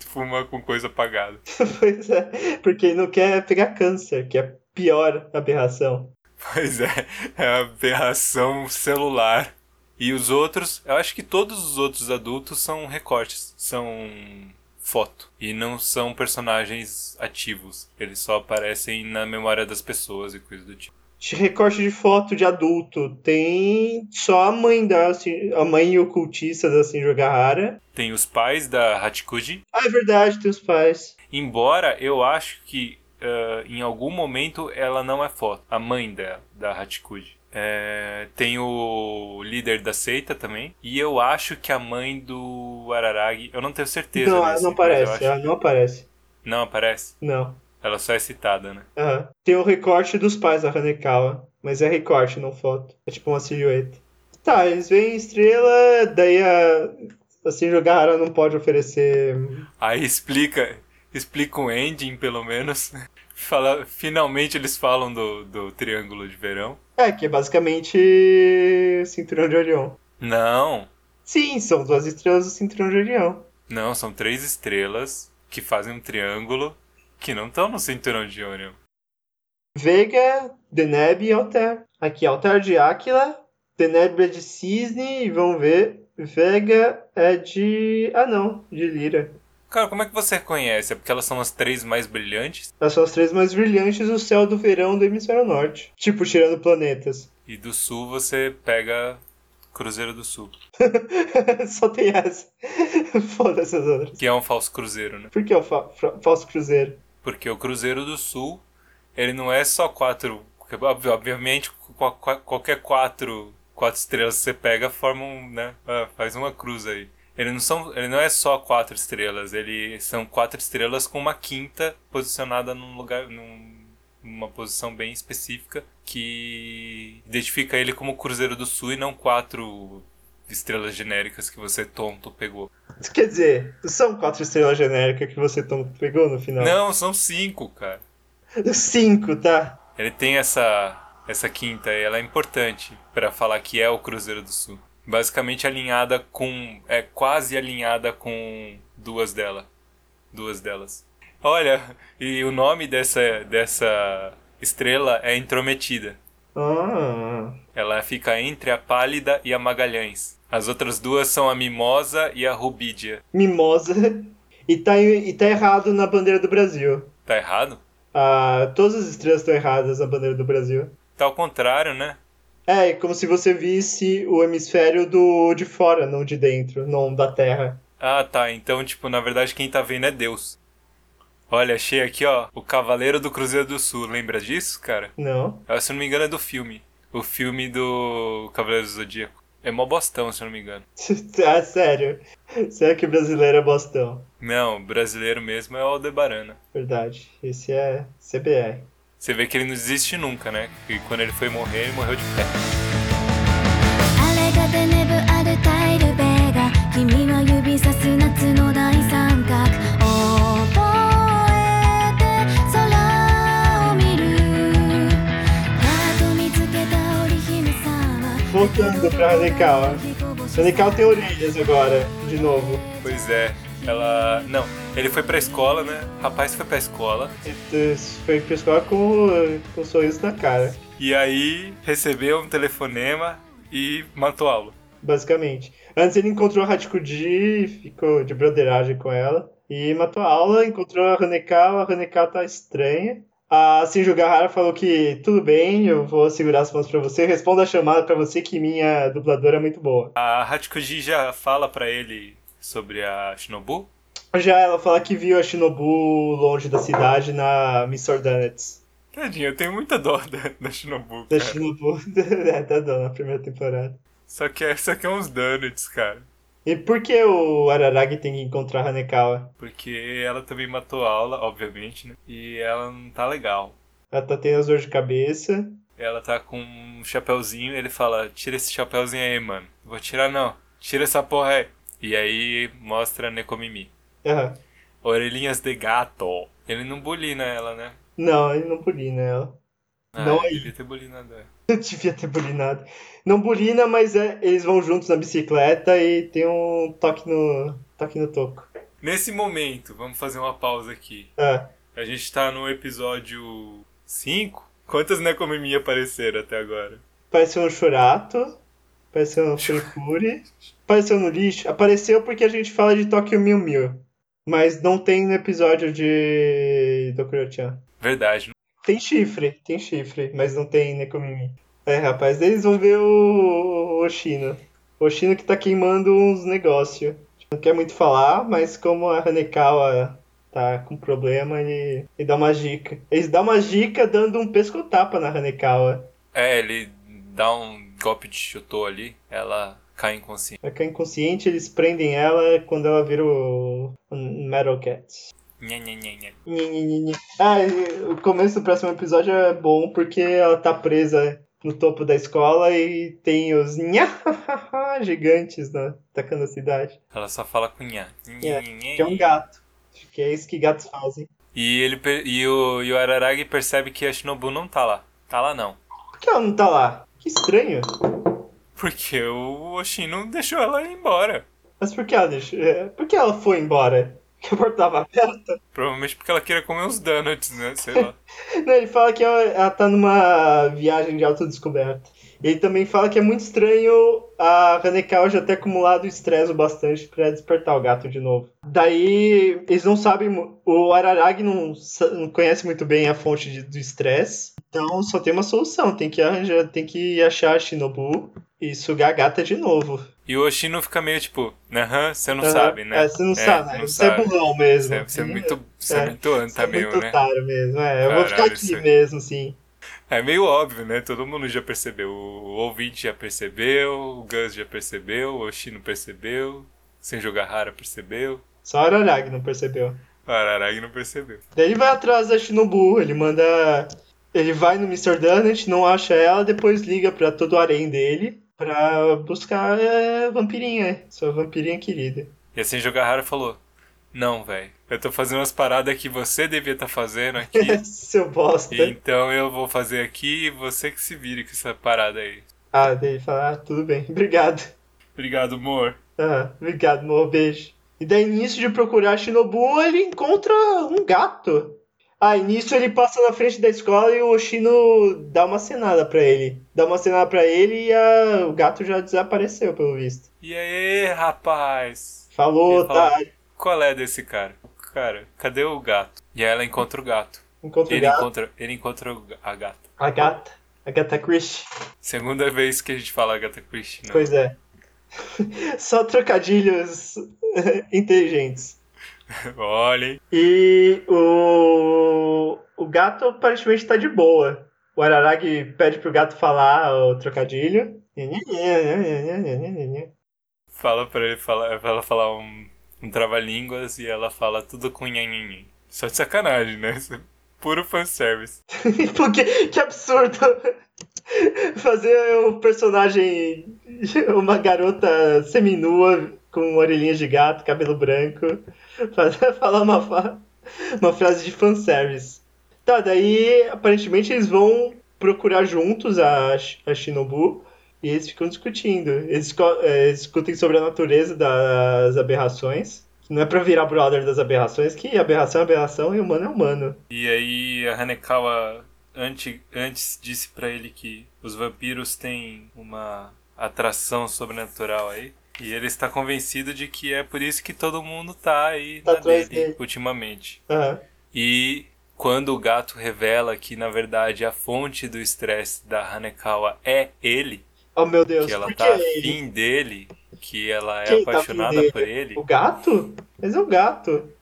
Fuma com coisa apagada. Pois é, porque ele não quer pegar câncer, que é a pior aberração. Pois é, é a aberração celular. E os outros, eu acho que todos os outros adultos são recortes, são foto. E não são personagens ativos. Eles só aparecem na memória das pessoas e coisa do tipo. De recorte de foto de adulto, tem só a mãe da a mãe ocultista da Shinjo Gahara. Tem os pais da Hachikuji. Ah, é verdade, tem os pais. Embora eu acho que ah, em algum momento ela não é foto. A mãe da, da Hachikuji. É, tem o líder da seita também. E eu acho que a mãe do Araragi. Eu não tenho certeza. Não, ela desse, não mas eu aparece, acho- ela não aparece. Não aparece. Não. Ela só é citada, né? Aham. Tem o recorte dos pais da Hanekawa, mas é recorte, não foto. É tipo uma silhueta. Tá, eles veem estrela, daí a, a Shinjo Gahara não pode oferecer Aí explica. Explica o ending, pelo menos. Fala, finalmente eles falam do, do Triângulo de Verão. É, que é basicamente Cinturão de Orion. Não. Sim, são duas estrelas do Cinturão de Orion. Não, são três estrelas que fazem um triângulo que não estão no cinturão de Orion. Vega, Deneb e Altair. Aqui, Altair de Áquila, Deneb é de Cisne, e vão ver, Vega é de... Ah não, de Lira. Cara, como é que você reconhece? É porque elas são as três mais brilhantes Elas são as três mais brilhantes do céu do verão do hemisfério norte. Tipo, tirando planetas. e do sul você pega Cruzeiro do Sul, Só tem essa. Foda-se as outras. que é um falso cruzeiro, né? Por que o fa fra- falso cruzeiro? Porque o Cruzeiro do Sul, ele não é só quatro. Obviamente, qual- qual- qualquer quatro, quatro estrelas que você pega formam, né? ah, Faz uma cruz aí. Ele não, são, ele não é só quatro estrelas, ele são quatro estrelas com uma quinta posicionada num lugar. Num, numa posição bem específica que identifica ele como Cruzeiro do Sul e não quatro estrelas genéricas que você tonto pegou. Quer dizer, são quatro estrelas genéricas que você tom- pegou no final? Não, são cinco, cara. Cinco, tá? Ele tem essa essa quinta e ela é importante pra falar que é o Cruzeiro do Sul. Basicamente alinhada com é quase alinhada com duas dela, duas delas. Olha, e o nome dessa dessa estrela é Intrometida. Ah, Ela fica entre a Pálida e a Magalhães. As outras duas são a Mimosa e a Rubídia. mimosa. E tá, e tá errado na bandeira do Brasil. Tá errado? Ah, todas as estrelas estão erradas na bandeira do Brasil. Tá ao contrário, né? É, é como se você visse o hemisfério do de fora, não de dentro, não da Terra. Ah, tá. Então, tipo, na verdade quem tá vendo é Deus. Olha, achei aqui, ó, o Cavaleiro do Cruzeiro do Sul. Lembra disso, cara? Não. Ah, Se não me engano é do filme. O filme do Cavaleiro do Zodíaco. É mó bostão, se eu não me engano. ah, sério. Sério que brasileiro é bostão. Não, brasileiro mesmo é o Aldebarana. Verdade. Esse é CBR. Você vê que ele não desiste nunca, né? E quando ele foi morrer, ele morreu de pé. Voltando pra Hanekawa. Hanekawa tem orelhas agora, de novo. Pois é, ela. Não, ele foi pra escola, né? O rapaz foi pra escola. Ele Foi pra escola com, com um sorriso na cara, E aí recebeu um telefonema e matou a aula. basicamente. Antes ele encontrou a Hachikuji, ficou de broderagem com ela. E matou a aula, encontrou a Hanekawa, a Hanekawa tá estranha. A Shinju Gahara falou que tudo bem, eu vou segurar as mãos pra você. Responda a chamada pra você que minha dubladora é muito boa. A Hachikuji já fala pra ele sobre a Shinobu. Já ela fala que viu a Shinobu longe da cidade na Mr. Donuts. Tadinha, eu tenho muita dó da, da Shinobu, Da cara. Shinobu é, da dona na primeira temporada. Só que é, só que é uns donuts, cara. E por que o Araragi tem que encontrar a Hanekawa? Porque ela também matou a aula, obviamente, né? E ela não tá legal. Ela tá tendo as dores de cabeça. Ela tá com um chapéuzinho, ele fala, tira esse chapéuzinho aí, mano. Vou tirar não. Tira essa porra aí. E aí mostra a Nekomimi. Aham. Orelhinhas de gato. Ele não bulina ela, né? Não, ele não bulina ela. Ah, Não aí. devia ter bulinado ela. Eu devia ter bulinado. Não bulina, mas é, eles vão juntos na bicicleta e tem um toque no, toque no toco. Nesse momento, vamos fazer uma pausa aqui. Ah, A gente tá no episódio 5. Quantas Nekomimi apareceram até agora? apareceu no Churato, apareceu no Furikuri, apareceu no lixo. Apareceu porque a gente fala de Tokyo Mew Mew. Mas não tem no episódio de Dokuro-chan. Verdade. Tem chifre, tem chifre, mas não tem Nekomimi. É, rapaz, eles vão ver o o Oshino. O Oshino que tá queimando uns negócios. Não quer muito falar, mas como a Hanekawa tá com problema, ele, ele dá uma dica. Eles dão uma dica dando um pescotapa na Hanekawa. É, ele dá um golpe de chutô ali, ela cai inconsciente. Ela fica inconsciente, eles prendem ela quando ela vira o o Metal Cat. Nha, nha, nha. Ah, o começo do próximo episódio é bom porque ela tá presa no topo da escola e tem os nha gigantes na, atacando a cidade. Ela só fala com nha. É, Que é um gato. Que é isso que gatos fazem. E, ele, e, o, e o Araragi percebe que a Shinobu não tá lá. Tá lá não. Por que ela não tá lá? Que estranho. Porque o Oshino deixou ela ir embora. Mas por que ela deixou? é, Por que ela foi embora? Porque a porta tava aberta? Provavelmente porque ela queria comer uns donuts, né? Sei lá. Não, ele fala que ela, ela tá numa viagem de autodescoberta. Ele também fala que é muito estranho a Hanekawa já ter acumulado estresse o bastante pra despertar o gato de novo. Daí, eles não sabem, o Araragi não, não conhece muito bem a fonte de- do estresse, então só tem uma solução, tem que arranjar, tem que achar a Shinobu e sugar a gata de novo. E o Oshino fica meio tipo, aham, você não Aham. sabe, né? É, você não sabe, né? não Você é burrão mesmo. Você é, você é muito, você é, É, muito Você é anta muito mesmo, né? otário mesmo, é. Eu vou ficar Caralho, aqui isso é- mesmo, sim. É meio óbvio, né? Todo mundo já percebeu. O ouvinte já percebeu, o Gus já percebeu, o Oshino percebeu, Senjogahara percebeu, Só o Araragi não percebeu. o Araragi não percebeu. Daí ele vai atrás da Shinobu, ele manda. Ele vai no Mr. Donut, não acha ela, depois liga pra todo o harém dele pra buscar a vampirinha, sua vampirinha querida. E a Senjogahara falou: Não, velho, eu tô fazendo umas paradas que você devia estar fazendo aqui, Seu bosta. então eu vou fazer aqui e você que se vire com essa parada aí. Ah, daí ele fala, ah, tudo bem, obrigado. Obrigado, amor. Ah, obrigado, amor, beijo. E daí, nisso de procurar Shinobu, ele encontra um gato. Ah, e nisso ele passa na frente da escola e o Oshino dá uma cenada pra ele. Dá uma cenada pra ele e a- o gato já desapareceu, pelo visto. E aí, rapaz? Falou, fala- tá. Qual é desse cara? Cara, cadê o gato? E aí ela encontra o gato. Encontra o Ele gato. encontra, ele encontra o- a gata. A gata. A gata Christie. Segunda vez que a gente fala Agatha Christie, né? Pois é. Só trocadilhos inteligentes. Olhem. E o, o gato aparentemente tá de boa. O Araragi pede pro gato falar o trocadilho. Fala pra ele falar, pra ela falar um, um trava-línguas e ela fala tudo com nhanhanhan. Só de sacanagem, né? Isso é puro fanservice. Porque que absurdo fazer o personagem uma garota seminua com orelhinhas de gato, cabelo branco, fazer, falar uma, uma frase de fanservice. Tá, daí aparentemente eles vão procurar juntos a, a Shinobu e eles ficam discutindo. Eles, eles discutem sobre a natureza das aberrações. Não é pra virar brother das aberrações, que aberração é aberração e humano é humano. E aí a Hanekawa antes, antes disse pra ele que os vampiros têm uma atração sobrenatural aí. E ele está convencido de que é por isso que todo mundo tá aí Tá na dele dele. ultimamente. Aham. E quando o gato revela que na verdade a fonte do estresse da Hanekawa é ele, Oh meu Deus, que ela por que tá ele? afim dele, que ela é Quem tá apaixonada dele? por ele. O gato? Mas é o gato.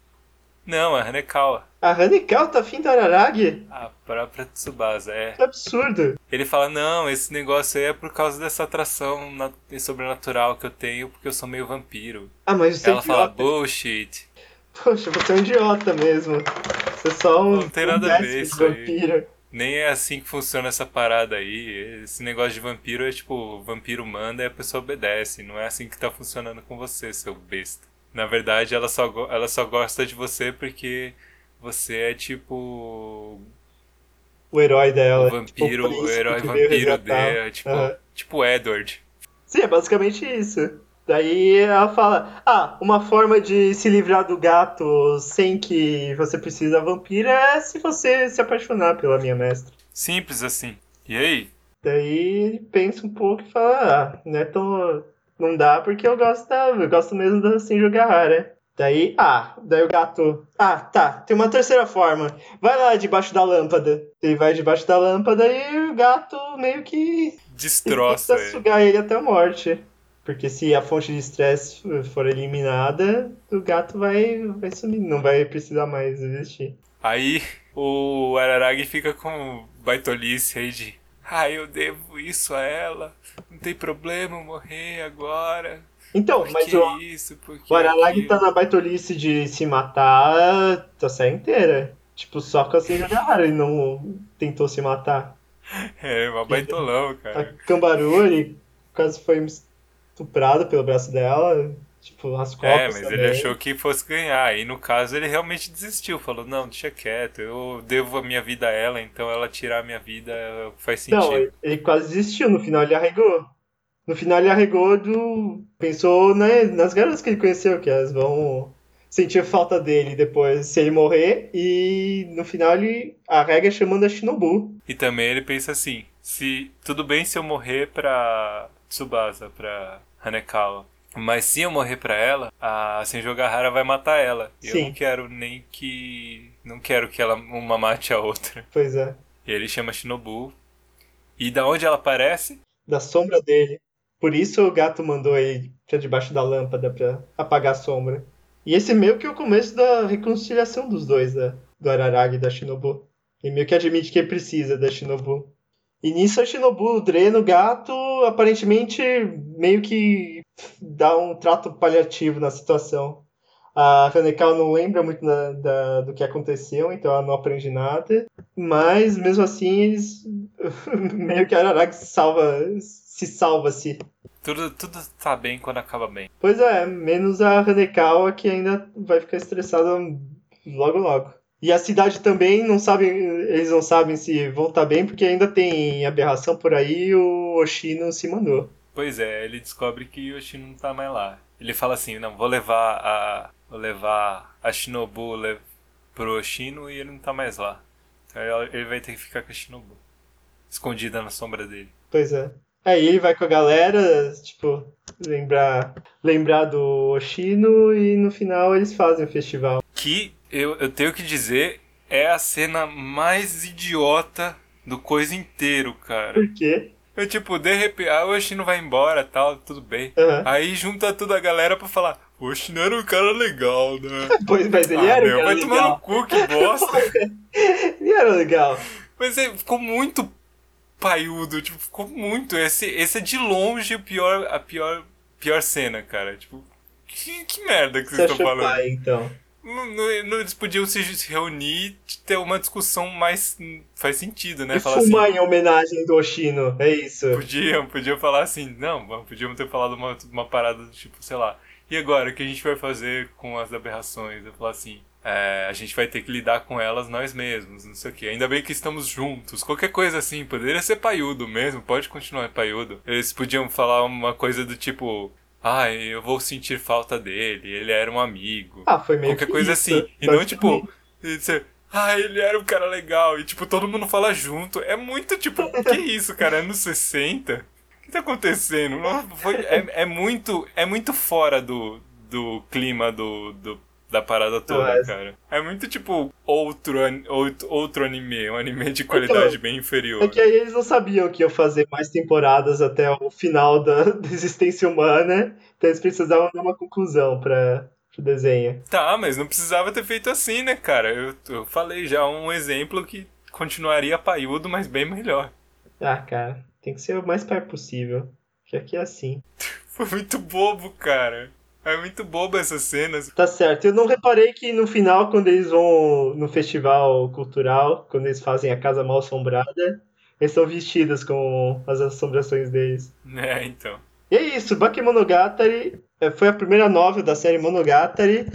Não, a Hanekawa, A Hanekal tá afim do Araragi? a própria Tsubasa, é. Que absurdo. Ele fala, não, esse negócio aí é por causa dessa atração na- sobrenatural que eu tenho, porque eu sou meio vampiro. Ah, mas você é Ela fala, idiota. bullshit. Poxa, você é um idiota mesmo. Você é só um. Não tem nada a ver isso aí. vampiro. Nem é assim que funciona essa parada aí. Esse negócio de vampiro é tipo, o vampiro manda e a pessoa obedece. Não é assim que tá funcionando com você, seu besta. Na verdade, ela só, ela só gosta de você porque você é tipo O herói dela. o vampiro, tipo, o herói príncipe que veio vampiro dela. Tipo, Aham. tipo Edward. Sim, é basicamente isso. Daí ela fala: Ah, uma forma de se livrar do gato sem que você precise da vampira é se você se apaixonar pela minha mestra. Simples assim. E aí? Daí ele pensa um pouco e fala, ah, não é tão. Não dá porque eu gosto da. Eu gosto mesmo da Shinjogahara. Daí, ah, daí o gato. Ah, tá, tem uma terceira forma. Vai lá debaixo da lâmpada. Ele vai debaixo da lâmpada e o gato meio que Destroça ele. sugar ele até a morte. Porque se a fonte de estresse for eliminada, o gato vai, vai sumir, não vai precisar mais existir. Aí o Araragi fica com baitolice aí de Ah, eu devo isso a ela. Não tem problema morrer agora. Então, Por mas que o, isso? Por que o Araragi tá na baitolice de se matar a série inteira. Tipo, só com a Shinjogahara ele não tentou se matar. É, uma baitolão, A cara. Cambaru, ele quase foi estuprado pelo braço dela. Tipo, as costas É, mas ele também. achou que fosse ganhar. E no caso ele realmente desistiu. Falou, não, deixa quieto. Eu devo a minha vida a ela, então ela tirar a minha vida faz Não, sentido. ele, ele quase desistiu. No final ele arregou. No final ele arregou do. Pensou né, nas garotas que ele conheceu, que elas vão sentir falta dele depois se ele morrer. E no final ele arrega chamando a Shinobu. E também ele pensa assim: se tudo bem se eu morrer pra Tsubasa, pra Hanekawa. Mas se eu morrer pra ela, a Senjogahara vai matar ela. E eu não quero nem que. Não quero que ela uma mate a outra. Pois é. E ele chama Shinobu. E da onde ela aparece? Da sombra dele. Por isso o gato mandou ele pra debaixo da lâmpada pra apagar a sombra. E esse meio que é o começo da reconciliação dos dois, da, do Araragi e da Shinobu. Ele meio que admite que precisa da Shinobu. E nisso a Shinobu drena o gato, aparentemente meio que dá um trato paliativo na situação. A Hanekal não lembra muito da- da- do que aconteceu, então ela não aprende nada. Mas mesmo assim, eles meio que Araragi salva, se salva-se. Tudo, tudo tá bem quando acaba bem. Pois é, menos a Hanekawa que ainda vai ficar estressada logo logo. E a cidade também não sabe, eles não sabem se vão estar bem porque ainda tem aberração por aí e o Oshino se mandou. Pois é, ele descobre que o Shino não tá mais lá. Ele fala assim, não, vou levar a. Vou levar a Shinobu le- pro Oshino e ele não tá mais lá. Então ele vai ter que ficar com a Shinobu. Escondida na sombra dele. Pois é. Aí ele vai com a galera, tipo, lembrar, lembrar do Oshino e no final eles fazem o festival. Que eu, eu tenho que dizer é a cena mais idiota do coisa inteiro, cara. Por quê? Eu tipo, de repente, ah, o Oshino vai embora tal, tudo bem. Aham. Aí junta toda a galera pra falar, o Oshino era um cara legal, né? Pois, mas ele ah, era um meu, cara vai tomar no legal. cu, que bosta. Ele era legal. Mas ele ficou muito paiudo, tipo, ficou muito. Esse, esse é de longe o pior, a pior, pior cena, cara. Tipo, que, que merda que Você vocês estão falando? pai, então. Não, não- eles podiam se reunir e ter uma discussão mais. Faz sentido, né? E Falar assim. fumar em homenagem do Oshino, é isso. Podiam, podiam falar assim, não, podiam ter falado uma, uma parada do tipo, sei lá, e agora, o que a gente vai fazer com as aberrações? Eu falar assim, é, a gente vai ter que lidar com elas nós mesmos, não sei o que. Ainda bem que estamos juntos, qualquer coisa assim, poderia ser paiudo mesmo, pode continuar paiudo. Eles podiam falar uma coisa do tipo, ai, eu vou sentir falta dele, ele era um amigo. Ah, foi meio Qualquer que coisa isso, assim. E não, tipo, dizer, ah, ele era um cara legal. E, tipo, todo mundo fala junto. É muito, tipo, que isso, cara? Anos 60? O que tá acontecendo? Foi, é, é muito, é muito fora do, do clima do, do, da parada toda, Mas- cara. É muito, tipo, outro, outro, outro anime. Um anime de qualidade bem inferior. É que aí eles não sabiam que iam fazer mais temporadas até o final da, da existência humana, então eles precisavam dar uma conclusão para o desenho. Tá, mas não precisava ter feito assim, né, cara? Eu, eu falei já um exemplo que continuaria paiudo, mas bem melhor. Ah, cara, tem que ser o mais perto possível. Que aqui é assim. Foi muito bobo, cara. É muito bobo essas cenas. Tá certo. Eu não reparei que no final, quando eles vão no festival cultural, quando eles fazem a casa mal assombrada, eles estão vestidos com as assombrações deles. É, então. E é isso, Bakemonogatari eh, foi a primeira novel da série Monogatari,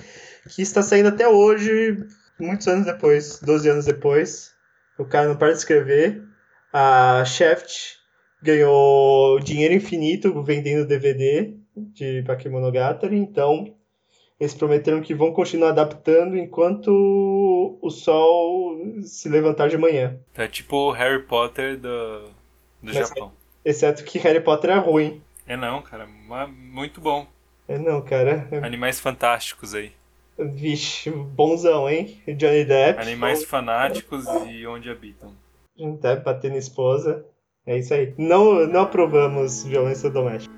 que está saindo até hoje, muitos anos depois, 12 anos depois. O cara não para de escrever. A Shaft ganhou dinheiro infinito vendendo DVD de Bakemonogatari, então eles prometeram que vão continuar adaptando enquanto o sol se levantar de manhã. É tipo Harry Potter do, do Mas- Japão. Exceto que Harry Potter é ruim. É não, cara. muito bom. É não, cara. É Animais fantásticos aí. Vixe, bonzão, hein? Johnny Depp. Animais fanáticos e onde habitam. Johnny Depp batendo esposa. É isso aí. Não, não aprovamos violência doméstica.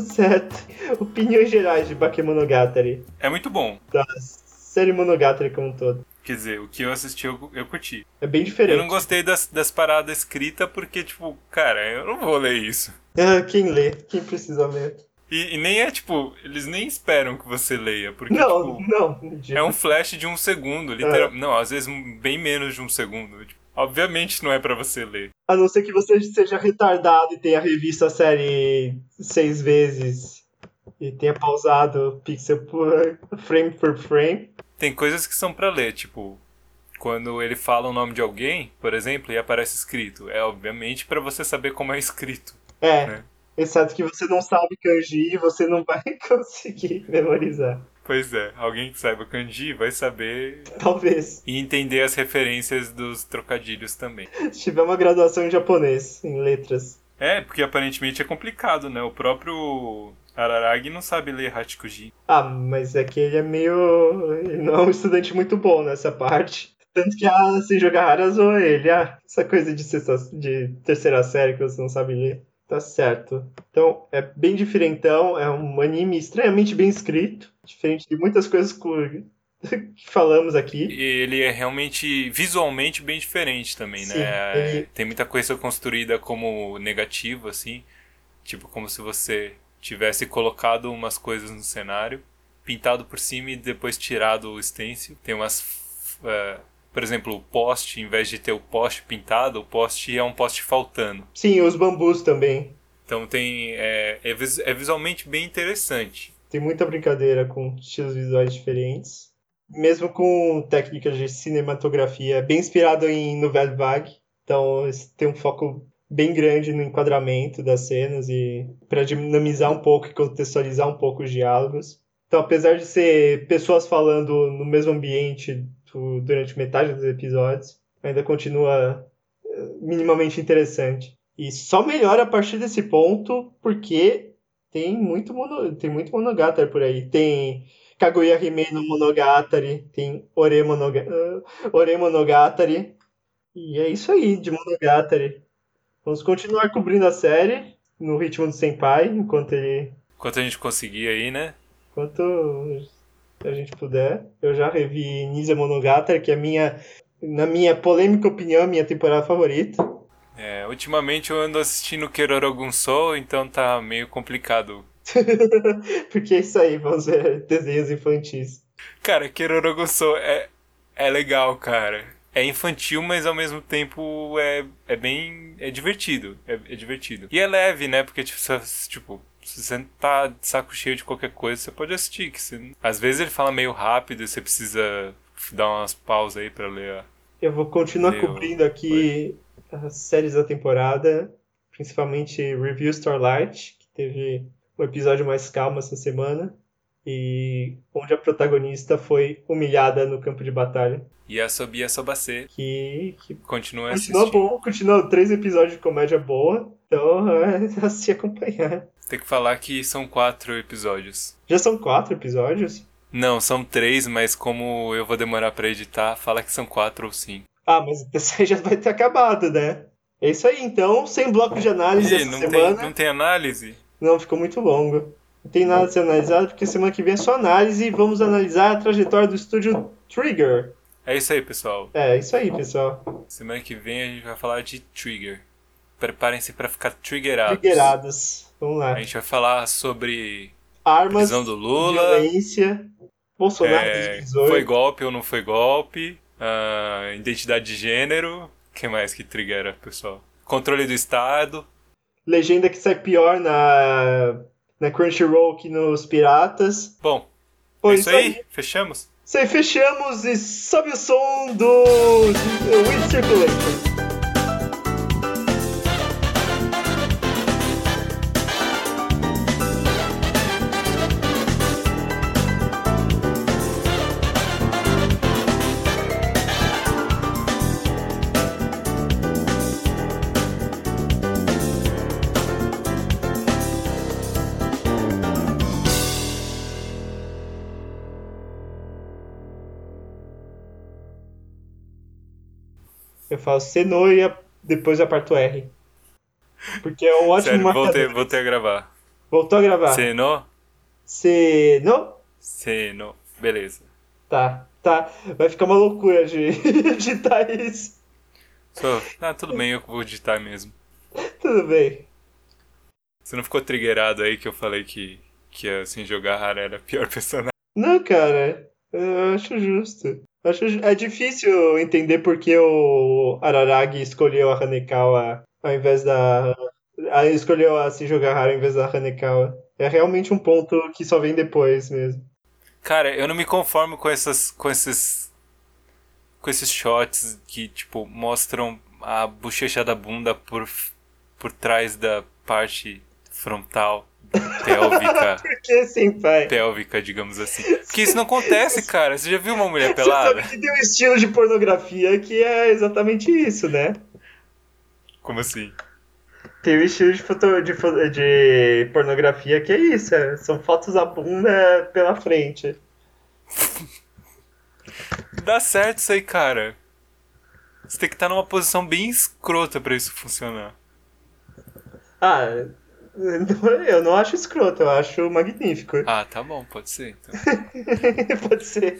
Certo. Opiniões gerais de Bakemonogatari. É muito bom. Da série Monogatari como um todo. Quer dizer, o que eu assisti eu, eu curti. É bem Eu diferente. não gostei das, das paradas escritas porque, tipo, cara, eu não vou ler isso. Ah, Quem lê? Quem precisa ler? E, e nem é, tipo, eles nem esperam que você leia. Porque, Não, tipo, não. É um flash de um segundo, literal. Não, às vezes bem menos de um segundo. Tipo, obviamente não é pra você ler. A não ser que você seja retardado e tenha revisto a série seis vezes e tenha pausado pixel por frame por frame. Tem coisas que são pra ler, tipo, quando ele fala o nome de alguém, por exemplo, e aparece escrito. É obviamente pra você saber como é escrito. É, né? exceto que você não sabe kanji e você não vai conseguir memorizar. Pois é, alguém que saiba kanji vai saber Talvez. e entender as referências dos trocadilhos também. Se tiver uma graduação em japonês, em letras. É, porque aparentemente é complicado, né? O próprio Araragi não sabe ler Hachikuji. Ah, mas é que ele é meio. Ele não é um estudante muito bom nessa parte. Tanto que a Seijogahara zoou ele. Ah, essa coisa de, sexta, de terceira série que você não sabe ler. Tá certo. Então, é bem diferentão. É um anime extremamente bem escrito. Diferente de muitas coisas que falamos aqui. E ele é realmente visualmente bem diferente também, Sim, né? ele- Tem muita coisa construída como negativa, assim. Tipo, como se você tivesse colocado umas coisas no cenário, pintado por cima e depois tirado o stencil. Tem umas. é, por exemplo, o poste, em vez de ter o poste pintado, o poste é um poste faltando. Sim, os bambus também. Então tem. É, é, é visualmente bem interessante. Tem muita brincadeira com estilos visuais diferentes. Mesmo com técnicas de cinematografia bem inspirado em Nouvelle Vague. Então, têm um foco bem grande no enquadramento das cenas e para dinamizar um pouco e contextualizar um pouco os diálogos. Então, apesar de ser pessoas falando no mesmo ambiente do- durante metade dos episódios, ainda continua eh, minimamente interessante. E só melhora a partir desse ponto porque tem muito, mono, tem muito Monogatari por aí. Tem Kaguya Hime no Monogatari, tem Ore, Monoga, ah, Ore Monogatari. E é isso aí de Monogatari. Vamos continuar cobrindo a série. no ritmo do Senpai, enquanto ele. Enquanto a gente conseguir aí, né? Enquanto a gente puder. Eu já revi Nisa Monogatari, que é minha. Na minha polêmica opinião, minha temporada favorita. É, ultimamente eu ando assistindo Kerorogun Soul, então tá meio complicado. Porque é isso aí, vamos ver desenhos infantis. Cara, Kerorogun Soul é, é legal, cara. É infantil, mas ao mesmo tempo é, é bem. é divertido. É, é divertido. E é leve, né? Porque, tipo, se, tipo, se você tá de saco cheio de qualquer coisa, você pode assistir. Que você... Às vezes ele fala meio rápido e você precisa dar umas pausas aí pra ler. Eu vou continuar Meu, cobrindo aqui as séries da temporada, principalmente Review Starlight, que teve um episódio mais calmo essa semana, e onde a protagonista foi humilhada no campo de batalha. E a Sobi a Sobacê Que, que continua continua assistindo. bom, continua três episódios de comédia boa, então é a se acompanhar. Tem que falar que são quatro episódios. Já são quatro episódios? Não, são três, mas como eu vou demorar pra editar, fala que são quatro ou cinco. Ah, mas esse aí já vai ter acabado, né? É isso aí, então, sem bloco de análise Ih, essa não, semana. tem, não tem análise? Não, ficou muito longo. Não tem nada a ser analisado, porque semana que vem é só análise e vamos analisar a trajetória do estúdio Trigger. É isso aí, pessoal. É, isso aí, pessoal. Semana que vem a gente vai falar de Trigger. Preparem-se pra ficar triggerados. Triggerados. Vamos lá. A gente vai falar sobre Armas, prisão do Lula. violência, Bolsonaro é, 2018. foi golpe ou não foi golpe. Ah, identidade de gênero. Que mais que triggera, pessoal? Controle do Estado. Legenda que sai pior na, na Crunchyroll que nos Piratas. Bom, é isso aí. Fechamos? Isso aí, fechamos e sobe o som do Wind Circulation. Falo e depois aperto R. Porque é um ótimo Sério, marcador. voltei, voltei a gravar. Voltou a gravar. Seno? Senô? Seno. Beleza. Tá, tá. Vai ficar uma loucura de digitar isso. Ah, tudo bem, eu vou digitar mesmo. Tudo bem. Você não ficou triggerado aí que eu falei que, que assim, jogar Hara era a pior personagem? Não, cara. Eu acho justo. Acho É difícil entender por que o Araragi escolheu a Hanekawa ao invés da. Escolheu a jogar raro ao invés da Hanekawa. É realmente um ponto que só vem depois mesmo. Cara, eu não me conformo com essas. com esses. com esses shots que, tipo, mostram a bochecha da bunda por, por trás da parte frontal pélvica. Por que, senpai? pélvica, digamos assim. Porque isso não acontece, cara. Você já viu uma mulher Você pelada? sabe que tem um estilo de pornografia que é exatamente isso, né? Como assim? Tem um estilo de, foto, de, de pornografia que é isso, é- são fotos da bunda pela frente. Dá certo isso aí, cara. Você tem que estar numa posição bem escrota pra isso funcionar. Ah, eu não acho escroto, eu acho magnífico. Ah, tá bom, pode ser. Então. Pode ser.